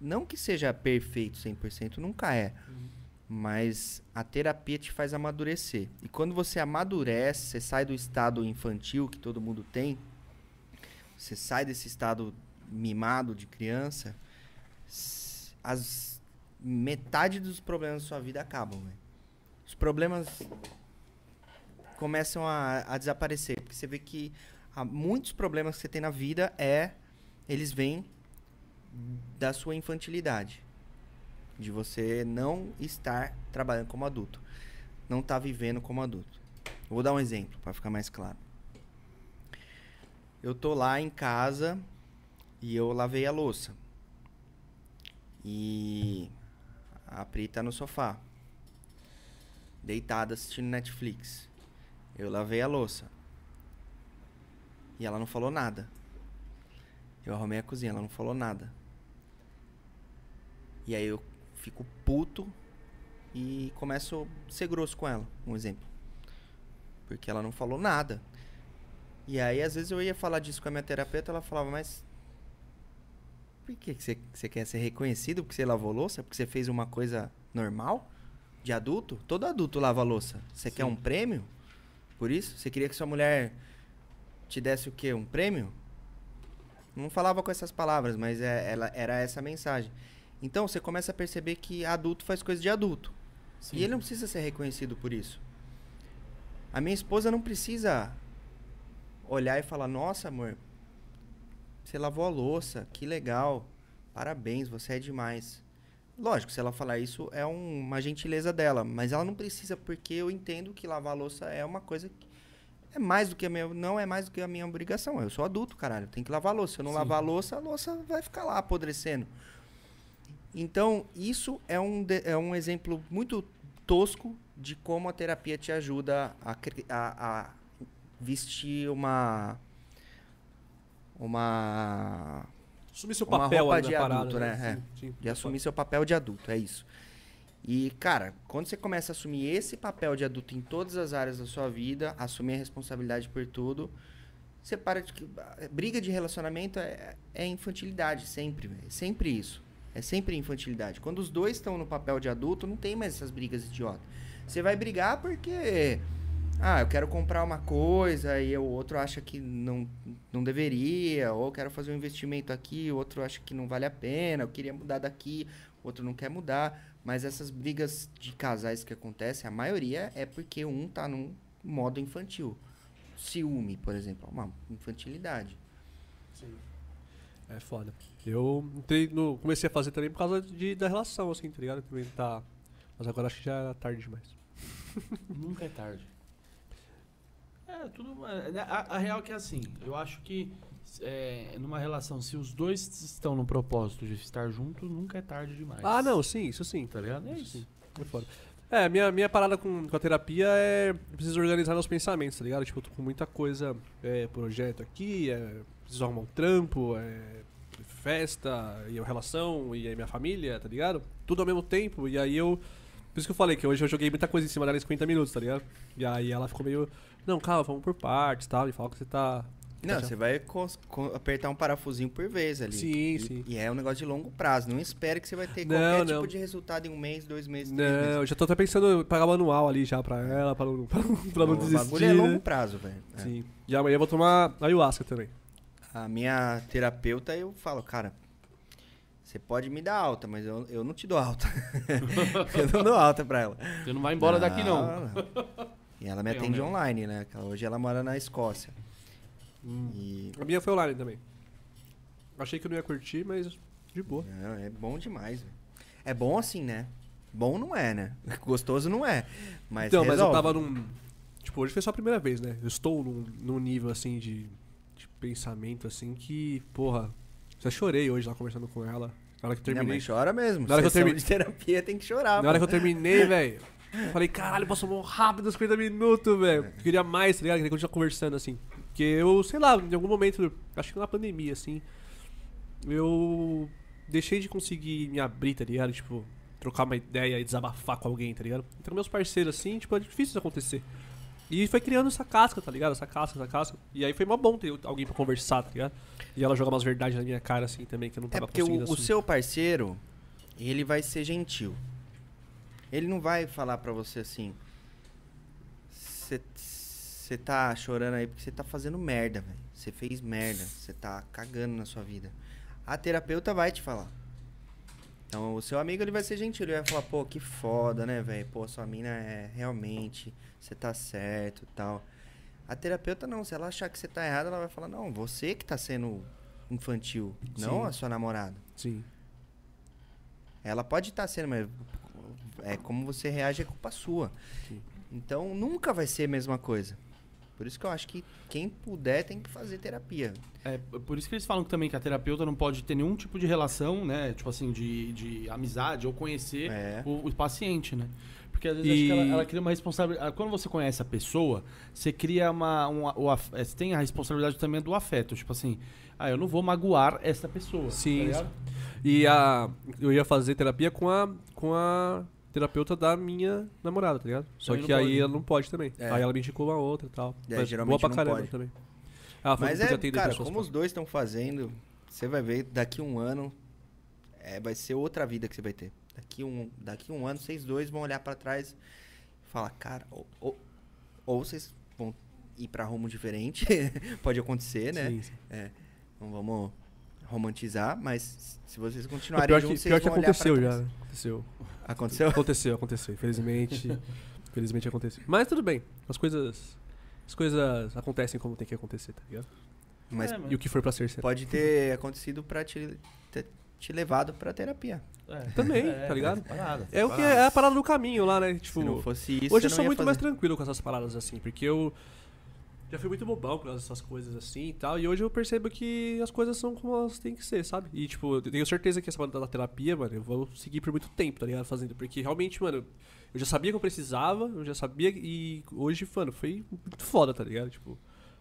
não que seja perfeito 100%, nunca é. Mas a terapia te faz amadurecer. E quando você amadurece, você sai do estado infantil que todo mundo tem, você sai desse estado mimado de criança, as metade dos problemas da sua vida acabam. Os problemas começam a, a desaparecer, porque você vê que muitos problemas que você tem na vida é eles vêm da sua infantilidade de você não estar trabalhando como adulto, não estar vivendo como adulto. Eu vou dar um exemplo para ficar mais claro. eu tô lá em casa e eu lavei a louça. E a Pri tá no sofá, deitada assistindo Netflix. Eu lavei a louça. E ela não falou nada. Eu arrumei a cozinha, ela não falou nada. E aí eu fico puto e começo a ser grosso com ela, um exemplo. Porque ela não falou nada. E aí, às vezes, eu ia falar disso com a minha terapeuta, ela falava, mas. Por que que você, você quer ser reconhecido porque você lavou louça? Porque você fez uma coisa normal? De adulto? Todo adulto lava louça. Você quer um prêmio? Por isso? Você queria que sua mulher te desse o quê? Um prêmio? Não falava com essas palavras, mas é, ela, era essa a mensagem. Então você começa a perceber que adulto faz coisa de adulto. Sim. E ele não precisa ser reconhecido por isso. A minha esposa não precisa olhar e falar: Nossa, amor, você lavou a louça, que legal, parabéns, você é demais. Lógico, se ela falar isso é um- uma gentileza dela, mas ela não precisa, porque eu entendo que lavar a louça é uma coisa que é mais do que a minha. Não é mais do que a minha obrigação. Eu sou adulto, caralho. Tem que lavar a louça. Se eu não Sim. lavar a louça, a louça vai ficar lá apodrecendo. Então, isso é um, de- é um exemplo muito tosco de como a terapia te ajuda a, a- a vestir uma. Uma. Assumir seu Uma papel roupa de parada. adulto, né? Sim, sim. de assumir seu papel de adulto, é isso. E, cara, quando você começa a assumir esse papel de adulto em todas as áreas da sua vida, assumir a responsabilidade por tudo, você para de. Briga de relacionamento é, é infantilidade, sempre. É sempre isso. É sempre infantilidade. Quando os dois estão no papel de adulto, não tem mais essas brigas idiotas. Você vai brigar porque. Ah, eu quero comprar uma coisa e o outro acha que não, não deveria, ou quero fazer um investimento aqui, o outro acha que não vale a pena, eu queria mudar daqui, o outro não quer mudar. Mas essas brigas de casais que acontecem, a maioria é porque um tá num modo infantil. Ciúme, por exemplo, é uma infantilidade. É foda. Eu entrei no, comecei a fazer também por causa de, da relação, assim, tá ligado? Também tá. Mas agora acho que já era tarde demais. Nunca é tarde. É, tudo. é, A, a real é que é assim, eu acho que é, numa relação, se os dois estão no propósito de estar juntos, nunca é tarde demais. Ah, não, sim, isso sim. Tá ligado? É Isso isso. sim. É foda. É, minha, minha parada com, com a terapia é. Eu preciso organizar meus pensamentos, tá ligado? Tipo, eu tô com muita coisa, é, projeto aqui, é, preciso arrumar um trampo, é, festa, e a relação, e a minha família, tá ligado? Tudo ao mesmo tempo, e aí eu. Por isso que eu falei que hoje eu joguei muita coisa em cima dela em 50 minutos, tá ligado? E aí ela ficou meio. Não, calma, vamos por partes e tal, e fala que você tá. Não, Tá você vai cos- co- apertar um parafusinho por vez ali. Sim, e, sim. E é um negócio de longo prazo. Não espere que você vai ter Não, qualquer não. tipo de resultado em um mês, dois meses, Não, três meses. eu já tô até pensando em pagar manual ali já pra ela, pra não, pra não, pra não o desistir. bagulho é né? longo prazo, velho. É. Sim. E amanhã eu vou tomar ayahuasca também. A minha terapeuta, eu falo, cara, você pode me dar alta, mas eu, eu não te dou alta. eu não dou alta pra ela. Você não vai embora daqui, não. E ela me atende mesmo. online, né? Hoje ela mora na Escócia. Hum. E A minha foi online também. Achei que eu não ia curtir, mas de boa. não, é bom demais. velho. É bom assim, né? Bom não é, né? Gostoso não é. Mas então, mas eu resolve. tava num. Tipo, hoje foi só a primeira vez, né? Eu estou num, num nível assim de pensamento assim que, porra. Já chorei hoje lá conversando com ela. Na hora que eu Não, terminei. mas chora mesmo. Na hora que eu Sessão termi- de terapia tem que chorar. Na hora que eu terminei, velho. Falei, caralho, passou rápido os 50 minutos, velho. Queria mais, tá ligado? Queria continuar conversando, assim. Porque eu, sei lá, em algum momento, acho que na pandemia, assim, eu deixei de conseguir me abrir, tá ligado? Tipo, trocar uma ideia e desabafar com alguém, tá ligado? Então, meus parceiros, assim, tipo, é difícil isso acontecer. E foi criando essa casca, tá ligado? Essa casca, essa casca. E aí foi mó bom ter alguém pra conversar, tá ligado? E ela joga umas verdades na minha cara, assim, também, que eu não É tava porque conseguindo o, o seu parceiro, ele vai ser gentil. Ele não vai falar pra você assim. Você tá chorando aí porque você tá fazendo merda, velho. Você fez merda. Você tá cagando na sua vida. A terapeuta vai te falar. Então, o seu amigo ele vai ser gentil. Ele vai falar, pô, que foda, né, velho? Pô, sua mina é realmente. Você tá certo e tal. A terapeuta não. Se ela achar que você tá errado, ela vai falar, não, você que tá sendo infantil. Não Sim. a sua namorada. Sim. Ela pode estar sendo, mas é como você reage é culpa sua. Sim. Então nunca vai ser a mesma coisa. Por isso que eu acho que quem puder tem que fazer terapia. É, por isso que eles falam também que a terapeuta não pode ter nenhum tipo de relação, né? Tipo assim, de, de amizade ou conhecer É. o, o paciente, né? Porque às vezes E- acho que ela, ela cria uma responsabilidade. Quando você conhece a pessoa, você cria uma. uma o af- é, você tem a responsabilidade também do afeto. Tipo assim, ah, eu não vou magoar essa pessoa. Sim, tá? E a, eu ia fazer terapia com a, com a terapeuta da minha namorada, tá ligado? Só que não aí pode. ela não pode também. É. Aí ela me indicou uma outra e tal. É, Mas geralmente boa pra não caramba pode. também. Ela falou Mas que é, cara, pessoas como os dois estão fazendo, você vai ver daqui um ano, é, vai ser outra vida que você vai ter. Daqui um, daqui um ano, vocês dois vão olhar pra trás e falar, cara, ou, ou, ou vocês vão ir pra rumo diferente, pode acontecer, né? Sim, sim. Não vamos romantizar, mas se vocês O continuarem pior que, juntos, pior vocês que vão olhar aconteceu já. né? Aconteceu. Aconteceu? Aconteceu, aconteceu. Infelizmente. infelizmente aconteceu. Mas tudo bem. As coisas. As coisas acontecem como tem que acontecer, tá ligado? Mas É, E o que for pra ser, será. pode ter acontecido pra te, ter te levado pra terapia. É. Também, tá ligado? Parada, É o que é a parada do caminho lá, né? Tipo, Se não fosse isso, hoje eu sou muito fazer. mais tranquilo com essas paradas assim, porque eu já fui muito bobão com essas coisas assim e tal, e hoje eu percebo que as coisas são como elas têm que ser, sabe? E tipo, eu tenho certeza que essa parada da terapia, mano, eu vou seguir por muito tempo, tá ligado? Fazendo, porque realmente, mano, eu já sabia que eu precisava, eu já sabia e hoje, mano, foi muito foda, tá ligado? Tipo,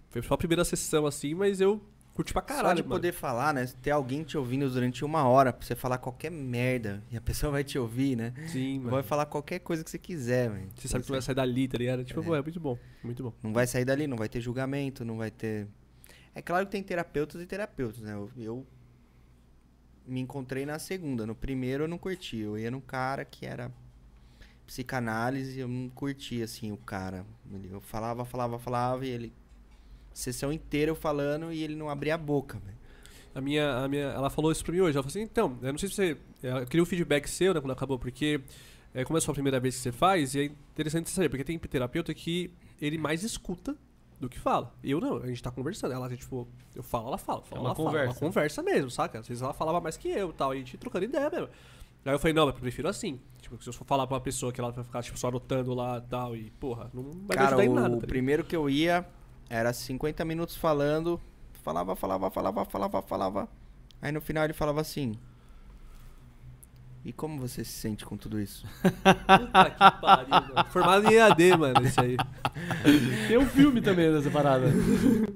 foi só a primeira sessão assim, mas eu curti pra Só caralho, de mano. poder falar, né? Ter alguém te ouvindo durante uma hora pra você falar qualquer merda e a pessoa vai te ouvir, né? Sim, mano. Vai falar qualquer coisa que você quiser, velho. Você sabe que não vai sair dali, tá ligado? Tipo, É. pô, é muito bom, muito bom. Não vai sair dali, não vai ter julgamento, não vai ter. É claro que tem terapeutas e terapeutas, né? Eu, eu me encontrei na segunda. No primeiro eu não curti. Eu ia num cara que era psicanálise eu não curtia, assim, o cara. Eu falava, falava, falava e ele. Sessão inteira eu falando e ele não abria a boca, velho. A minha, a minha, ela falou isso pra mim hoje. Ela falou assim: então, eu não sei se você. Eu queria um feedback seu, né, quando acabou, porque é, como é a sua primeira vez que você faz, e é interessante você saber, porque tem terapeuta que ele mais escuta do que fala. Eu não, a gente tá conversando. Ela, tipo, eu falo, ela fala, fala, É uma ela fala. conversa. Uma conversa mesmo, saca? Às vezes ela falava mais que eu e tal, e a gente trocando ideia mesmo. Aí eu falei, não, mas eu prefiro assim. Tipo, se eu for falar pra uma pessoa que ela vai ficar, tipo, só anotando lá e tal, e, porra, não vai Cara, me ajudar o em nada. tá ligado? primeiro que eu ia era 50 minutos falando, falava, falava, falava, falava, falava. Aí no final ele falava assim: E como você se sente com tudo isso? Puta que pariu, mano. Formado em EAD, mano, isso aí. Tem um filme também dessa parada.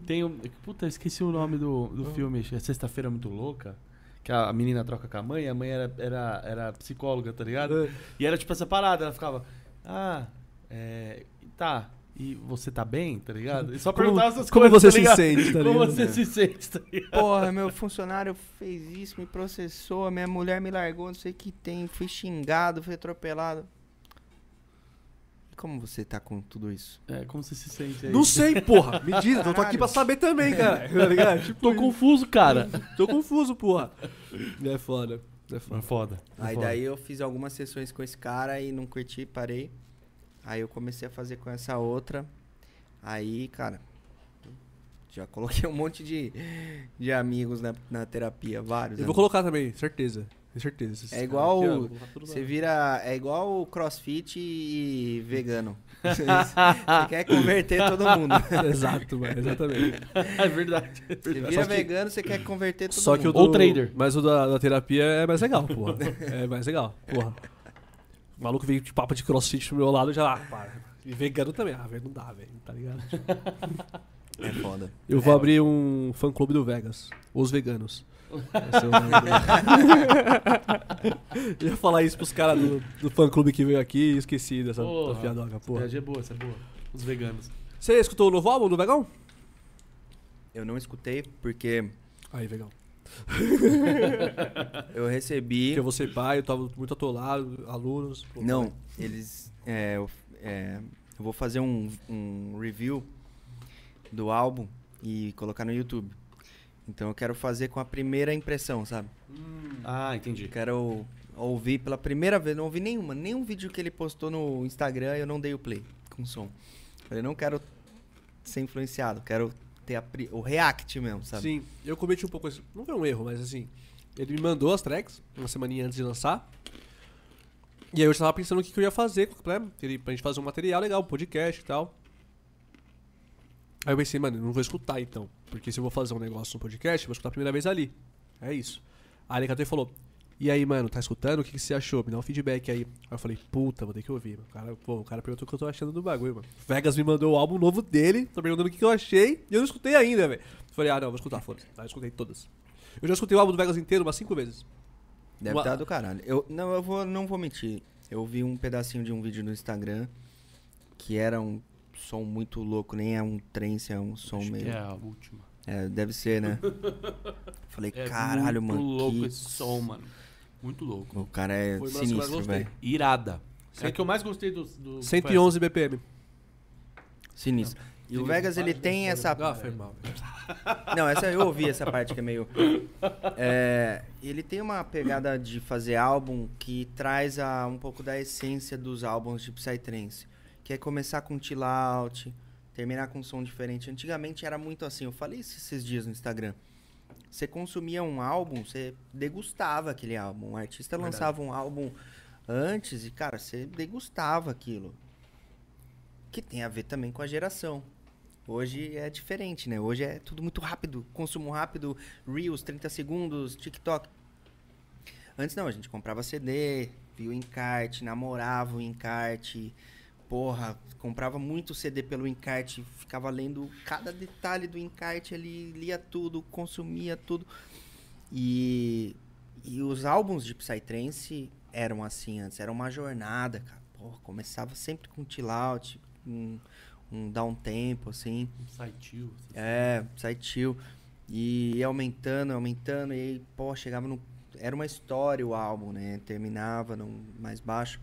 Tem um. Puta, eu esqueci o nome do, do filme. É Sexta-feira Muito Louca. Que a menina troca com a mãe, a mãe era, era, era psicóloga, tá ligado? E era tipo essa parada, ela ficava. Ah, é. Tá. E você tá bem, tá ligado? E só Como- perguntava essas como coisas. você tá se sente, tá Como você se sente, tá ligado? Porra, meu funcionário fez isso, me processou, a minha mulher me largou, não sei o que tem, fui xingado, fui atropelado. E como você tá com tudo isso? É, como você se sente aí? Não sei, porra. Me diz, eu tô aqui pra saber também, cara. Tá ligado? Tipo, Tô confuso, cara. tô confuso, porra. É foda. É É foda. foda. é Aí foda. daí eu fiz algumas sessões com esse cara e não curti, parei. Aí eu comecei a fazer com essa outra. Aí, cara, já coloquei um monte de, de amigos na, na terapia, vários. Eu vou amigos. colocar também, certeza. Certeza. É caras igual o-. Você vira. É igual crossfit e vegano. Você quer converter todo mundo. Exato, mano, exatamente. É verdade. é Você verdade. vira Só que- vegano, você quer converter todo Só que o mundo. do, Ou trader. Mas o da, da terapia é mais legal, porra. É mais legal, porra. O maluco veio de papo de crossfit pro meu lado já. Ah, para. E vegano também. Ah, velho, não dá, velho. Tá ligado? É foda. Eu vou abrir um fã clube do Vegas. Os veganos. É Eu ia falar isso pros caras do, do fã clube que veio aqui e esqueci dessa Porra. da fiadoca, porra. É, é boa, essa é boa. Os veganos. Você escutou o novo álbum do Vegão? Eu não escutei porque Aí, Vegão. eu recebi. Porque eu vou ser pai, eu tava muito atolado, alunos. pô, Não, pai. eles. É, eu, é, eu vou fazer um, um review do álbum e colocar no YouTube. Então eu quero fazer com a primeira impressão, sabe? Ah, entendi. Eu quero ouvir pela primeira vez, não ouvi nenhuma, nenhum vídeo que ele postou no Instagram eu não dei o play com som. Eu não quero ser influenciado, quero ter a o react mesmo, sabe? Sim, eu cometi um pouco esse. Não foi um erro, mas assim. Ele me mandou as tracks uma semaninha antes de lançar. E aí eu já tava pensando o que, que eu ia fazer, né? Ele- Pra gente fazer um material legal, um podcast e tal. Aí eu pensei, mano, eu não vou escutar então. Porque se eu vou fazer um negócio no podcast, eu vou escutar a primeira vez ali. É isso. Aí ele falou: E aí, mano, tá escutando? O que, que você achou? Me dá um feedback aí. Aí eu falei, puta, vou ter que ouvir. O cara, pô, o cara perguntou o que eu tô achando do bagulho, mano. Vegas me mandou o álbum novo dele, tô perguntando o que, que eu achei, e eu não escutei ainda, velho. Falei, ah, não, vou escutar, foda-se. Aí eu escutei todas. Eu já escutei o álbum do Vegas inteiro umas cinco vezes. Deve Uma- estar do caralho. Eu, não, eu vou, não vou mentir. Eu vi um pedacinho de um vídeo no Instagram que era um som muito louco, nem é um trance, é um som Acho que meio. é a última. É, deve ser, né? Falei, É caralho, muito mano. louco que- esse som, mano. Muito louco. O cara é Foi uma das que eu mais sinistro, gostei. velho. Irada. É que eu mais gostei do. do 111 BPM. Sinistro. E o. Vegas, ele tem essa Ah, foi mal, velho. Não, essa eu ouvi essa parte que é meio. É, ele tem uma pegada de fazer álbum que traz a, um pouco da essência dos álbuns de Psytrance. Que é começar com chill out, terminar com um som diferente. Antigamente era muito assim, eu falei isso esses dias no Instagram. Você consumia um álbum, você degustava aquele álbum. Um artista Verdade. lançava um álbum antes e, cara, você degustava aquilo. Que tem a ver também com a geração. Hoje é diferente, né? Hoje é tudo muito rápido, consumo rápido, Reels, 30 segundos, TikTok. Antes não, a gente comprava CD, via o encarte, namorava o encarte. Porra, comprava muito CD pelo encarte, ficava lendo cada detalhe do encarte ali, lia tudo, consumia tudo. E, e os álbuns de Psytrance eram assim antes, era uma jornada, cara. Porra, começava sempre com chill out, um, um down tempo, assim. Saitil. É, Psychill. E ia aumentando, aumentando, e aí, pô, chegava no. Era uma história o álbum, né? Terminava no mais baixo.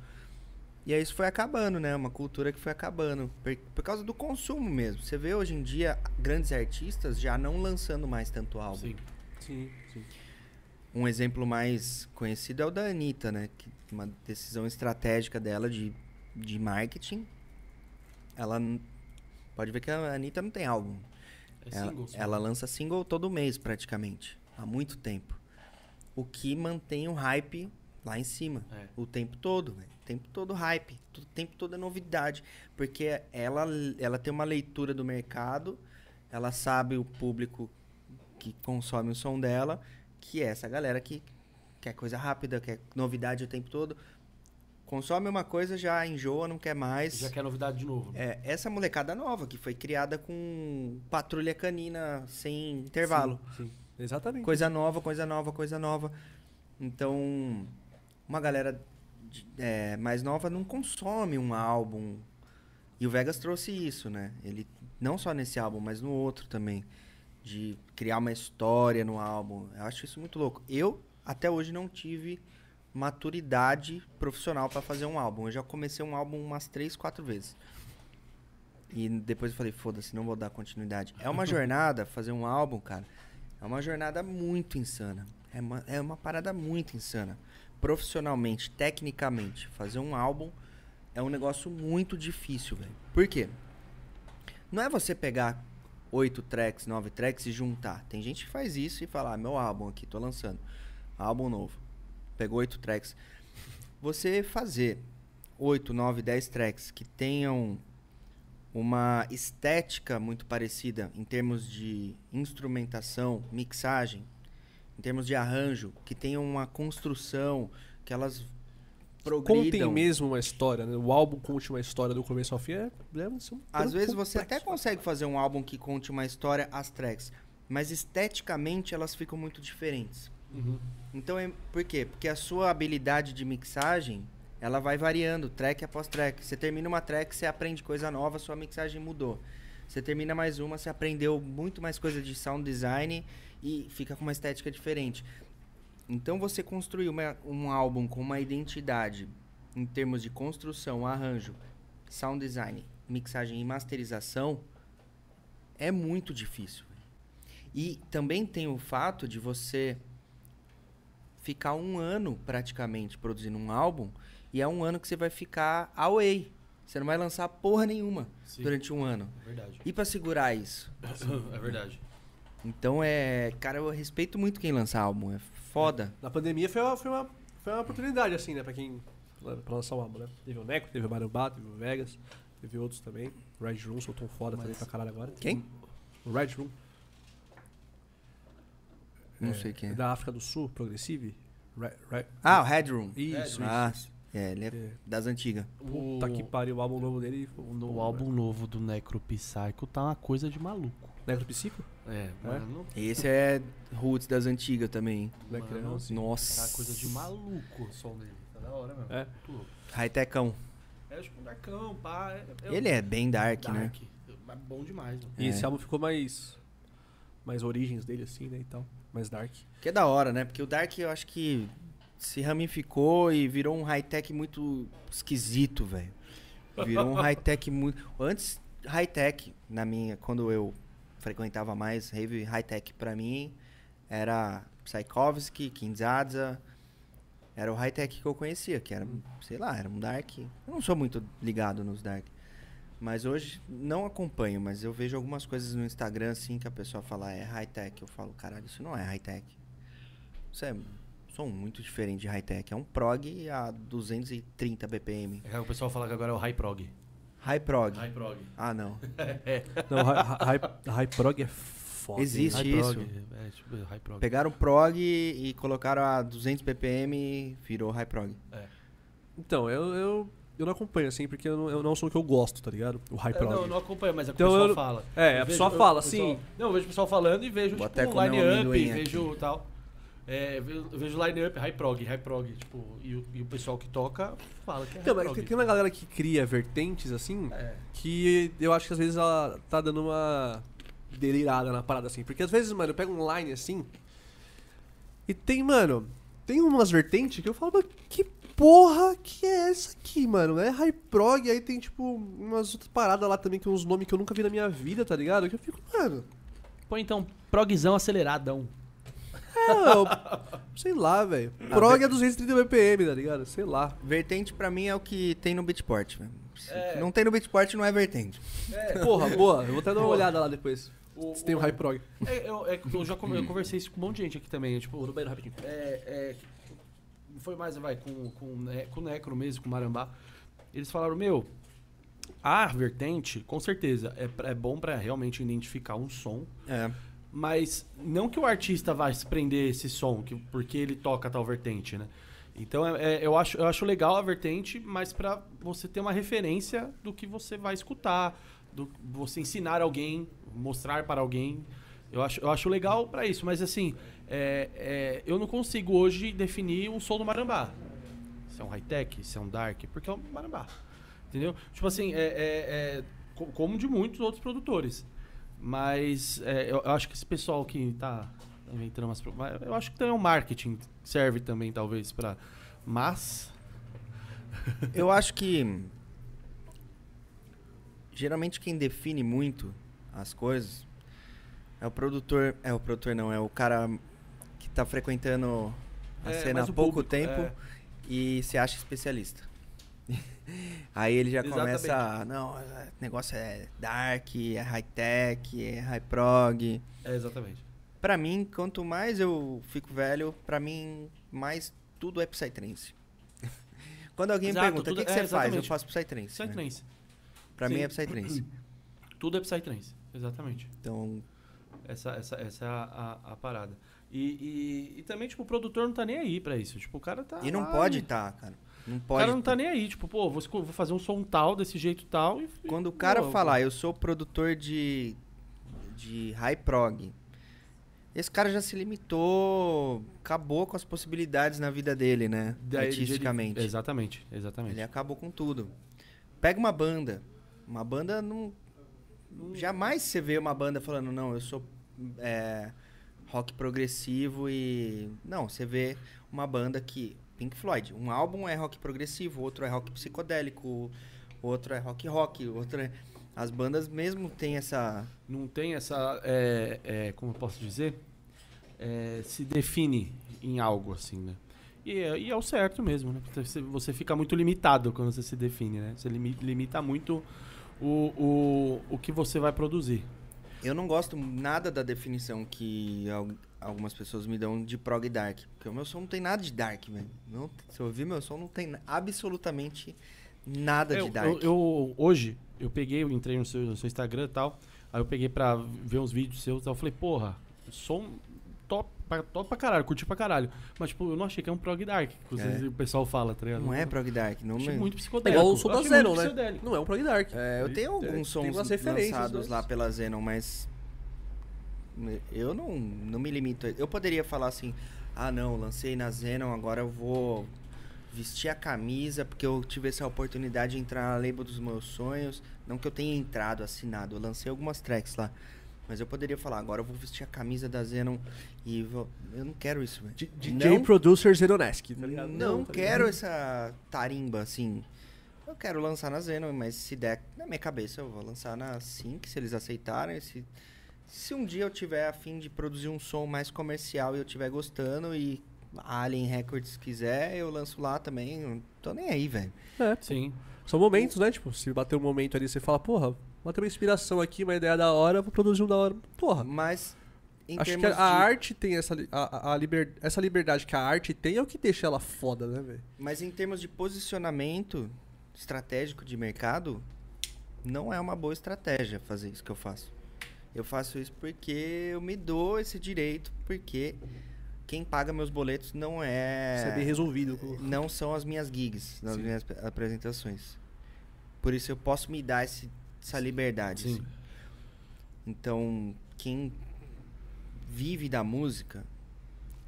E aí isso foi acabando, né? Uma cultura que foi acabando. Por, por causa do consumo mesmo. Você vê hoje em dia grandes artistas já não lançando mais tanto álbum. Sim. Sim, sim. Um exemplo mais conhecido é o da Anitta, né? Que uma decisão estratégica dela de, de marketing. Ela pode ver que a Anitta não tem álbum. É Ela, single. ela lança single todo mês, praticamente. Há muito tempo. O que mantém o hype lá em cima. É. O tempo todo, velho. O tempo todo hype. O tempo todo é novidade. Porque ela, ela tem uma leitura do mercado. Ela sabe o público que consome o som dela. Que é essa galera que quer coisa rápida, quer novidade o tempo todo. Consome uma coisa, já enjoa, não quer mais. Já quer novidade de novo. É, essa molecada nova, que foi criada com patrulha canina sem intervalo. Sim, sim. Exatamente. Coisa nova, coisa nova, coisa nova. Então, uma galera de- é, mais nova não consome um álbum. E o Vegas trouxe isso, né? Ele, não só nesse álbum, mas no outro também. De criar uma história no álbum. Eu acho isso muito louco. Eu, até hoje, não tive maturidade profissional pra fazer um álbum. Eu já comecei um álbum umas três, quatro vezes. E depois eu falei, foda-se, não vou dar continuidade. É uma jornada, fazer um álbum, cara. É uma jornada muito insana. É uma, é uma parada muito insana. Profissionalmente, tecnicamente, fazer um álbum é um negócio muito difícil, velho. Por quê? Não é você pegar oito tracks, nove tracks e juntar. Tem gente que faz isso e fala, ah, meu álbum aqui, tô lançando. Álbum novo. Pegou oito tracks. Você fazer oito, nove, dez tracks que tenham uma estética muito parecida em termos de instrumentação, mixagem, em termos de arranjo, que tenham uma construção, que elas Contem progridam. mesmo uma história, né? O álbum conte uma história do começo ao fim. É, ser um Às vezes você até consegue fazer um álbum que conte uma história, as tracks, mas esteticamente elas ficam muito diferentes. Uhum. Então, é, por quê? Porque a sua habilidade de mixagem, ela vai variando, track após track. Você termina uma track, você aprende coisa nova, sua mixagem mudou. Você termina mais uma, você aprendeu muito mais coisa de sound design e fica com uma estética diferente. Então, você construir uma- um álbum com uma identidade em termos de construção, arranjo, sound design, mixagem e masterização é muito difícil. E também tem o fato de você ficar um ano praticamente produzindo um álbum e é um ano que você vai ficar away. Você não vai lançar porra nenhuma Sim. durante um ano. É verdade. E pra segurar isso? é verdade. Então é. Cara, eu respeito muito quem lança álbum. É foda. Na pandemia foi uma, foi uma, foi uma oportunidade, assim, né? Pra quem. Pra lançar um álbum, né? Teve o Neco, teve o Marumbá, teve o Vegas. Teve outros também. Red Room soltou um foda também pra caralho agora. Quem? O Red Room. Não sei quem é. Da África do Sul, Progressive. Re- Re- Ah, o Headroom. Isso, Ah, é, ele é É. das antigas. Puta que pariu, o álbum novo dele. O, no- o álbum novo do Necropsycho tá uma coisa de maluco. Negro Psico? É, mano. Esse é Roots das antigas também. Né, Mano, é assim. Tá Nossa. uma coisa de maluco o som dele. Tá da hora mesmo. É. Muito louco. High-techão. É tipo um darkão, pá. É, é Ele é bem dark, né? dark. Mas bom demais, mano. E esse É. álbum ficou mais. Mais origens dele, assim, né? E tal. Mais dark. Que é da hora, né? Porque o Dark eu acho que se ramificou e virou um high-tech muito esquisito, velho. Virou um high-tech muito. Antes, high-tech, na minha. Quando eu frequentava mais, rave high-tech pra mim era Tchaikovsky, Kinzadza. Era o high-tech que eu conhecia, que era, sei lá, era um dark. Eu não sou muito ligado nos dark. Mas hoje não acompanho, mas eu vejo algumas coisas no Instagram assim que a pessoa fala é high-tech. Eu falo, caralho, isso não é high-tech. Isso é som muito diferente de high-tech. É um prog a 230 BPM. É o pessoal fala que agora é o High Prog. High prog. High Prog. Ah, não. Não, High, high, high Prog é foda. Existe. High isso. Prog. É, tipo, High Prog. Pegaram prog e, colocaram a 200 BPM e virou high prog. Então, eu, eu, eu não acompanho, assim, porque eu não, eu não sou o que eu gosto, tá ligado? O High É, Prog. não, eu não acompanho, mas é o que Então o pessoal eu- fala. É, Eu a pessoa eu- fala, o pessoal-. Não, eu vejo o pessoal falando e vejo, Vou tipo, um line-up, vejo tal. É, vejo, eu vejo line-up, high prog, high prog, tipo, e o, e o pessoal que toca fala que é Então, high prog. tem, tem uma galera que cria vertentes, assim, É. que eu acho que às vezes ela tá dando uma delirada na parada, assim. Porque às vezes, mano, eu pego um line assim. E tem, mano, tem umas vertentes que eu falo, mas que porra que é essa aqui, mano? É high prog, aí tem, tipo, umas outras paradas lá também, que uns nomes que eu nunca vi na minha vida, tá ligado? Que eu fico, mano. Põe então, progzão aceleradão. É, eu- sei lá, velho. Prog é 230 BPM, tá ligado? Sei lá. Vertente pra mim é o que tem no Beatport. velho. Se É. Não tem no Beatport, não é vertente. Porra, boa. Eu vou até dar uma Boa. olhada lá depois. O- Se tem o o- high prog. É, eu, é, eu já con- eu conversei isso com um monte de gente aqui também, tipo, Vou no banheiro rapidinho. é, é, foi mais, vai, com, com, né, com o Necro mesmo, com o Marambá. Eles falaram, meu, a vertente, com certeza, é, pra- é bom pra realmente identificar um som, É. mas não que o artista vai se prender esse som, que, porque ele toca tal vertente, né? Então é- é, eu, acho, eu acho legal a vertente, mas pra você ter uma referência do que você vai escutar, do você ensinar alguém, mostrar para alguém. Eu acho, eu acho legal pra isso, mas assim, é, é, eu não consigo hoje definir um som do Marambá. Se é um high-tech, se é um dark, porque é um Marambá. Entendeu? Tipo assim, é, é- é co- como de muitos outros produtores. Mas é, eu, eu acho que esse pessoal que tá inventando umas. Eu acho que também o marketing serve também, talvez, pra. Mas. Eu acho que geralmente quem define muito as coisas é o produtor, é o produtor não, é o cara que tá frequentando a é, cena há pouco público, tempo é, e se acha especialista. Aí ele já Exatamente. começa, não, o negócio é dark, é high tech, é high prog. é, exatamente. Pra mim, quanto mais eu fico velho, pra mim mais tudo é psytrance. Quando alguém Exato, pergunta, o que, que é, você faz? Eu faço psytrance. né? Psytrance. Pra Sim. mim é psytrance. Tudo é Psytrance. Exatamente. Então, Essa, essa, essa é a, a, a parada. E, e, e também, tipo, o produtor não tá nem aí pra isso. Tipo, o cara tá. e não lá pode estar, cara. Não O pode. cara não tá nem aí. Tipo, pô, vou, vou fazer um som tal, desse jeito tal. E, Quando o cara Pô, falar, eu sou produtor de, de high prog, esse cara já se limitou, acabou com as possibilidades na vida dele, né? daí ele- Artisticamente. Exatamente, exatamente. Ele acabou com tudo. Pega uma banda. Uma banda não. Jamais você vê uma banda falando, não, eu sou é, rock progressivo e. Não, você vê uma banda que. Pink Floyd. Um álbum é rock progressivo, outro é rock psicodélico, outro é rock rock, outro é. As bandas mesmo têm essa. Não tem essa. é, é, como eu posso dizer? É, se define em algo, assim, né? E é, e é o certo mesmo, né? Você, você fica muito limitado quando você se define, né? Você limi- limita muito o, o, o que você vai produzir. Eu não gosto nada da definição que algumas pessoas me dão de prog dark. Porque o meu som não tem nada de dark, velho. Não- Se eu ouvir meu som, não tem absolutamente nada eu, de dark. eu- eu- hoje, eu peguei, eu entrei no seu, no seu Instagram e tal. Aí eu peguei pra ver uns vídeos seus e tal. Eu falei, porra, som top, pra- top pra caralho, curti pra caralho. Mas, tipo, eu não achei que é um prog dark, que vocês- É. o pessoal fala, tá ligado? Não é prog dark, não Achei me... muito É psicodélico. igual o som Eu da Zenon, né? Não é um prog dark. É, eu tenho alguns sons lançados né? lá pela Zenon, mas eu não, não me limito. Eu poderia falar assim, ah não, lancei na Zenon, agora eu vou vestir a camisa porque eu tive essa oportunidade de entrar na label dos meus sonhos. Não que eu tenha entrado, assinado, eu lancei algumas tracks lá. Mas eu poderia falar, agora eu vou vestir a camisa da Zenon e vou... Eu não quero isso, velho. DJ Não- Producer Zeronesk, tá ligado? não tá quero ligado? essa tarimba, assim. Eu quero lançar na Zenon, mas se der na minha cabeça, eu vou lançar na Sync, se eles aceitarem. Se, se um dia eu tiver a fim de produzir um som mais comercial e eu estiver gostando e a Alien Records quiser, eu lanço lá também. Não tô nem aí, velho. É, Sim. são momentos, né? Tipo, se bater um momento ali, você fala, porra, bateu uma inspiração aqui, uma ideia da hora, vou produzir um da hora. Porra. Mas, em Acho que a, a de- arte tem essa, a, a liber- essa liberdade que a arte tem é o que deixa ela foda, né, velho? Mas em termos de posicionamento estratégico de mercado, não é uma boa estratégia fazer isso que eu faço. Eu faço isso porque eu me dou esse direito, porque quem paga meus boletos não Isso é bem é. resolvido. Não são as minhas gigs, as Sim. minhas ap- apresentações. Por isso eu posso me dar esse- essa liberdade. Sim. assim. Então, quem vive da música,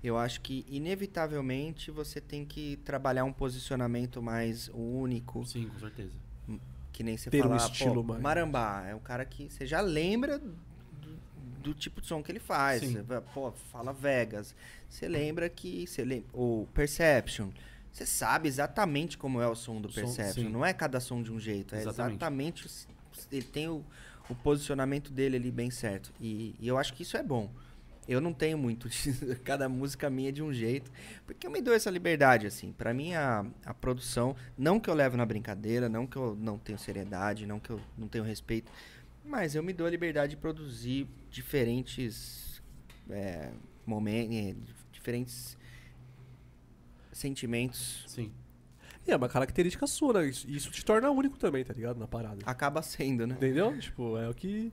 eu acho que inevitavelmente você tem que trabalhar um posicionamento mais único, Sim, com certeza. que nem você Ter um falar, estilo pô, mais- Marambá é um cara que você já lembra do, tipo de som que ele faz. Você pô, fala Vegas, você lembra que você lembra ou Perception. Você sabe exatamente como é o som do Som, Perception, sim. não é cada som de um jeito, é Exatamente. exatamente ele tem o, o posicionamento dele ali bem certo. E, e eu acho que isso é bom. Eu não tenho muito cada música minha é de um jeito, porque eu me dou essa liberdade, assim. Pra mim, a, a produção, não que eu levo na brincadeira, não que eu não tenho seriedade, não que eu não tenho respeito, mas eu me dou a liberdade de produzir diferentes é, momentos, diferentes sentimentos. Sim. E é uma característica sua, né? Isso, isso te torna único também, tá ligado? Na parada. Acaba sendo, né? Entendeu? Tipo, é o que.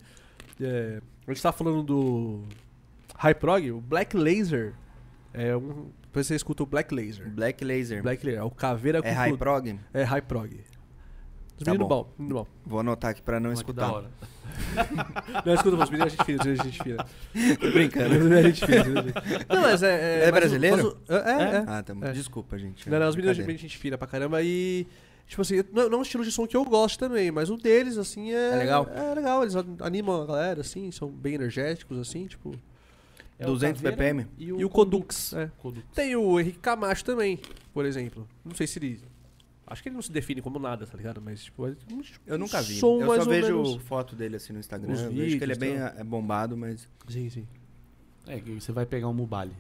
É, a gente tá falando do High Prog, o Black Laser é um. Depois você escuta o Black Laser. Black Laser. Black Laser, é o caveira é com high tudo. prog? É High Prog. Os Tá meninos bom. bom, menino bom. Vou anotar aqui pra não escutar. Não, escuta, os meninos é gente fina, os meninos é gente fina. Tô brincando. Os meninos é gente fina, é. Não, mas é. É mas o- brasileiro? mas o- é, é. é. Ah, tá. É. Desculpa, gente. Não, não, os meninos é gente fina pra caramba e. Tipo assim, não, não é um estilo de som que eu gosto também, mas o deles, assim, é. É legal? É legal, eles animam a galera, assim, são bem energéticos, assim, tipo. É o 200 Caveira BPM? E o, E o Codux, é. Codux. Tem o Henrique Camacho também, por exemplo. Não sei se ele. Acho que ele não se define como nada, tá ligado? Mas, tipo, é um Eu nunca vi. som eu mais só ou vejo menos- foto dele assim no Instagram. Os Eu vejo que ele é bem tal. é bombado, mas. Sim, sim. É, que você vai pegar um Mubali.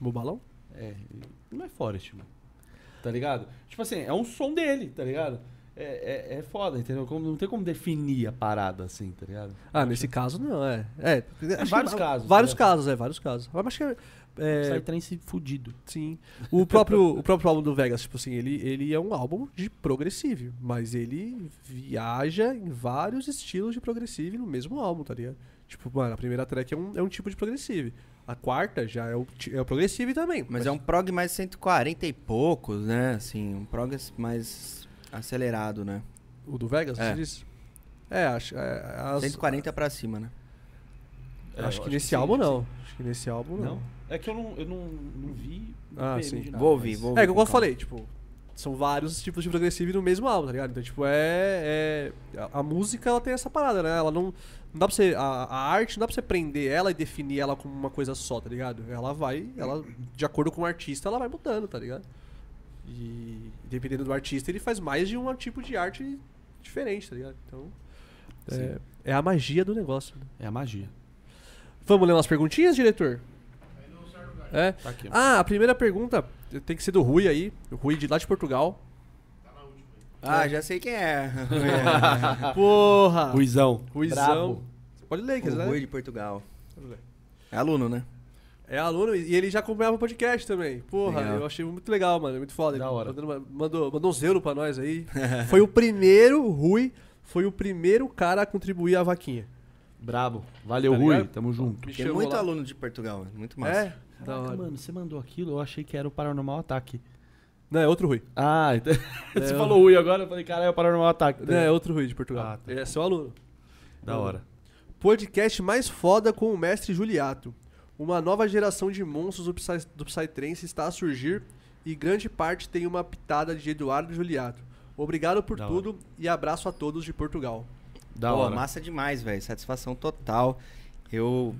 Mobalão? É, não é Forest, mano. Tá ligado? Tipo assim, é um som dele, tá ligado? É, é, é foda, entendeu? Como- não tem como definir a parada assim, tá ligado? Ah, nesse caso não, é. É, acho vários que- casos, Vários né? casos, é, vários casos. Mas acho que é, é, Sai trance fudido. Sim. O próprio, o próprio álbum do Vegas, tipo assim, ele, ele é um álbum de progressive, mas ele viaja em vários estilos de progressive no mesmo álbum, tá ligado? Tipo, mano, a primeira track é um, é um tipo de progressive. A quarta já é o, é o progressive também. Mas é um prog mais 140 e poucos, né? Assim, um prog mais acelerado, né? O do Vegas, É. você disse? É, acho, é, as- 140 pra cima, né? É, acho que nesse sim, álbum sim. não. Acho que nesse álbum não. Não? É que eu não, eu não, não vi. Ah, BPM sim. Vou ouvir, mas- vou ouvir. É, como com eu calma. falei, tipo, são vários tipos de progressive no mesmo álbum, tá ligado? Então, tipo, é. é- a, a música, ela tem essa parada, né? Ela não. Não dá pra você. A, a arte não dá pra você prender ela e definir ela como uma coisa só, tá ligado? Ela vai. Ela, de acordo com o artista, ela vai mudando, tá ligado? E dependendo do artista, ele faz mais de um tipo de arte diferente, tá ligado? Então. É, é a magia do negócio. né? É a magia. Vamos ler umas perguntinhas, diretor? É. Tá aqui. Ah, a primeira pergunta tem que ser do Rui aí. O Rui de lá de Portugal. Ah, já sei quem é. Porra! Ruizão. Ruizão. Pode ler, quer dizer? Rui de Portugal. É aluno, né? É aluno e ele já acompanhava o podcast também. Porra, Legal. eu achei muito legal, mano. Muito foda. Da hora. Mandou, mandou, mandou uns euros pra nós aí. foi o primeiro Rui. foi o primeiro cara a contribuir à vaquinha. Brabo. Valeu, Tá Rui. Tamo junto. Tem muito lá. aluno de Portugal, muito massa. É? Da Caraca, hora. mano, você mandou aquilo, eu achei que era o Paranormal Ataque. Não, é outro Rui. Ah, então... você É, falou Rui agora, eu falei, cara, é o Paranormal Ataque. Não, é outro Rui de Portugal. Ah, tá. Ele é seu aluno. Da hora. Podcast mais foda com o mestre Juliato. Uma nova geração de monstros do, Psy, do Psytrance está a surgir e grande parte tem uma pitada de Eduardo Juliato. Obrigado por Da tudo e abraço a todos de Portugal. Da Pô, hora. massa demais, velho. Satisfação total. Eu.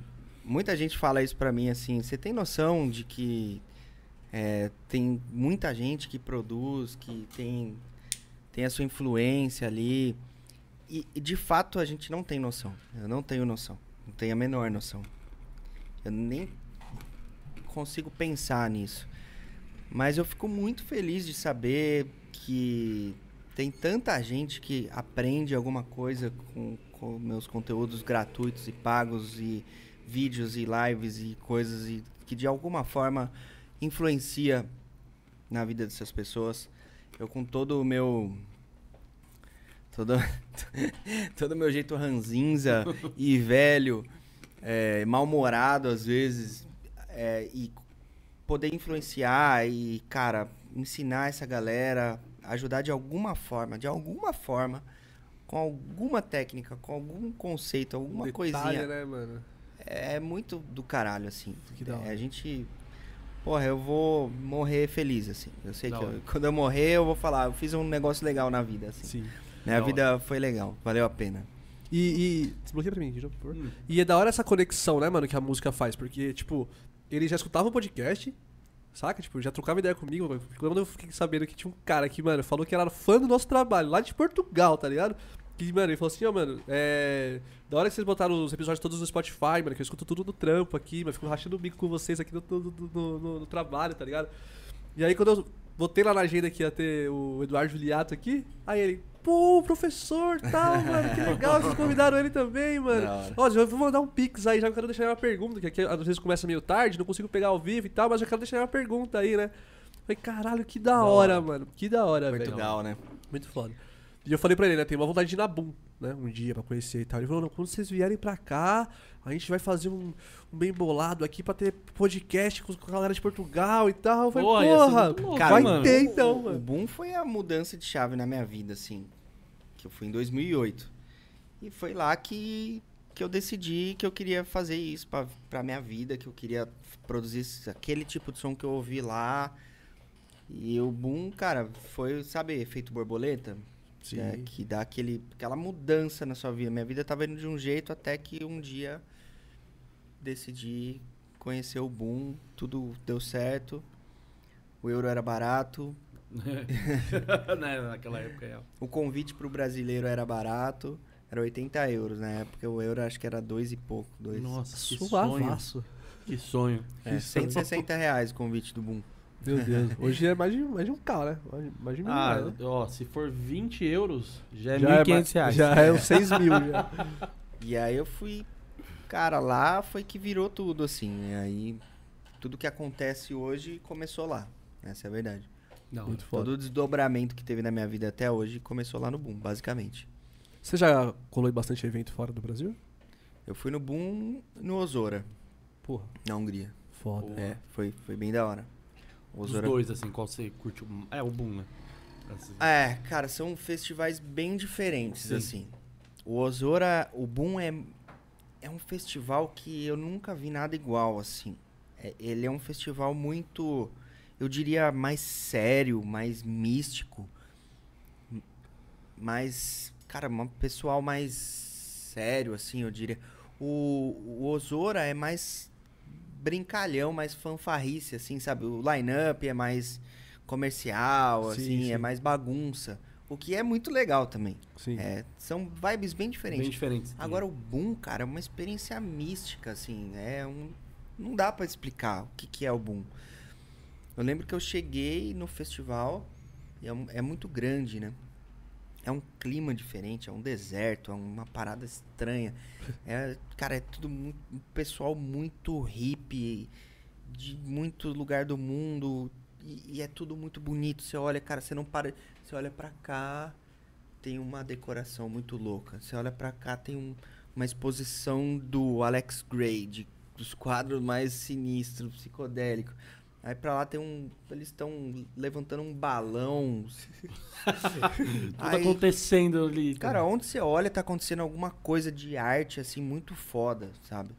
Muita gente fala isso pra mim assim. Você tem noção de que é, tem muita gente que produz, que tem, tem a sua influência ali. E, e, de fato a gente não tem noção. Eu não tenho noção. Não tenho a menor noção. Eu nem consigo pensar nisso. Mas eu fico muito feliz de saber que tem tanta gente que aprende alguma coisa com, com meus conteúdos gratuitos e pagos e vídeos e lives e coisas e que de alguma forma influencia na vida dessas pessoas. Eu com todo o meu todo todo o meu jeito ranzinza e velho, é, mal-humorado às vezes, é, e poder influenciar e, cara, ensinar essa galera, ajudar de alguma forma, de alguma forma, com alguma técnica, com algum conceito, alguma Detalhe, coisinha. né, mano? É muito do caralho, assim. Que da hora. É, a gente. Porra, eu vou morrer feliz, assim. Eu sei Da que eu- quando eu morrer, eu vou falar, eu fiz um negócio legal na vida, assim. Sim. Minha Da vida foi legal, valeu a pena. E, e desbloqueia pra mim, por favor. Hum. E é da hora essa conexão, né, mano, que a música faz. Porque, tipo, ele já escutava o podcast, saca? Tipo, já trocava ideia comigo. mano. Quando eu fiquei sabendo que tinha um cara que, mano, falou que era fã do nosso trabalho, lá de Portugal, tá ligado? Que, mano, ele falou assim, ó, mano, é. Da hora que vocês botaram os episódios todos no Spotify, mano, que eu escuto tudo no trampo aqui, mas fico rachando o bico com vocês aqui no, no, no- no- trabalho, tá ligado? E aí quando eu botei lá na agenda que ia ter o Eduardo Juliato aqui, aí ele, pô, professor, tal, mano, que legal, vocês convidaram ele também, mano. Da hora. Ó, eu vou mandar um pix aí, já quero deixar uma pergunta, que aqui às vezes começa meio tarde, não consigo pegar ao vivo e tal, mas eu quero deixar uma pergunta aí, né? Falei, caralho, que da, hora, mano, que da hora, velho. Portugal, né? Muito foda. E eu falei pra ele, né? Tem uma vontade de ir na Boom, né? Um dia pra conhecer e tal. Ele falou, não, quando vocês vierem pra cá, a gente vai fazer um, um bem bolado aqui pra ter podcast com a galera de Portugal e tal. Eu falei, Porra, porra, louco, vai mano. ter então, o, mano. O boom foi a mudança de chave na minha vida, assim. Que eu fui em 2008. E foi lá que, que eu decidi que eu queria fazer isso pra, pra minha vida, que eu queria produzir aquele tipo de som que eu ouvi lá. E o boom, cara, foi, sabe, efeito borboleta? Sim. É, que dá aquele, aquela mudança na sua vida. Minha vida tava indo de um jeito até que um dia decidi conhecer o boom, tudo deu certo. O euro era barato, né, naquela época, é. o convite pro brasileiro era barato, era 80 euros na época, o euro acho que era dois e pouco, dois. Nossa, que sonho. Suavaço. Que sonho. É, que sonho. 160 reais o convite do boom. Meu Deus. Hoje é mais de, mais de um K, né? Mais, de mil Ah, reais, né? ó, se for 20 euros, já é Já 1.500 mais- reais. Já é uns 6 mil, já. E aí eu fui, cara, lá foi que virou tudo, assim. E aí tudo que acontece hoje começou lá. Essa é a verdade. Não, Muito foda. Todo o desdobramento que teve na minha vida até hoje começou lá no Boom, basicamente. Você já colou em bastante evento fora do Brasil? Eu fui no Boom no Osora, Porra, na Hungria. foda. É, foi, foi bem da hora. Os dois, assim, qual você curte? É, o Boom, né? É, cara, são festivais bem diferentes, Sim. assim. O Osora, o Boom é, é um festival que eu nunca vi nada igual, assim. É- ele é um festival muito, eu diria, mais sério, mais místico. Mais, cara, um pessoal mais sério, assim, eu diria. O, o Osora é mais brincalhão, mais fanfarrice, assim, sabe? O line-up é mais comercial, Sim, assim, sim. é mais bagunça. O que é muito legal também. Sim. É, são vibes bem diferentes. Bem diferentes. Agora o Boom, cara, é uma experiência mística, assim. É um. Não dá pra explicar o que, que é o Boom. Eu lembro que eu cheguei no festival e é, é muito grande, né? É um clima diferente, é um deserto, é uma parada estranha. É, cara, é tudo. Um pessoal muito hippie, de muito lugar do mundo. E, e é tudo muito bonito. Você olha, cara, você não para. Você olha pra cá, tem uma decoração muito louca. Você olha pra cá, tem um- uma exposição do Alex Gray, de, dos quadros mais sinistros, psicodélicos. Aí pra lá tem um. Eles estão levantando um balão. Tudo Aí, acontecendo ali. Cara, onde você olha tá acontecendo alguma coisa de arte, assim, muito foda, sabe?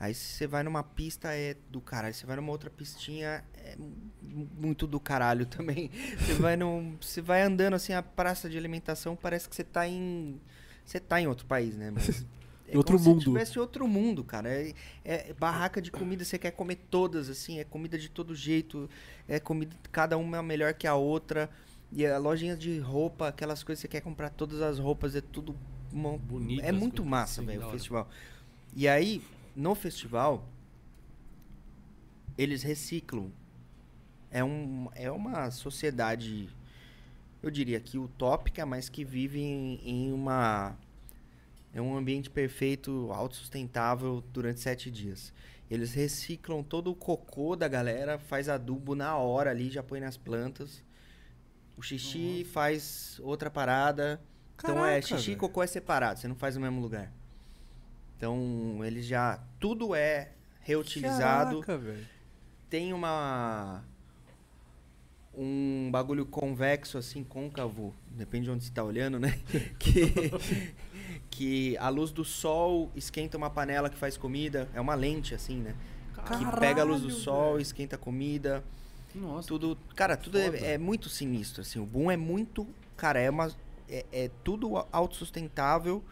Aí se você vai numa pista é do caralho, você vai numa outra pistinha é mu- muito do caralho também. Você vai num, você vai andando assim a praça de alimentação, parece que você tá em você tá em outro país, né? Mas é outro como mundo. Se tivesse outro mundo, cara. É, é barraca de comida, você quer comer todas assim, é comida de todo jeito, é comida cada uma é melhor que a outra. E a lojinha de roupa, aquelas coisas você quer comprar todas as roupas, é tudo uma- Bonito é muito massa, velho, o festival. E aí, no festival, eles reciclam. É, um, é uma sociedade, eu diria que utópica, mas que vive em, em uma. É um ambiente perfeito, autossustentável durante sete dias. Eles reciclam todo o cocô da galera, faz adubo na hora ali, já põe nas plantas. O xixi faz outra parada. então é Caraca, xixi e cocô é separado, você não faz no mesmo lugar. Então eles já. Tudo é reutilizado Caraca, tem uma um bagulho convexo assim, côncavo, depende de onde você tá olhando, né? que que a luz do sol esquenta uma panela que faz comida, é uma lente assim, né? que pega a luz do Caralho, sol, velho. esquenta a comida, Nossa. tudo, cara, tudo é, é muito sinistro assim. O boom é muito, cara, é uma é, é tudo autossustentável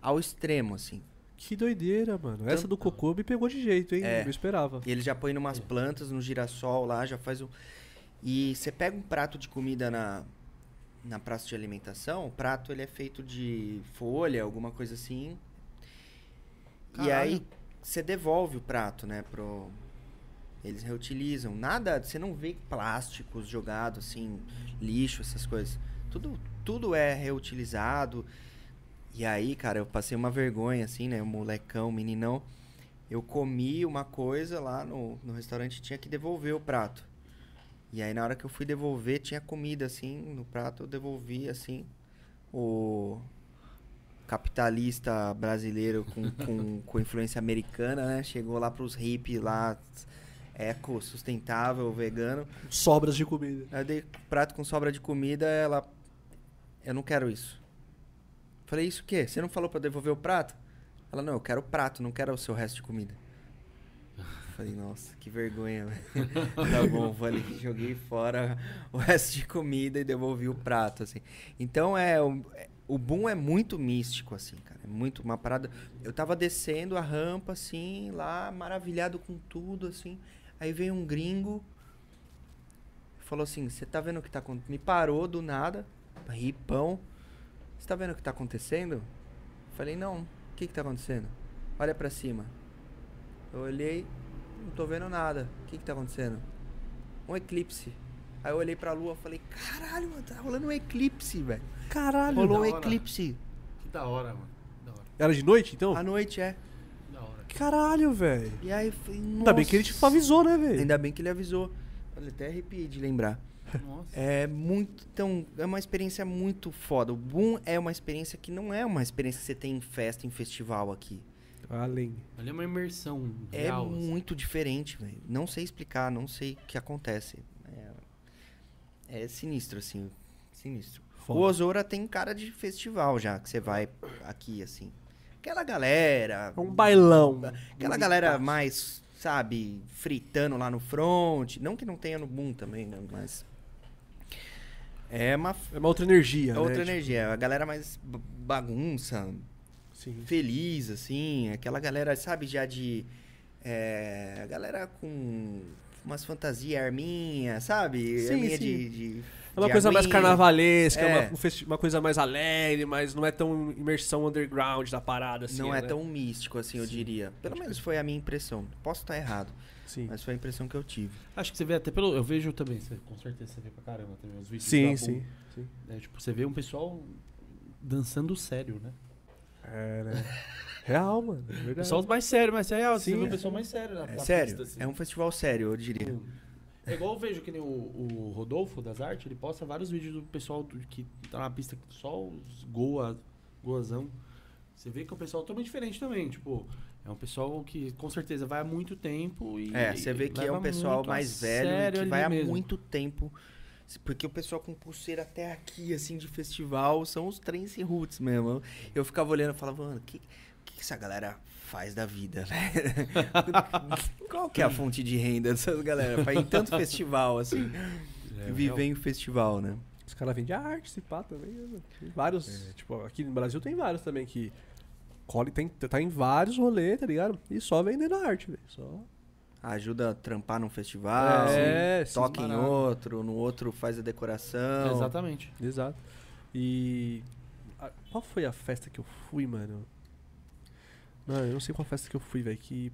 ao extremo assim. Que doideira, mano. Essa Tanto- do cocô me pegou de jeito, hein? É. Não esperava. E ele já põe numas plantas, no girassol lá, já faz um. E você pega um prato de comida na, na praça de alimentação, o prato ele é feito de folha, alguma coisa assim. E Caralho. aí você devolve o prato, né, pro eles reutilizam. Nada, você não vê plásticos jogados assim, lixo, essas coisas. Tudo tudo é reutilizado. E aí, cara, eu passei uma vergonha assim, né, um molecão, meninão. Eu comi uma coisa lá no, no restaurante e tinha que devolver o prato. E aí na hora que eu fui devolver, tinha comida assim no prato, eu devolvi assim. O capitalista brasileiro com, com, com influência americana, né? Chegou lá pros hippies lá, eco, sustentável, vegano. Sobras de comida. Aí eu dei prato com sobra de comida, ela. Eu não quero isso. Falei, isso o quê? Você não falou pra devolver o prato? Ela, não, eu quero o prato, não quero o seu resto de comida. Falei, nossa, que vergonha, velho. tá bom, ali, joguei fora o resto de comida e devolvi o prato, assim. Então é. O, o boom é muito místico, assim, cara. É muito uma parada. Eu tava descendo a rampa, assim, lá, maravilhado com tudo, assim. Aí veio um gringo, falou assim: Você tá vendo o que tá acontecendo? Me parou do nada, ripão. Você tá vendo o que tá acontecendo? Falei: Não, o que que tá acontecendo? Olha pra cima. Eu olhei, não tô vendo nada. O que que tá acontecendo? Um eclipse. Aí eu olhei pra lua e falei: Caralho, mano, tá rolando um eclipse, velho. Caralho. Rolou um da hora. eclipse. Que da hora, mano. Da hora. Era de noite, então? À noite, é. Da hora. Caralho, velho. E aí eu falei: Ainda bem que ele te "Nossa." avisou, né, velho? Ainda bem que ele avisou. Olha, até arrepiei de lembrar. Nossa. É muito. Então, é uma experiência muito foda. O Boom é uma experiência que não é uma experiência que você tem em festa, em festival aqui. Além. Ali é uma imersão É real. assim. muito diferente, velho. Não sei explicar, não sei o que acontece. É, é sinistro, assim. Sinistro. Foda. O Osora tem cara de festival já, que você vai aqui, assim. Aquela galera. É um bailão. Aquela galera mais, sabe, fritando lá no front. Não que não tenha no boom também, né? Mas. É uma. É uma outra energia, É né? outra Tipo, energia. A galera mais ba- bagunça, Sim. feliz, assim. Aquela galera, sabe, já de. É, a galera com umas fantasias, arminha, sabe? Sim, arminha sim. de. de É uma de coisa mais carnavalesca, É. uma, um festi- uma coisa mais alegre, mas não é tão imersão underground da parada, assim. Não é né? tão místico assim, eu Sim, diria. Pelo menos foi a minha impressão. Posso estar errado, Sim. mas foi a impressão que eu tive. Acho que você vê até pelo. Eu vejo também, você- com certeza você vê pra caramba também os vídeos. Sim, sim. Sim. É, tipo, você vê um pessoal dançando sério, né? É, né? Real, mano. É verdade. Pessoal mais sério, mais real. Você Sim, um é. pessoal mais sério na, É na sério, pista, assim. é um festival sério, eu diria. É igual eu vejo que nem o, o Rodolfo das Artes, ele posta vários vídeos do pessoal do- que tá na pista só os goa, goazão. Você vê que é um pessoal totalmente diferente também, tipo, é um pessoal que com certeza vai há muito tempo e É, você vê que é um pessoal mais velho sério que vai há mesmo. muito tempo. Porque o pessoal com pulseira até aqui, assim, de festival, são os trens roots mesmo. Eu ficava olhando e falava, mano, o que, que, essa galera faz da vida, né? Qual que é a fonte de renda dessas galera? Faz em tanto festival, assim. É, viver em festival, né? Os caras vendem arte, se pá, também. né? Vários. Tipo, aqui no Brasil tem vários também que. Colhe, tem, tá em vários rolês, tá ligado? E só vendendo arte, velho. Só. Ajuda a trampar num festival, É, toca em outro, no outro faz a decoração. Exatamente. Exato. E. a- qual foi a festa que eu fui, mano? Não, eu não sei qual festa que eu fui, velho. Que.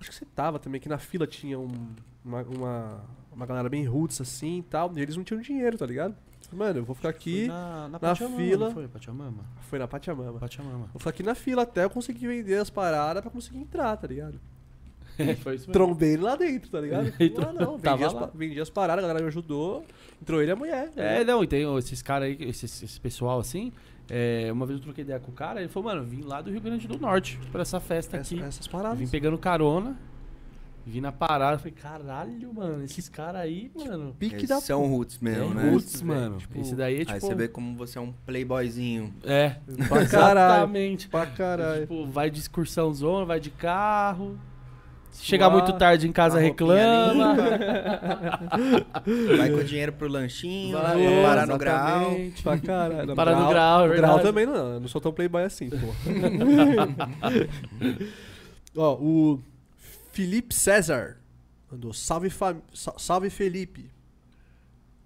Acho que você tava também, que na fila tinha um- uma, uma, uma galera bem roots assim e tal. E eles não tinham dinheiro, tá ligado? Mano, eu vou ficar Foi aqui. na, na, na fila. Foi Pachamama. Foi na Pachamama. Pachamama. Vou ficar aqui na fila até eu conseguir vender as paradas pra conseguir entrar, tá ligado? foi isso mesmo. Trombei ele lá dentro, tá ligado? Ah, não, tava vendi as, lá. vendi as paradas, a galera me ajudou. Entrou ele e a mulher. tá É, não, e tem esses caras aí, esses, esse pessoal assim. é, uma vez eu troquei ideia com o cara, ele falou, mano, vim lá do Rio Grande do Norte pra essa festa Essa- aqui. essas paradas. vim pegando carona, vim na parada, falei, caralho, mano, esses caras aí, mano. Pique Eles da são roots mesmo, é né? roots, mano. tipo, Esse daí é tipo. Aí você vê como você é um playboyzinho. É, Pra caralho. exatamente. Pra caralho. Tipo, vai de excursão zona, vai de carro. Se chegar muito tarde em casa, reclama. Vai com dinheiro pro lanchinho, Vai, vai é, parar no grau. Pra caralho. Parar no grau, é no grau verdade. também não, eu não sou tão playboy assim, pô. Ó, o Felipe César mandou salve, fam... salve Felipe.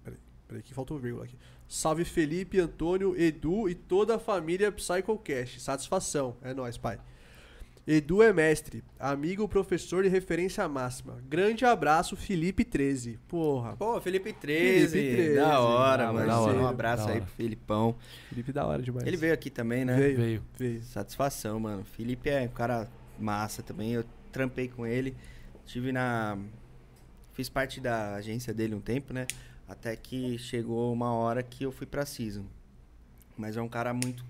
Peraí, peraí que faltou vírgula aqui. Salve Felipe, Antônio, Edu e toda a família PsychoCast. Satisfação. É nóis, pai. Edu é mestre, amigo, professor de referência máxima. Grande abraço, Felipe 13. Porra, Pô, Felipe 13. Felipe 13, Da hora, da mano. hora, um abraço da aí pro Filipão. Felipe da hora demais. Ele veio aqui também, né? Veio. Veio. Veio. Satisfação, mano. Felipe é um cara massa também. Eu trampei com ele. Tive na. Fiz parte da agência dele um tempo, né? Até que chegou uma hora que eu fui pra Season. Mas é um cara muito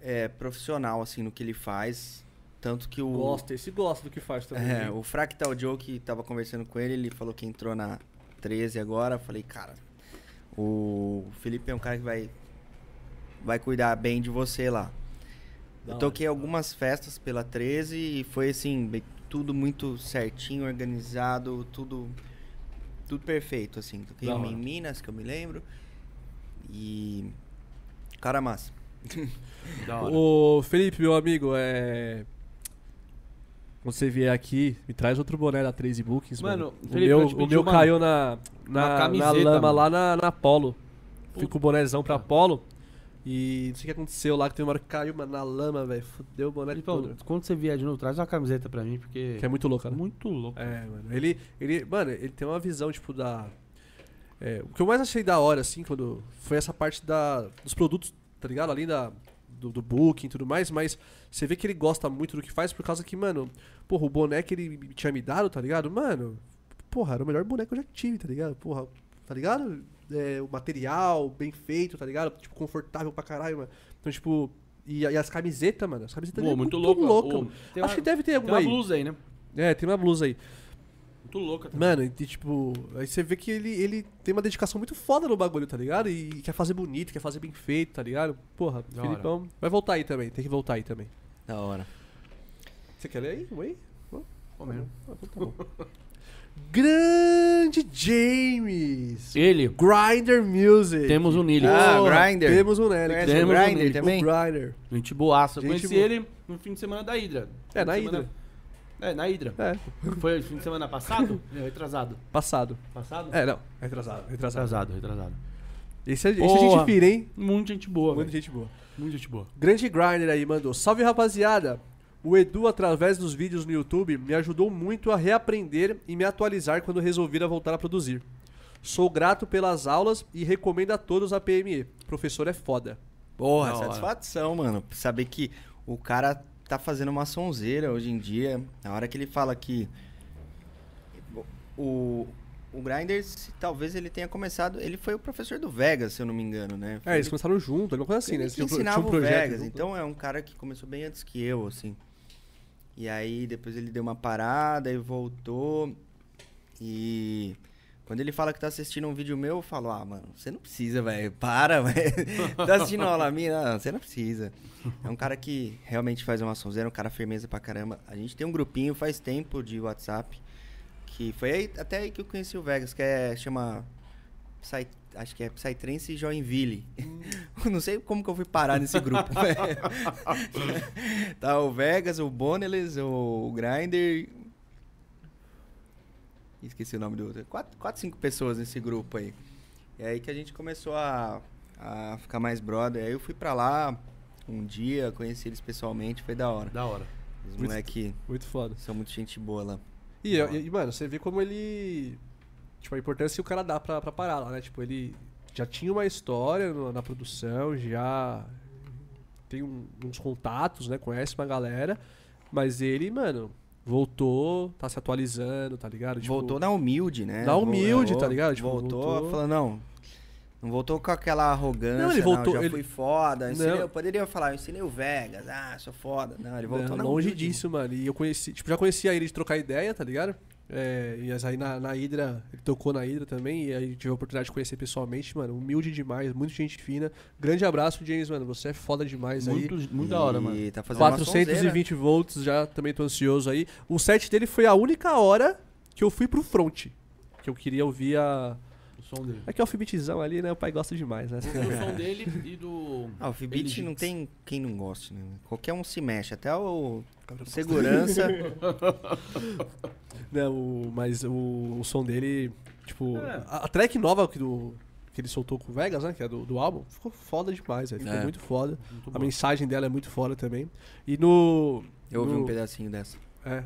é, profissional, assim, no que ele faz. Tanto que o. Gosta, esse gosta do que faz também. É, hein? o Fractal Joe que tava conversando com ele, ele falou que entrou na 13 agora. Falei, cara, o Felipe é um cara que vai vai cuidar bem de você lá. Da eu hora, toquei algumas festas pela 13 e foi assim, tudo muito certinho, organizado, tudo tudo perfeito assim. Toquei Da uma hora. em Minas, que eu me lembro. E cara massa. Ô, Felipe, meu amigo, é. Quando você vier aqui, me traz outro boné da 13 Bookings, mano. Mano, o Felipe, meu, eu te o meu uma- caiu na, na, na camiseta, lama mano. lá na, na Polo. Fico o bonézão pra Polo. E não sei o que aconteceu lá, que tem uma hora que caiu mano, na lama, velho. Fudeu o boné Felipão, todo. quando você vier de novo, traz uma camiseta pra mim, porque. Que é muito louco, né? muito louco. É, mano. Ele, ele, mano, ele tem uma visão, tipo, da. é, o que eu mais achei da hora, assim, quando. Foi essa parte da, dos produtos, tá ligado? Além da, do, do booking e tudo mais, mas você vê que ele gosta muito do que faz por causa que, mano, porra, o boné que ele tinha me dado, tá ligado? Mano, porra, era o melhor boné que eu já tive, tá ligado? Porra, tá ligado? É, o material bem feito, tá ligado? Tipo, confortável pra caralho, mano. Então, tipo. E, e as camisetas, mano. As camisetas Pô, dele é muito muito, louco. louca. Tem Acho uma- que deve ter Tem alguma uma aí. blusa aí, né? É, tem uma blusa aí. Muito louca também. Mano, e tipo, aí você vê que ele, ele tem uma dedicação muito foda no bagulho, tá ligado? E quer fazer bonito, quer fazer bem feito, tá ligado? Porra, Da Filipão. Vai voltar aí também, tem que voltar aí também. Da hora. Você quer ler aí? Oi? Pô, mesmo. Ah, então tá bom. Grande James! Ele, Grinder Music! temos um Nili. Ah, Porra, Grindr. Temos um Nelly. Temos o um Grindr Nick, também? O Grinder. Gente boaça. Eu Gente conheci boa. ele no fim de semana da Hidra. É, na Hidra. semana- É, na Hidra. É, Foi fim de semana passado? Não, retrasado. passado. Passado? É, não. Retrasado. Retrasado. Retrasado, retrasado. Esse é, esse é gente fina, hein? Muita gente boa, Muita velho. gente boa. Muita gente boa. Grande Grinder aí mandou. Salve rapaziada! O Edu, através dos vídeos no YouTube, me ajudou muito a reaprender e me atualizar quando resolvi voltar a produzir. Sou grato pelas aulas e recomendo a todos a PME. Professor é foda. Porra, satisfação, mano. Saber que o cara tá fazendo uma sonzeira hoje em dia. Na hora que ele fala que o, o Grindr, se- talvez ele tenha começado. Ele foi o professor do Vegas, se eu não me engano, né? Foi É, eles ele- começaram junto, alguma coisa assim, né? ele ensinava tinham um o Vegas, junto. então é um cara que começou bem antes que eu, assim. E aí depois ele deu uma parada e voltou. E quando ele fala que tá assistindo um vídeo meu, eu falo, ah, mano, você não precisa, velho. Para, velho. tá assistindo aula minha? Não, você não precisa. É um cara que realmente faz uma sonzeira, um cara firmeza pra caramba. A gente tem um grupinho faz tempo de WhatsApp. Que foi aí, até aí que eu conheci o Vegas, que é, chama. Psy- acho que é Psytrance Joinville. Não sei como que eu fui parar nesse grupo. velho. tá o Vegas, o Boneles, o Grinder. Esqueci o nome do outro. Quatro, quatro, cinco pessoas nesse grupo aí. E aí que a gente começou a, a ficar mais brother. Aí eu fui pra lá um dia, conheci eles pessoalmente, foi da hora. Da hora. Os Muito- moleque Muito foda. são muito gente boa lá. E, e, e, mano, você vê como ele. Tipo, a importância que o cara dá pra, pra parar lá, né? Tipo, ele já tinha uma história no- na produção, já tem um- uns contatos, né? Conhece uma galera. Mas ele, mano, voltou, tá se atualizando, tá ligado? Tipo, voltou na humilde, né? na humilde, Vol- tá ligado? Tipo, voltou, voltou- falando, não. Não voltou com aquela arrogância, Não, não, ele voltou- já ele- fui foda. eu ensinei- Não. eu poderia falar, eu ensinei o Vegas, ah, sou foda. Não, ele voltou Não, na longe humilde. disso, mano. E eu conheci, tipo, já conhecia ele de trocar ideia, tá ligado? É, e aí na, na Hydra, ele tocou na Hydra também, e aí tive a oportunidade de conhecer pessoalmente, mano. Humilde demais, muito gente fina. Grande abraço, James, mano. Você é foda demais Muito, aí. muito da hora, E mano. tá fazendo uma sonzeira. 420 volts, já também tô ansioso aí. O set dele foi a única hora que eu fui pro front. Que eu queria ouvir a. Som dele. É que é o alfibetzão ali, né? O pai gosta demais, né? O som dele e do. Ah, o Fibit não tem quem não goste, né? Qualquer um se mexe, até o segurança. Não, o- mas o, o som dele, tipo. É. A, a track nova que, do, que ele soltou com o Vegas, né? Que é do, do álbum, ficou foda demais, velho. Ficou É. muito foda. Muito A mensagem dela é muito foda também. E no. Eu ouvi no- um pedacinho dessa. É.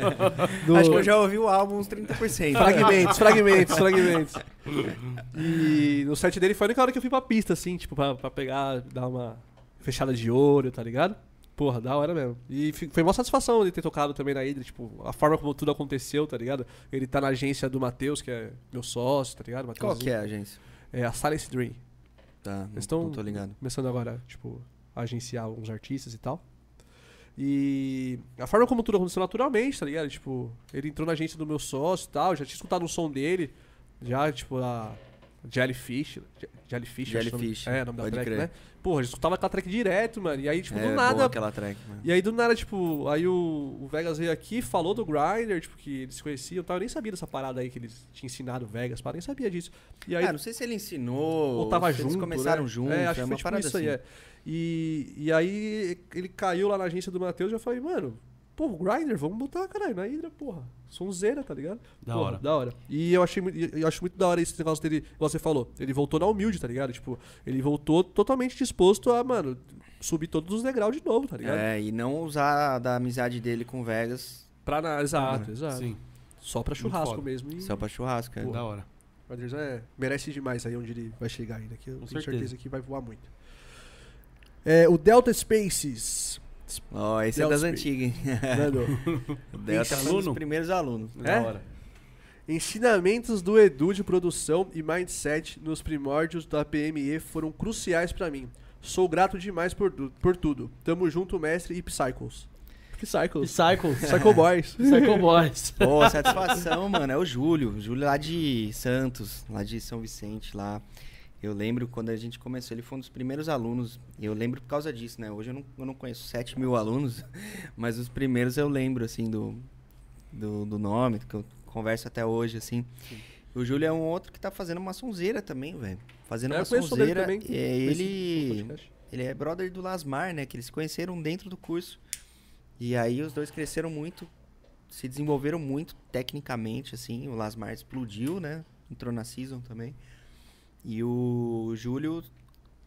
No- Acho que eu já ouvi o álbum uns 30%. Fragmentos, fragmentos, fragmentos. E no set dele foi a única hora que eu fui pra pista, assim, tipo, pra, pra pegar, dar uma fechada de olho, tá ligado? Porra, da hora mesmo. E foi uma satisfação ele ter tocado também na Hydra, tipo, a forma como tudo aconteceu, tá ligado? Ele tá na agência do Matheus, que é meu sócio, tá ligado? Qual que é a agência? É a Silence Dream. Tá, não, Eles tão- não tô ligado. Começando agora, tipo, a agenciar alguns artistas e tal. E a forma como tudo aconteceu naturalmente, tá ligado? Tipo, ele entrou na agência do meu sócio e tal, já tinha escutado um som dele, já, tipo, a Jellyfish. Je- Jellyfish, acho que é o nome- Jellyfish, É, o nome da pode track, crer. né? Porra, já escutava aquela track direto, mano. E aí, tipo, é do boa nada. aquela track, mano. E aí, do nada, tipo, aí o, o Vegas veio aqui, falou do Grindr, tipo, que eles se conheciam e tal. Eu nem sabia dessa parada aí que eles tinham ensinado o Vegas, para nem sabia disso. E aí, Ah, não sei se ele ensinou. ou tava junto. Eles começaram né? juntos. É, acho é que uma foi tipo parada isso assim. aí, é. E, e aí ele caiu lá na agência do Matheus e eu falei, mano, pô, o Grindr, vamos botar, caralho, na Hydra, porra. Sonzeira, tá ligado? Da Porra, hora. Da hora. E eu achei muito, eu acho muito da hora esse negócio dele, igual você falou. Ele voltou na humilde, tá ligado? Tipo, ele voltou totalmente disposto a, mano, subir todos os degraus de novo, tá ligado? É, e não usar da amizade dele com o Vegas Pra na, exato, Uhum. exato. Sim, Só pra churrasco mesmo. E só pra churrasco. é. Da hora. o Adriano é, merece demais aí onde ele vai chegar ainda, que eu Com tenho certeza. certeza que vai voar muito. É, o Delta Spaces. Ó, esse é Delta das Space. antigas, hein? O Delta foi um dos primeiros alunos. É? Da hora. Ensinamentos do Edu de produção e mindset nos primórdios da PME foram cruciais pra mim. Sou grato demais por, por tudo. Tamo junto, mestre e Psychos. Psychos? Cycles. Psycho Boys. Cycle Boys. Pô, satisfação, mano. É o Júlio. Júlio lá de Santos, lá de São Vicente, lá. Eu lembro quando a gente começou, ele foi um dos primeiros alunos. E eu lembro por causa disso, né? Hoje eu não, eu não conheço 7 mil alunos, mas os primeiros eu lembro, assim, do, do, do nome, que eu converso até hoje, assim. O Júlio é um outro que tá fazendo uma sonzeira também, velho. Fazendo É, uma sonzeira. também. E Conheci no ele, ele é brother do Lasmar, né? Que eles se conheceram dentro do curso. E aí os dois cresceram muito, se desenvolveram muito tecnicamente, assim. O Lasmar explodiu, né? Entrou na Season também. E o Júlio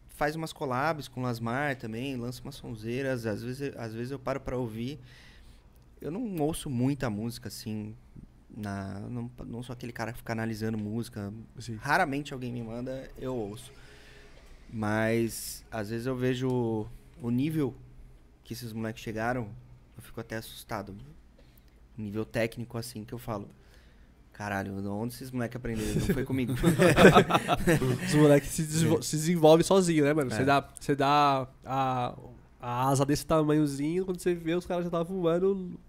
faz umas collabs com o Lasmar também, lança umas sonzeiras. Às vezes, às vezes eu paro pra ouvir. Eu não ouço muita música, assim. Na, não, não sou aquele cara que fica analisando música. Sim. Raramente alguém me manda, eu ouço. Mas às vezes eu vejo o nível que esses moleques chegaram, eu fico até assustado. Nível técnico, assim, que eu falo. Caralho, onde esses moleques aprenderam? Não foi comigo. Os moleques se, se desenvolvem sozinho, né, mano? Você É. dá, você dá a, a asa desse tamanhozinho, quando você vê, os caras já estavam voando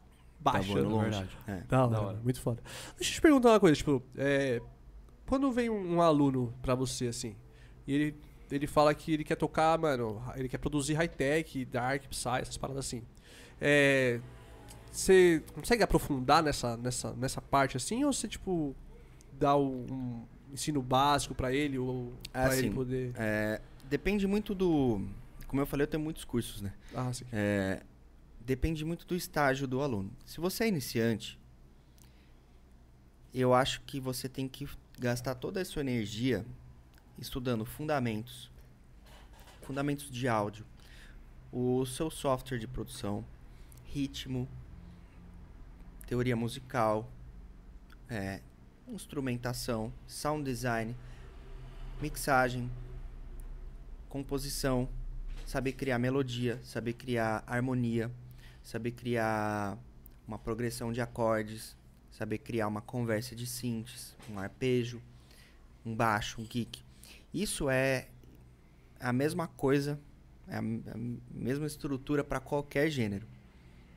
Tá baixo. voando né? longe. verdade. É. Da hora, Da hora. muito foda. Deixa eu te perguntar uma coisa, tipo, é, quando vem um, um aluno pra você, assim, e ele, ele fala que ele quer tocar, mano, ele quer produzir high-tech, dark, psy, essas paradas assim. É, você consegue aprofundar nessa, nessa, nessa parte, assim, ou você, tipo, dá um, ensino básico pra ele, ou pra ele Assim, poder... É, depende muito do. Como eu falei, eu tenho muitos cursos, né? Ah, sim. É, depende muito do estágio do aluno. Se você é iniciante, eu acho que você tem que gastar toda a sua energia estudando fundamentos, fundamentos de áudio, o seu software de produção, ritmo, teoria musical, é, instrumentação, sound design, mixagem, composição, saber criar melodia, saber criar harmonia, saber criar uma progressão de acordes, saber criar uma conversa de synths, um arpejo, um baixo, um kick. Isso é a mesma coisa, é a, a mesma estrutura para qualquer gênero.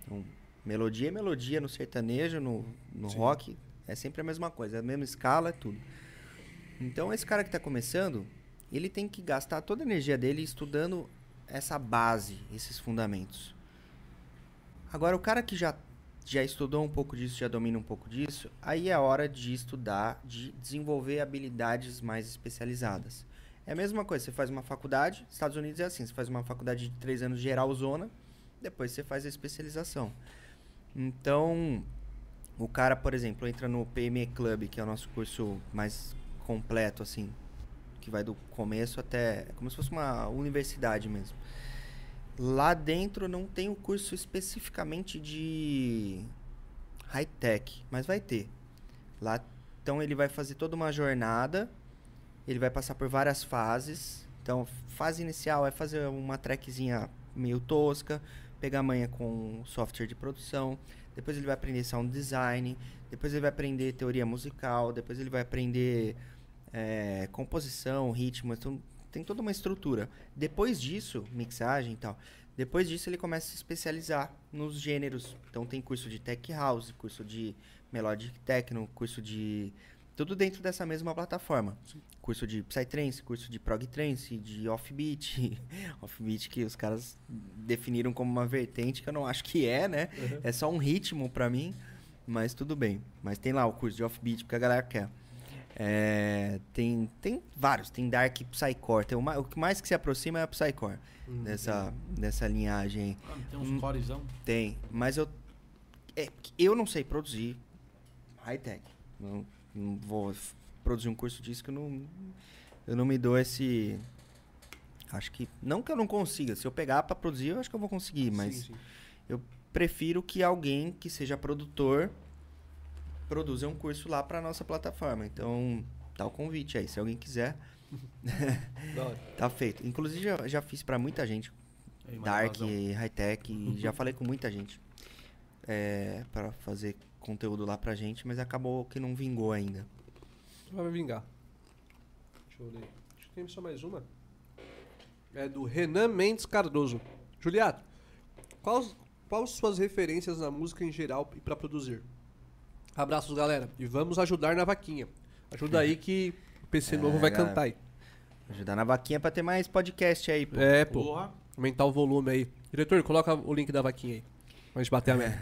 Então, melodia é melodia no sertanejo, no, no Sim. rock, é sempre a mesma coisa, é a mesma escala, é tudo. Então, esse cara que está começando, ele tem que gastar toda a energia dele estudando essa base, esses fundamentos. Agora, o cara que já, já estudou um pouco disso, já domina um pouco disso, aí é hora de estudar, de desenvolver habilidades mais especializadas. É a mesma coisa, você faz uma faculdade, Estados Unidos é assim, você faz uma faculdade de três anos geral zona, depois você faz a especialização. Então, o cara, por exemplo, entra no PME Club, que é o nosso curso mais completo, assim, que vai do começo até. É como se fosse uma universidade mesmo. Lá dentro não tem o curso especificamente de high-tech, mas vai ter. Lá, então ele vai fazer toda uma jornada, ele vai passar por várias fases. Então, fase inicial é fazer uma trackzinha meio tosca, pegar manha com software de produção, depois ele vai aprender sound design, depois ele vai aprender teoria musical, depois ele vai aprender é, composição, ritmo, então tem toda uma estrutura. Depois disso, mixagem e tal, depois disso ele começa a se especializar nos gêneros. Então tem curso de tech house, curso de melodic techno, curso de tudo dentro dessa mesma plataforma. Curso de psytrance, curso de prog trance, de offbeat, offbeat que os caras definiram como uma vertente que eu não acho que é, né? É só um ritmo pra mim, mas tudo bem. Mas tem lá o curso de offbeat porque a galera quer. É, tem, tem vários, tem Dark Psycore. Tem o, ma- o que mais que se aproxima é a Psycore dessa, dessa linhagem. Ah, tem uns Hum. corezão. Tem, mas eu. É, eu não sei produzir high-tech. Não, não vou produzir um curso disso que eu não. Eu não me dou esse. Acho que. Não que eu não consiga. Se eu pegar pra produzir, eu acho que eu vou conseguir, mas Sim, sim. prefiro que alguém que seja produtor produza um curso lá pra nossa plataforma. Então, tá o convite aí. Se alguém quiser, tá feito. Inclusive, já, já fiz pra muita gente. Dark, high-tech, e já falei com muita gente é, para fazer conteúdo lá pra gente, mas acabou que não vingou ainda. Vai vingar. Deixa eu ler. Acho que tem só mais uma. É do Renan Mendes Cardoso. Juliato, quais, quais suas referências na música em geral e pra produzir? Abraços, galera. E vamos ajudar na vaquinha. Ajuda aí que o PC É, novo vai galera. cantar aí. Ajudar na vaquinha pra ter mais podcast aí, pô. É, pô. Porra. Aumentar o volume aí. Diretor, coloca o link da vaquinha aí. Pra gente bater a meta.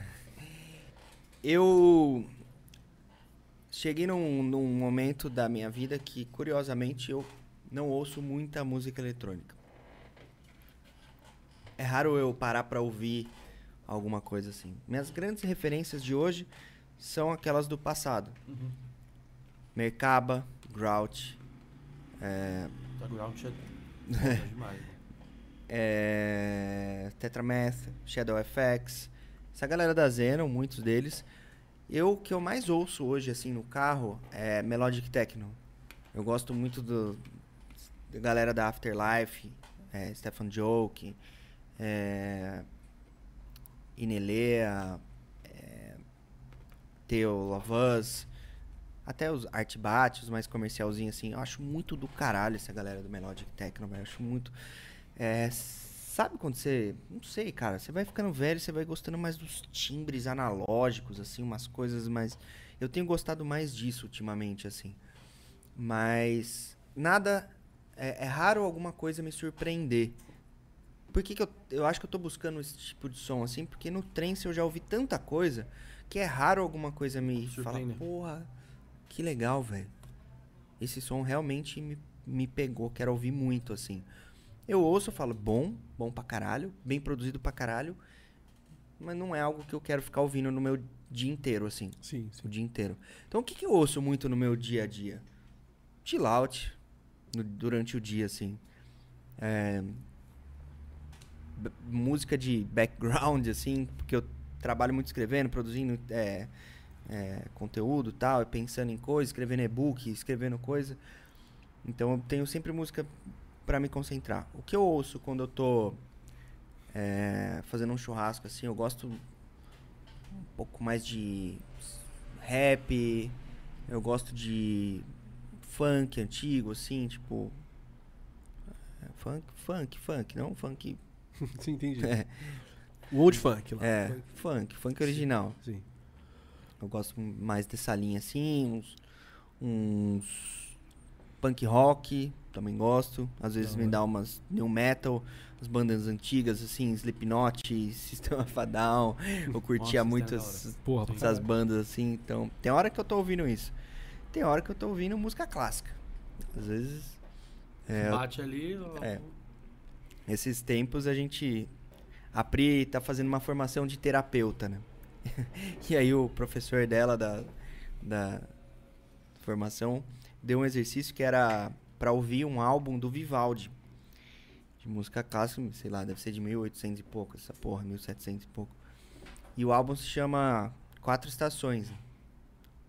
Eu cheguei num, num momento da minha vida que, curiosamente, eu não ouço muita música eletrônica. É raro eu parar pra ouvir alguma coisa assim. Minhas grandes referências de hoje são aquelas do passado. Uhum. Mercaba, Grouch, é, Tá ground é foda demais. né? é, Tetramath, Shadow FX, essa galera da Xenon, muitos deles. Eu o que eu mais ouço hoje assim no carro é Melodic Techno. Eu gosto muito do da galera da Afterlife, é, Stefan Joke, é, Inelea, é, Theo Lovaz, Até os art bat, os mais comercialzinhos assim. Eu acho muito do caralho essa galera do Melodic Techno. Eu acho muito. É, sabe quando você. Não sei, cara. Você vai ficando velho, você vai gostando mais dos timbres analógicos, assim, umas coisas mais. Eu tenho gostado mais disso ultimamente, assim. Mas. Nada. É, é raro alguma coisa me surpreender. Por que, que eu, eu acho que eu tô buscando esse tipo de som, assim? Porque no trance eu já ouvi tanta coisa que é raro alguma coisa me falar, porra, que legal, velho. Esse som realmente me, me pegou, quero ouvir muito, assim. Eu ouço, eu falo, bom, bom pra caralho, bem produzido pra caralho, mas não é algo que eu quero ficar ouvindo no meu dia inteiro, assim, Sim, sim. o dia inteiro. Então, o que, que eu ouço muito no meu dia a dia? Chill out, no- durante o dia, assim. É, música de background, assim, porque eu trabalho muito escrevendo, produzindo é, é, conteúdo tal, pensando em coisas, escrevendo e-book, escrevendo coisa. Então eu tenho sempre música pra me concentrar. O que eu ouço quando eu tô é, fazendo um churrasco, assim, eu gosto um pouco mais de rap, eu gosto de funk antigo, assim, tipo. é, Funk, funk, funk, não funk. sim, entendi. É, O old funk lá. é, funk, funk original. Sim. Eu gosto mais dessa linha assim, uns, uns punk rock, também gosto. Às vezes Da me dá umas new metal, as bandas antigas assim, Slipknot, System of a Down. Eu curtia Nossa, muito é essas, Porra, essas bandas assim, então tem hora que eu tô ouvindo isso. Tem hora que eu tô ouvindo música clássica. Às vezes é, Bate ali. É. esses tempos a gente. A Pri tá fazendo uma formação de terapeuta, né? e aí o professor dela da, da formação deu um exercício que era pra ouvir um álbum do Vivaldi. De música clássica, sei lá, deve ser de 1800 e pouco, essa porra, 1700 e pouco. E o álbum se chama Quatro Estações.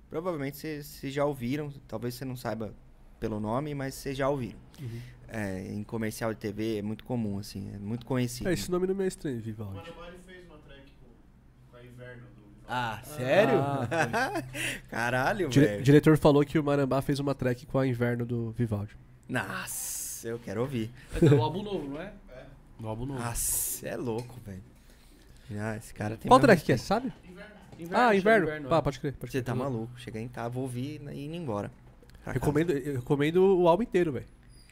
Provavelmente vocês já ouviram, talvez você não saiba pelo nome, mas vocês já ouviram. Uhum. É, em comercial de TV é muito comum, assim, é muito conhecido. É, esse nome não me é estranho, Vivaldi. Mano, ele fez uma track com, com a Inverno do Ah, sério? Ah, Caralho, Dire- velho. diretor falou que o Marambá fez uma track com a Inverno do Vivaldi. Nossa, eu quero ouvir. É do álbum novo, não é? É. Do álbum novo. Nossa, é louco, velho. Ah, esse cara tem. Qual track que é, sabe? Inverno, ah, chama Inverno. Ah, é. pode crer. Pode Você crer. tá maluco. Chegar em casa, vou ouvir e indo embora. Recomendo, eu recomendo o álbum inteiro, velho.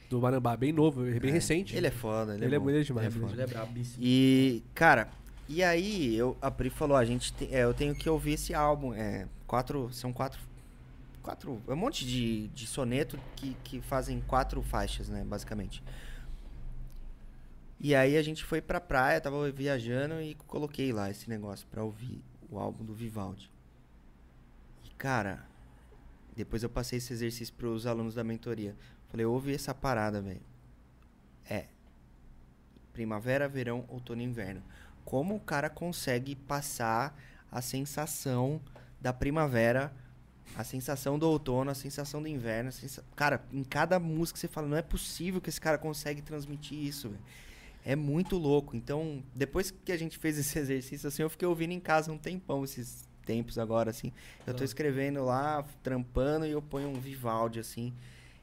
Do Marambá, bem novo, bem É, recente. Ele é foda, ele, Ele é, é bom. muito- ele é demais, Ele ele é foda. Ele é brabíssimo. E, cara, e aí eu, a Pri falou, a gente tem- é, eu tenho que ouvir esse álbum. É, quatro, são quatro, quatro, é um monte de, de soneto que, que fazem quatro faixas, né, basicamente. E aí a gente foi pra praia, tava viajando e coloquei lá esse negócio pra ouvir o álbum do Vivaldi. E, cara, depois eu passei esse exercício pros alunos da mentoria. Falei, ouve essa parada, velho. É, primavera, verão, outono e inverno. Como o cara consegue passar a sensação da primavera, a sensação do outono, a sensação do inverno. sensa- Cara, em cada música você fala, não é possível que esse cara consegue transmitir isso, velho. É muito louco. Então, depois que a gente fez esse exercício, assim, eu fiquei ouvindo em casa um tempão, esses tempos agora, assim. Eu tô escrevendo lá, trampando, e eu ponho um Vivaldi, assim.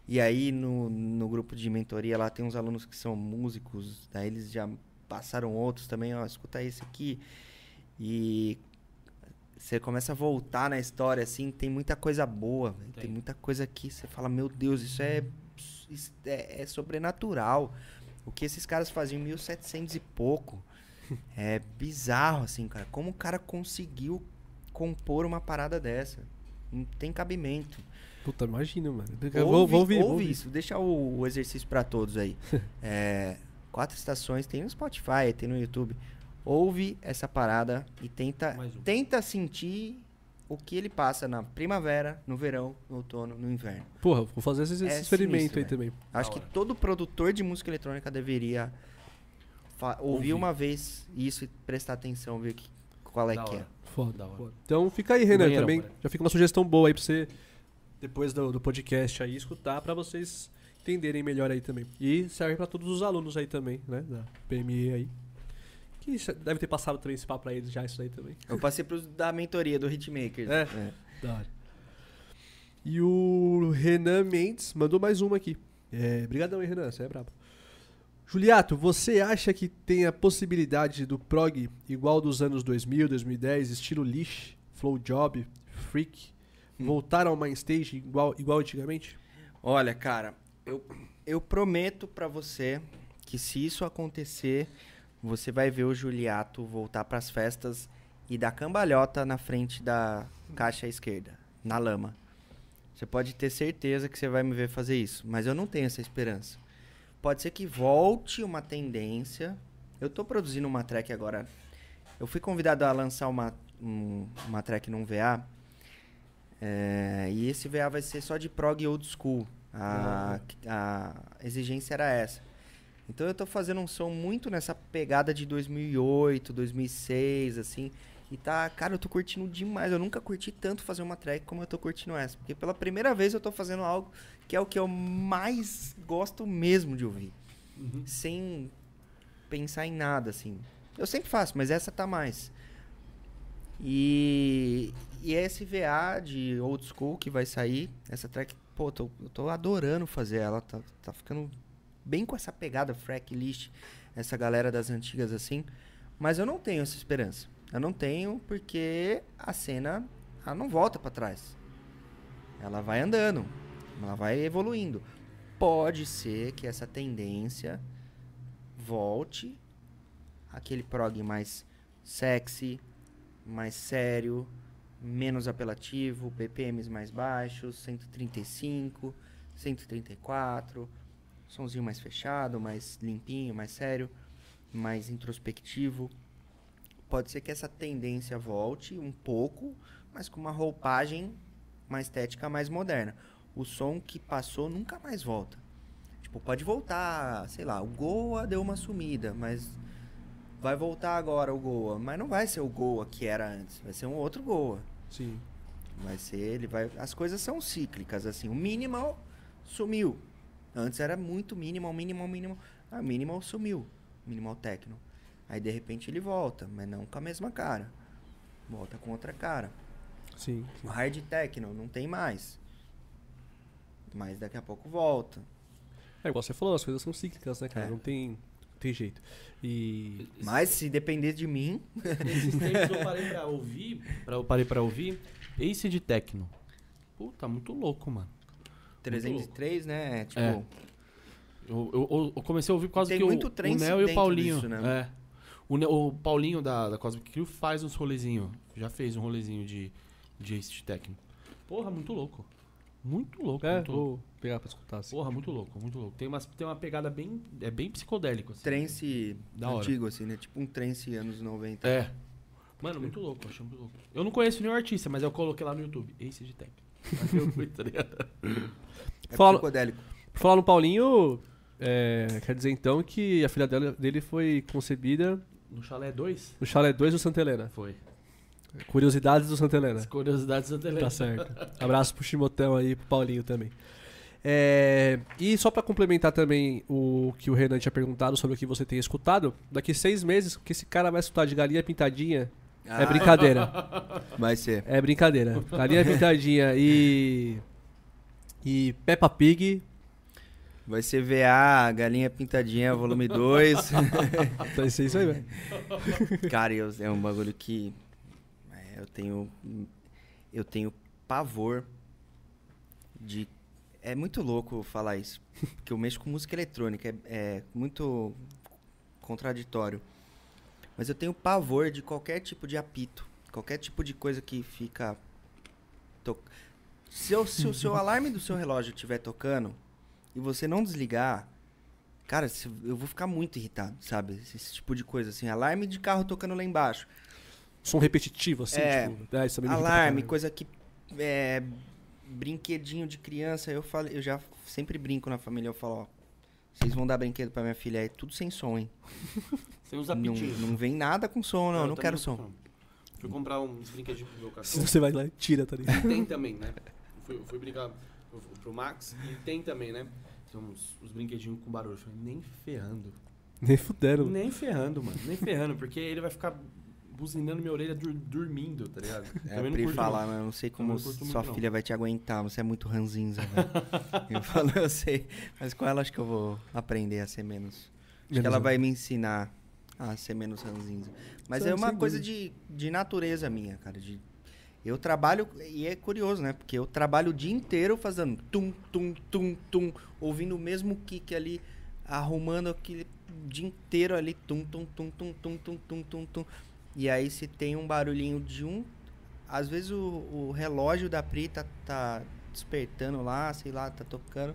E aí no, no grupo de mentoria lá tem uns alunos que são músicos, daí eles já passaram outros também, ó, escuta esse aqui. E você começa a voltar na história, assim, tem muita coisa boa, velho. tem. Tem. muita coisa que você fala, meu Deus, isso é, isso é, é sobrenatural. O que esses caras faziam em 1700 e pouco é bizarro, assim, cara. Como o cara conseguiu compor uma parada dessa? Não tem cabimento. Puta, imagina, mano. Ouve, Eu vou, vou ouvir, vou ouve ouvir. isso, deixa o, o exercício pra todos aí. É, quatro estações, tem no Spotify, tem no YouTube. Ouve essa parada e tenta, um. tenta sentir o que ele passa na primavera, no verão, no outono, no inverno. Porra, vou fazer esse, esse É experimento sinistro, aí também. Acho que todo produtor de música eletrônica deveria ouvir, Ouvir. uma vez isso e prestar atenção, ver que, qual é Da que é. Foda, Da hora. foda. Então fica aí, Renan, também. cara. Já fica uma sugestão boa aí pra você, depois do, do podcast aí, escutar pra vocês entenderem melhor aí também. E serve pra todos os alunos aí também, né? Da PME aí. Que deve ter passado também esse papo pra eles já, isso aí também. Eu passei pros da mentoria do Hitmakers. É? Da hora. E o Renan Mendes mandou mais uma aqui. É, brigadão aí, Renan, você é brabo. Juliato, você acha que tem a possibilidade do prog igual dos anos 2000, 2010, estilo Leash, Flow Job, Freak, Hum. voltar ao main stage igual, igual antigamente? Olha, cara, eu, eu prometo pra você que se isso acontecer, você vai ver o Juliato voltar pras festas e dar cambalhota na frente da caixa esquerda, na lama. Você pode ter certeza que você vai me ver fazer isso, mas eu não tenho essa esperança. Pode ser que volte uma tendência. Eu tô produzindo uma track agora. Eu fui convidado a lançar uma, um- uma track num VA. é, e esse VA vai ser só de prog old school. A, a exigência era essa. Então eu tô fazendo um som muito nessa pegada de 2008, 2006, assim. E tá, cara, eu tô curtindo demais. Eu nunca curti tanto fazer uma track como eu tô curtindo essa. Porque pela primeira vez eu tô fazendo algo que é o que eu mais gosto mesmo de ouvir. Sem pensar em nada, assim. Eu sempre faço, mas essa tá mais. E, e é esse VA de old school que vai sair. Essa track, pô, tô, eu tô adorando fazer ela. Tá, tá ficando bem com essa pegada frack list, essa galera das antigas assim. Mas eu não tenho essa esperança. Eu não tenho porque a cena ela não volta pra trás. Ela vai andando, ela vai evoluindo. Pode ser que essa tendência volte aquele prog mais sexy, mais sério, menos apelativo, BPMs mais baixos, 135, 134, sonzinho mais fechado, mais limpinho, mais sério, mais introspectivo. Pode ser que essa tendência volte um pouco, mas com uma roupagem, uma estética mais moderna. O som que passou nunca mais volta. Tipo, pode voltar, sei lá, o Goa deu uma sumida, mas vai voltar agora o Goa, mas não vai ser o Goa que era antes, vai ser um outro Goa. Sim. Vai ser ele, vai. As coisas são cíclicas, assim. O minimal sumiu. Antes era muito minimal, minimal, minimal. Ah, minimal sumiu. Minimal techno. Aí de repente ele volta, mas não com a mesma cara. Volta com outra cara. Sim. O hard techno não tem mais. Mas daqui a pouco volta. É igual você falou, as coisas são cíclicas, né, cara? É. Não tem, tem jeito. E. Mas se depender de mim, Esses tempos eu parei pra ouvir, pra, eu parei pra ouvir Ace de Tecno. Puta, muito louco, mano. 303, né? Tipo, É. Eu, eu- eu- comecei a ouvir Tem que o, muito o trance Nel e o Paulinho. disso, né? É. O, Ne- o Paulinho da, da Cosmic Crew faz uns rolezinhos. Já fez um rolezinho de, de Ace de Tecno. Porra, muito louco. Muito louco, É, muito louco. vou pegar pra escutar assim. Porra, muito louco, muito louco. Tem, umas, tem uma pegada bem. É bem psicodélico, assim. trance Da hora. antigo, assim, né? Tipo um trance anos 90. É. Mano, muito louco, eu achei muito louco. Eu não conheço nenhum artista, mas eu coloquei lá no YouTube. Ace de Tecno. Aí eu fui, tá ligado? É Fala- psicodélico. Falar no Paulinho, é, quer dizer então que a filha dela- dele foi concebida No Chalé 2? no Chalé 2 do Santa Helena. Foi. Curiosidades do Santa Helena. As curiosidades da tele. Tá certo. Abraço pro Chimotão aí, pro Paulinho também. É, e só pra complementar também o que o Renan tinha perguntado sobre o que você tem escutado, daqui seis meses, que esse cara vai escutar de galinha pintadinha é Ah, brincadeira. Vai ser. É brincadeira. Galinha pintadinha e. E Peppa Pig. Vai ser VA, Galinha Pintadinha, volume 2. Vai ser isso aí, velho. Cara, é um bagulho que é, eu tenho eu tenho pavor de é muito louco falar isso, porque eu mexo com música eletrônica, é, é muito contraditório. Mas eu tenho pavor de qualquer tipo de apito, qualquer tipo de coisa que fica to... se, o- se o seu alarme do seu relógio estiver tocando e você não desligar, cara, eu vou ficar muito irritado, sabe? Esse, esse tipo de coisa assim, alarme de carro tocando lá embaixo. Som repetitivo, assim, É, tipo. É, isso Alarme, coisa que. É, brinquedinho de criança, eu falo, eu já sempre brinco na família, eu falo, ó, vocês vão dar brinquedo pra minha filha, é tudo sem som, hein? Você usa Não, não vem nada com som, não, eu não quero som. Fui comprar uns brinquedinhos pro meu Se cachorro. você vai lá e tira, tá ligado? tem também, né? Fui, fui brincar pro, pro Max e tem também, né? Tem uns, uns brinquedinhos com barulho. Eu falei, nem ferrando. Nem fuderam. Nem ferrando, mano. Nem ferrando, porque ele vai ficar buzinando minha orelha dur- dormindo, tá ligado? É, Também curto, falar, não. mas eu não sei como não sua muito, não. filha vai te aguentar, você é muito ranzinza, velho. eu falo, eu sei, mas com ela acho que eu vou aprender a ser menos. Acho que ela vai me ensinar a ser menos ranzinza. Mas é uma coisa de, de natureza minha, cara, de... Eu trabalho, e é curioso, né? Porque eu trabalho o dia inteiro fazendo tum, tum, tum, tum, ouvindo o mesmo kick ali, arrumando aquele dia inteiro ali, tum, tum, tum, tum, tum, tum, tum, tum, tum. E aí se tem um barulhinho de um, às vezes o, o relógio da Pri tá, tá despertando lá, sei lá, tá tocando.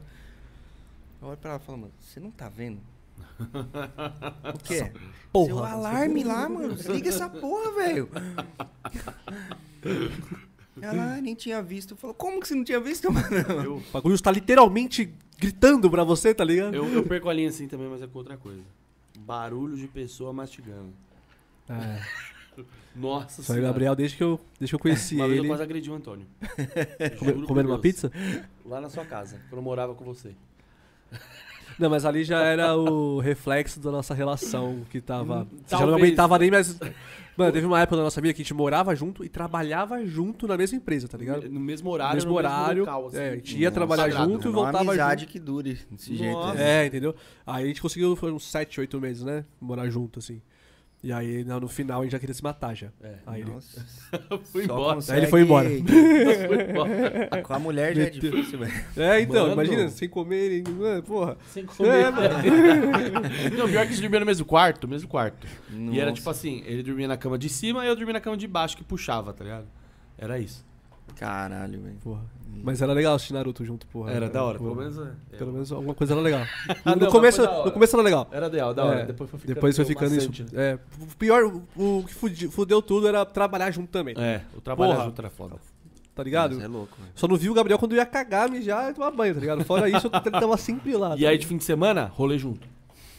Eu olho pra ela e falo, mano, você não tá vendo? O quê? Porra, Seu alarme lá, mano. Liga essa porra, velho. Ela "Ah, nem tinha visto. Falou, como que você não tinha visto, mano? Eu, O bagulho está literalmente gritando pra você, tá ligado? eu, eu perco a linha assim também, mas é com outra coisa. Barulho de pessoa mastigando. É. Nossa Só o Gabriel, desde que eu, desde que eu conheci Uma vez eu ele. quase agredi o Antônio. come- Juro por comendo uma Deus. pizza? Lá na sua casa, quando eu morava com você. Não, mas ali já era o reflexo da nossa relação que tava. Hum, Você já não talvez. aguentava nem mais. Mano, teve uma época da nossa vida que a gente morava junto e trabalhava junto na mesma empresa, tá ligado? No mesmo No horário, mesmo no horário. local, assim. é, a gente ia Nossa, trabalhar quadrado, junto e Não, uma voltava amizade junto. que dure desse jeito. Nossa. né? É, entendeu? Aí a gente conseguiu, foi uns 7, 8 meses, né? Morar junto, assim. E aí, no, final, a gente já queria se matar já. É. Aí ele, Nossa, Fui só embora. consegue- Aí ele foi embora. Fui embora. Com a mulher já é difícil, velho. É, então, Mano. imagina, sem comer, nem- mano, porra. Sem comer. Não, pior que a gente dormia no mesmo quarto, mesmo quarto. E era Nossa. tipo assim, ele dormia na cama de cima e eu dormia na cama de baixo que puxava, tá ligado? Era isso. Caralho, velho. Porra. Mas era legal assistir Naruto junto, porra. Era da hora, porra. pelo menos. é. Pelo menos alguma coisa era legal. Ah, no, não, mas começo, no começo era legal. Era da da hora. É, Depois foi ficando, Depois foi ficando isso. né? É, o pior, o, o que fudeu tudo era trabalhar junto também. É, o trabalho Porra. junto era foda. Tá ligado? Nossa, é louco, velho. Só não vi o Gabriel quando ia cagar, mijar e tomar banho, tá ligado? Fora isso, ele tava sempre lá. E aí de fim de semana, rolê junto.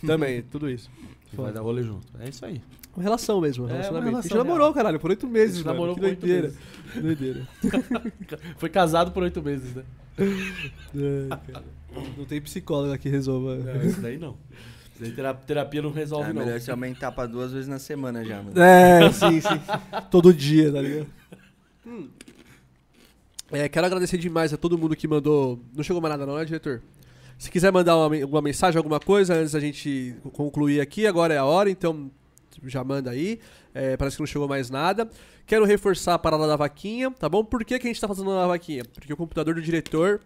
Também, tudo isso. Vai dar rolê junto. É isso aí. Uma relação mesmo, um É, uma relacionamento. a gente relação namorou, caralho, por oito meses, A gente mano. namorou que por oito doideira. Doideira. Foi casado por oito meses, né? É, cara. Não tem psicólogo que resolva. Não, isso daí não. Isso daí terapia, terapia não resolve, É não. melhor se aumentar pra duas vezes na semana já, mano. É, sim, sim. Todo dia, tá ligado? Hum. É, quero agradecer demais a todo mundo que mandou. Não chegou mais nada, não, né, diretor? Se quiser mandar uma, alguma mensagem, alguma coisa, antes da gente concluir aqui, agora é a hora, então já manda aí. É, parece que não chegou mais nada. Quero reforçar a parada da vaquinha, tá bom? Por que, que a gente tá fazendo a vaquinha? Porque o computador do diretor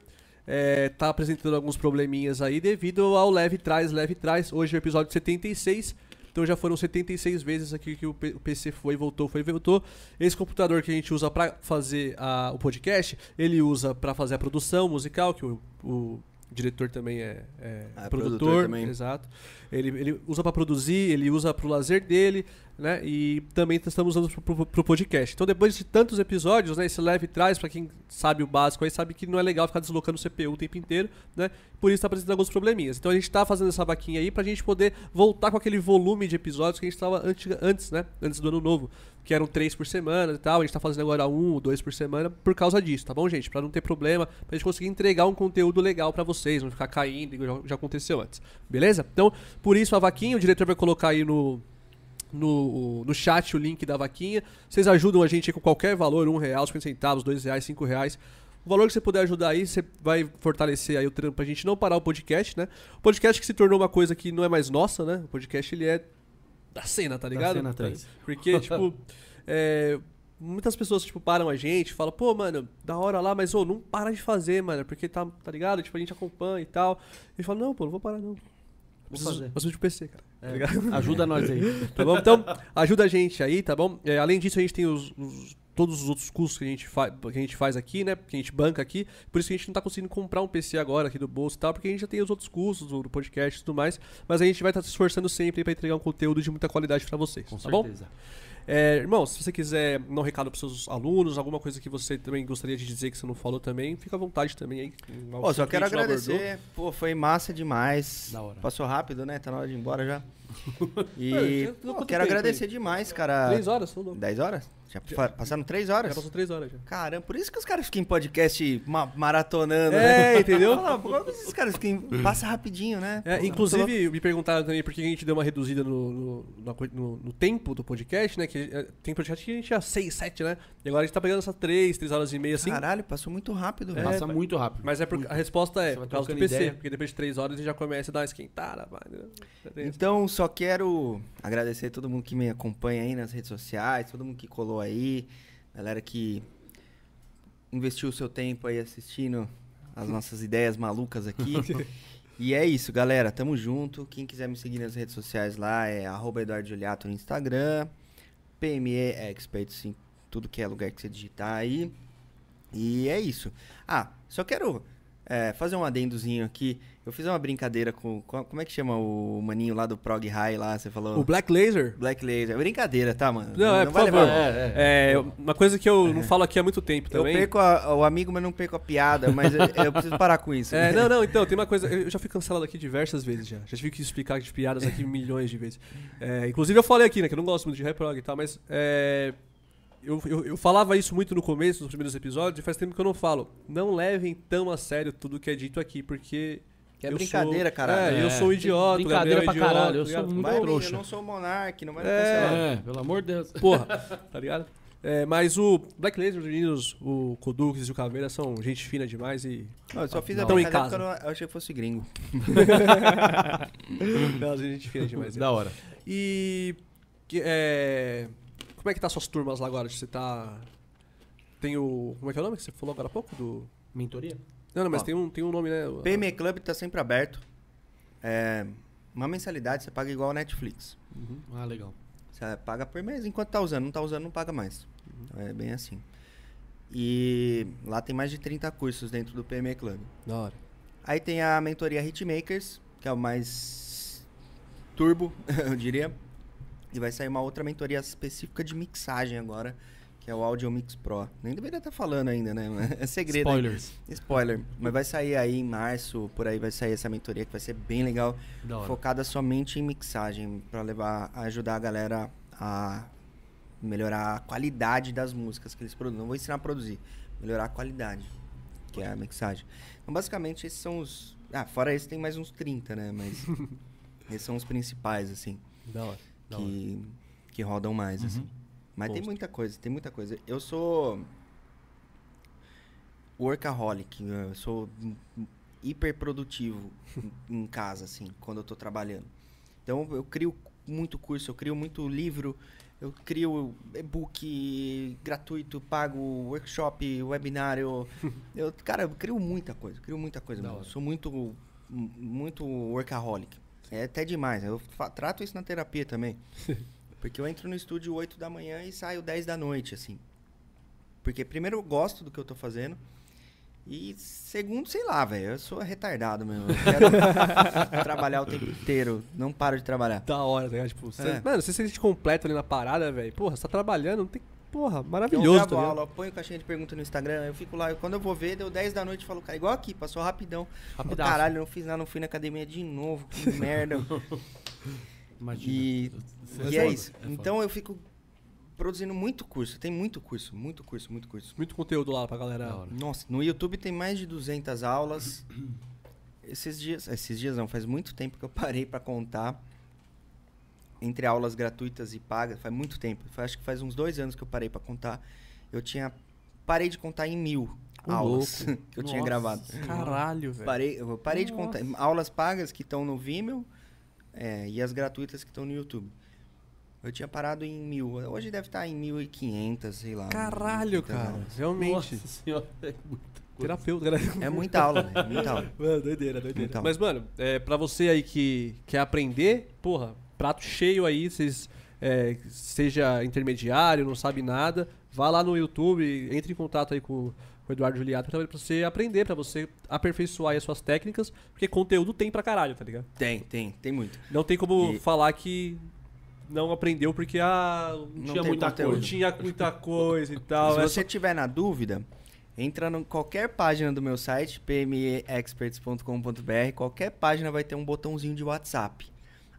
é, tá apresentando alguns probleminhas aí devido ao leve trás, leve trás. Hoje é o episódio 76. Então já foram 76 vezes aqui que o PC foi, voltou, foi, voltou. Esse computador que a gente usa pra fazer a- o podcast, ele usa pra fazer a produção musical, que o, o diretor também é, é Ah, é produtor, produtor também. exato. Ele, ele usa pra produzir, ele usa pro lazer dele, né? E também estamos usando pro, pro podcast. Então depois de tantos episódios, né? Esse leve traz, pra quem sabe o básico aí, sabe que não é legal ficar deslocando o CPU o tempo inteiro, né? Por isso tá apresentando alguns probleminhas. Então a gente tá fazendo essa vaquinha aí pra gente poder voltar com aquele volume de episódios que a gente tava antiga- antes, né? Antes do ano novo. Que eram três por semana e tal. A gente tá fazendo agora um, dois por semana por causa disso, tá bom, gente? Pra não ter problema, pra gente conseguir entregar um conteúdo legal pra vocês, não ficar caindo, igual já aconteceu antes. Beleza? Então, por isso a vaquinha, o diretor vai colocar aí no, no, no chat o link da vaquinha. Vocês ajudam a gente com qualquer valor, um real, 50 centavos, dois reais, cinco reais. O valor que você puder ajudar aí, você vai fortalecer aí o trampo pra gente não parar o podcast, né? O podcast que se tornou uma coisa que não é mais nossa, né? O podcast ele é da cena, tá ligado? cena atrás. Porque, tipo, é, muitas pessoas, tipo, param a gente, falam, pô, mano, da hora lá, mas, ô, não para de fazer, mano, porque tá, tá ligado? Tipo, a gente acompanha e tal. E fala, não, pô, não vou parar, não. Preciso, de PC, cara. É, ajuda nós aí. Tá bom? Então, ajuda a gente aí, tá bom? É, além disso, a gente tem os, os- todos os outros custos que a, gente que a gente faz aqui, né? Que a gente banca aqui. Por isso que a gente não tá conseguindo comprar um PC agora aqui do bolso e tal, porque a gente já tem os outros custos do, podcast e tudo mais. Mas a gente vai estar se esforçando sempre pra entregar um conteúdo de muita qualidade pra vocês, Com tá bom? É, irmão, se você quiser dar um recado pros seus alunos, alguma coisa que você também gostaria de dizer que você não falou também, fica à vontade também aí. Pô, só quero agradecer. Pô, foi massa demais. Da hora. Passou rápido, né? Tá na hora de ir embora já. E já deu pô, quero agradecer demais, cara. Três horas, sou louco. 10 horas? Já passaram três Já horas? passou três horas já. Caramba, por isso que os caras ficam em podcast ma- maratonando. É, né? entendeu? Fala, por que esses caras ficam. Passa rapidinho, né? É, Pô, inclusive, me perguntaram também por que a gente deu uma reduzida no, no, no- no tempo do podcast, né? Que é, tem podcast que a gente tinha 6, 7, né? E agora a gente tá pegando essas 3, 3 horas e meia, assim. Caralho, passou muito rápido, velho. Passa muito rápido. Mas é por, a resposta é Você vai por causa do PC. ideia. Porque depois de 3 horas a gente já começa a dar uma esquentada. Vai, né? Então, só quero agradecer todo mundo que me acompanha aí nas redes sociais, todo mundo que colou aí, galera que investiu o seu tempo aí assistindo as nossas ideias malucas aqui. e é isso, galera. Tamo junto. Quem quiser me seguir nas redes sociais lá é arroba Eduardo Giuliato no Instagram, PME Experts em tudo que é lugar que você digitar aí. E é isso. Ah, só quero é, fazer um adendozinho aqui. Eu fiz uma brincadeira com. com- Como é que chama o maninho lá do Prog High lá? Você falou. O Black Laser. Black Laser. É brincadeira, tá, mano? Não, é, por vai favor. levar- É, É, uma coisa que eu não falo aqui há muito tempo Eu também. perco a- o amigo, mas não perco a piada, mas eu, eu preciso parar com isso. É, não, não, então, tem uma coisa. Eu já fui cancelado aqui diversas vezes já. Já tive que explicar de piadas aqui milhões de vezes. É, inclusive eu falei aqui, né, que eu não gosto muito de rap prog e tal, mas. é, eu, eu, eu falava isso muito no começo, nos primeiros episódios, e faz tempo que eu não falo. Não levem tão a sério tudo que é dito aqui, porque. Que é eu brincadeira, sou, caralho. É, eu É, sou um idiota, o brincadeira é pra idiota, caralho, eu sou muito Vai, trouxa. eu não sou monarque, não vai me É. É, pelo amor de Deus. Porra, tá ligado? É, mas o Black Laser, os meninos, o Kodux e o Caveira são gente fina demais e. Não, eu só fiz a Estão em brincadeira casa. porque eu, não- eu achei que fosse gringo. Não, gente fina demais. é. Da hora. E. que- é, como é que tá suas turmas lá agora? Você tá. Tem o. Como é que é o nome que você falou agora há pouco? Do. Mentoria? Não, não, mas Ó. tem um, tem um nome, né? PME Club tá sempre aberto. É, uma mensalidade você paga igual a Netflix. Ah, legal. Você paga por mês enquanto tá usando. Não tá usando, não paga mais. Então é bem assim. E lá tem mais de 30 cursos dentro do PME Club. Da hora. Aí tem a mentoria Hitmakers, que é o mais turbo, eu diria. E vai sair uma outra mentoria específica de mixagem agora, que é o Audio Mix Pro. Nem deveria estar falando ainda, né? É segredo. Spoilers. Spoiler. Mas vai sair aí em março, por aí vai sair essa mentoria que vai ser bem legal, focada somente em mixagem, pra levar, ajudar a galera a melhorar a qualidade das músicas que eles produzem. Não vou ensinar a produzir, melhorar a qualidade, que é a mixagem. Então, basicamente, esses são os. Ah, fora esse tem mais uns 30, né? Mas esses são os principais, assim, Da hora. Da hora. que, que rodam mais, Uhum. assim. Mas tem Gosto. muita coisa, tem muita coisa. Eu sou workaholic, eu sou hiper produtivo em casa, assim, quando eu tô trabalhando. Então eu crio muito curso, eu crio muito livro, eu crio e-book gratuito, pago workshop, webinário. eu, cara, eu crio muita coisa, crio muita coisa. Mesmo. Eu sou muito, muito workaholic. É até demais. Eu trato isso na terapia também. Porque eu entro no estúdio 8 da manhã e saio 10 da noite, assim. Porque primeiro eu gosto do que eu tô fazendo. E segundo, sei lá, velho, eu sou retardado mesmo. Eu quero trabalhar o tempo inteiro. Não paro de trabalhar. Da hora, tá ligado? Tipo, você, É. mano, você se sente completo ali na parada, velho. Porra, você tá trabalhando, não tem. Porra, Eu maravilhoso, tá gravo ligado? aula, eu ponho caixinha de pergunta no Instagram, eu fico lá, e quando eu vou ver, deu 10 da noite, eu falo, cara, igual aqui, passou rapidão. Rapidaço. Caralho, não fiz nada, não fui na academia de novo, que merda. Imagina. E, Você e é isso. foda. então eu fico produzindo muito curso, tem muito curso, muito curso, muito curso. Muito conteúdo lá pra galera. Hora. Nossa, no YouTube tem mais de 200 aulas. Esses dias, esses dias não, faz muito tempo que eu parei pra contar entre aulas gratuitas e pagas, faz muito tempo. Faz- acho que faz uns dois anos que eu parei pra contar. Eu tinha parei de contar em mil aulas louco. que eu tinha Nossa gravado. Caralho, velho. Parei, eu parei de contar aulas pagas que estão no Vimeo é, e as gratuitas que estão no YouTube. Eu tinha parado em mil. Hoje deve estar em 1.500, sei lá. Caralho, 1.500 cara. Realmente. Nossa senhora, é muita coisa. Terapeuta, galera. É muita aula, velho. é Muita aula. Mano, doideira, doideira. Então. Mas, mano, é, pra você aí que quer aprender, porra, prato cheio aí, vocês. é, seja intermediário, não sabe nada, vá lá no YouTube, entre em contato aí com, com o Eduardo Juliato pra, você aprender, pra você aperfeiçoar aí as suas técnicas, porque conteúdo tem pra caralho, tá ligado? Tem, tem, tem muito. Não tem como E- falar que não aprendeu porque ah, Não tinha tem muita conteúdo. não tinha muita coisa e tal. Se é você tiver na dúvida, entra em qualquer página do meu site, pmeexperts.com.br. Qualquer página vai ter um botãozinho de WhatsApp.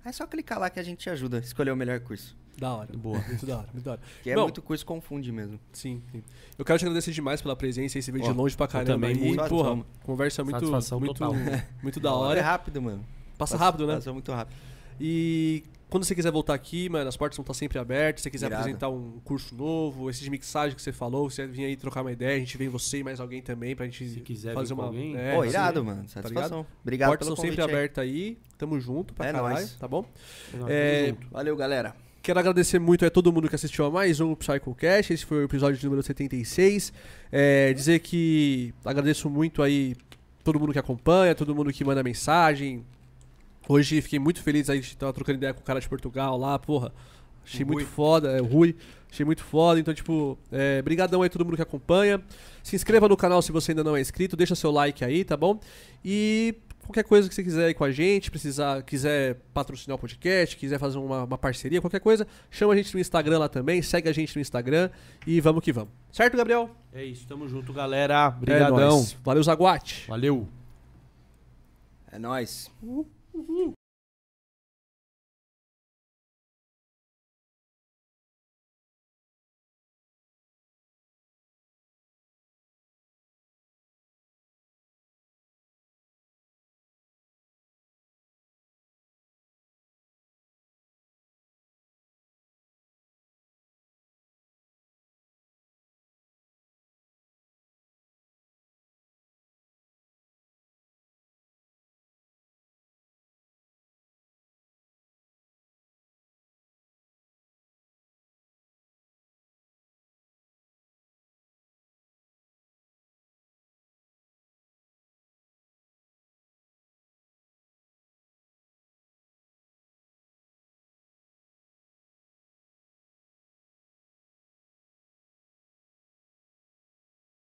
É só clicar lá que a gente te ajuda a escolher o melhor curso. Da hora. Boa. Muito da hora, muito da hora. Que é Não. muito coisa que confunde mesmo. Sim, sim. Eu quero te agradecer demais pela presença aí, você veio de longe pra caramba também, aí. muito. Porra, conversa muito, Satisfação muito, total. muito da É hora. rápido, mano. Passa rápido, né? Passou muito rápido. E quando você quiser voltar aqui, mano, as portas vão estar sempre abertas. Se você quiser Irado. apresentar um curso novo, esse de mixagem que você falou, você vir aí trocar uma ideia, a gente vem você e mais alguém também pra gente Se quiser fazer vir com uma. alguém. É, Pô, irado, mano. ligado? Satisfação. Obrigado Portas pelo estão sempre aí. abertas aí. Tamo junto pra É caralho, nóis. tá bom? É. Valeu, galera. Quero agradecer muito a todo mundo que assistiu a mais um PsychoCast. Esse foi o episódio número 76. É, dizer que agradeço muito aí todo mundo que acompanha, todo mundo que manda mensagem. Hoje fiquei muito feliz aí de estar trocando ideia com o cara de Portugal lá, porra. Achei O muito Rui. foda, é o Rui. Achei muito foda. Então, tipo, é, brigadão aí todo mundo que acompanha. Se inscreva no canal se você ainda não é inscrito, deixa seu like aí, tá bom? E qualquer coisa que você quiser aí com a gente, precisar, quiser patrocinar o podcast, quiser fazer uma, uma parceria, qualquer coisa, chama a gente no Instagram lá também, segue a gente no Instagram e vamos que vamos. Certo, Gabriel? É isso, tamo junto, galera. É Obrigadão. nóis. Valeu, Zaguate. Valeu. É nóis. Uhul.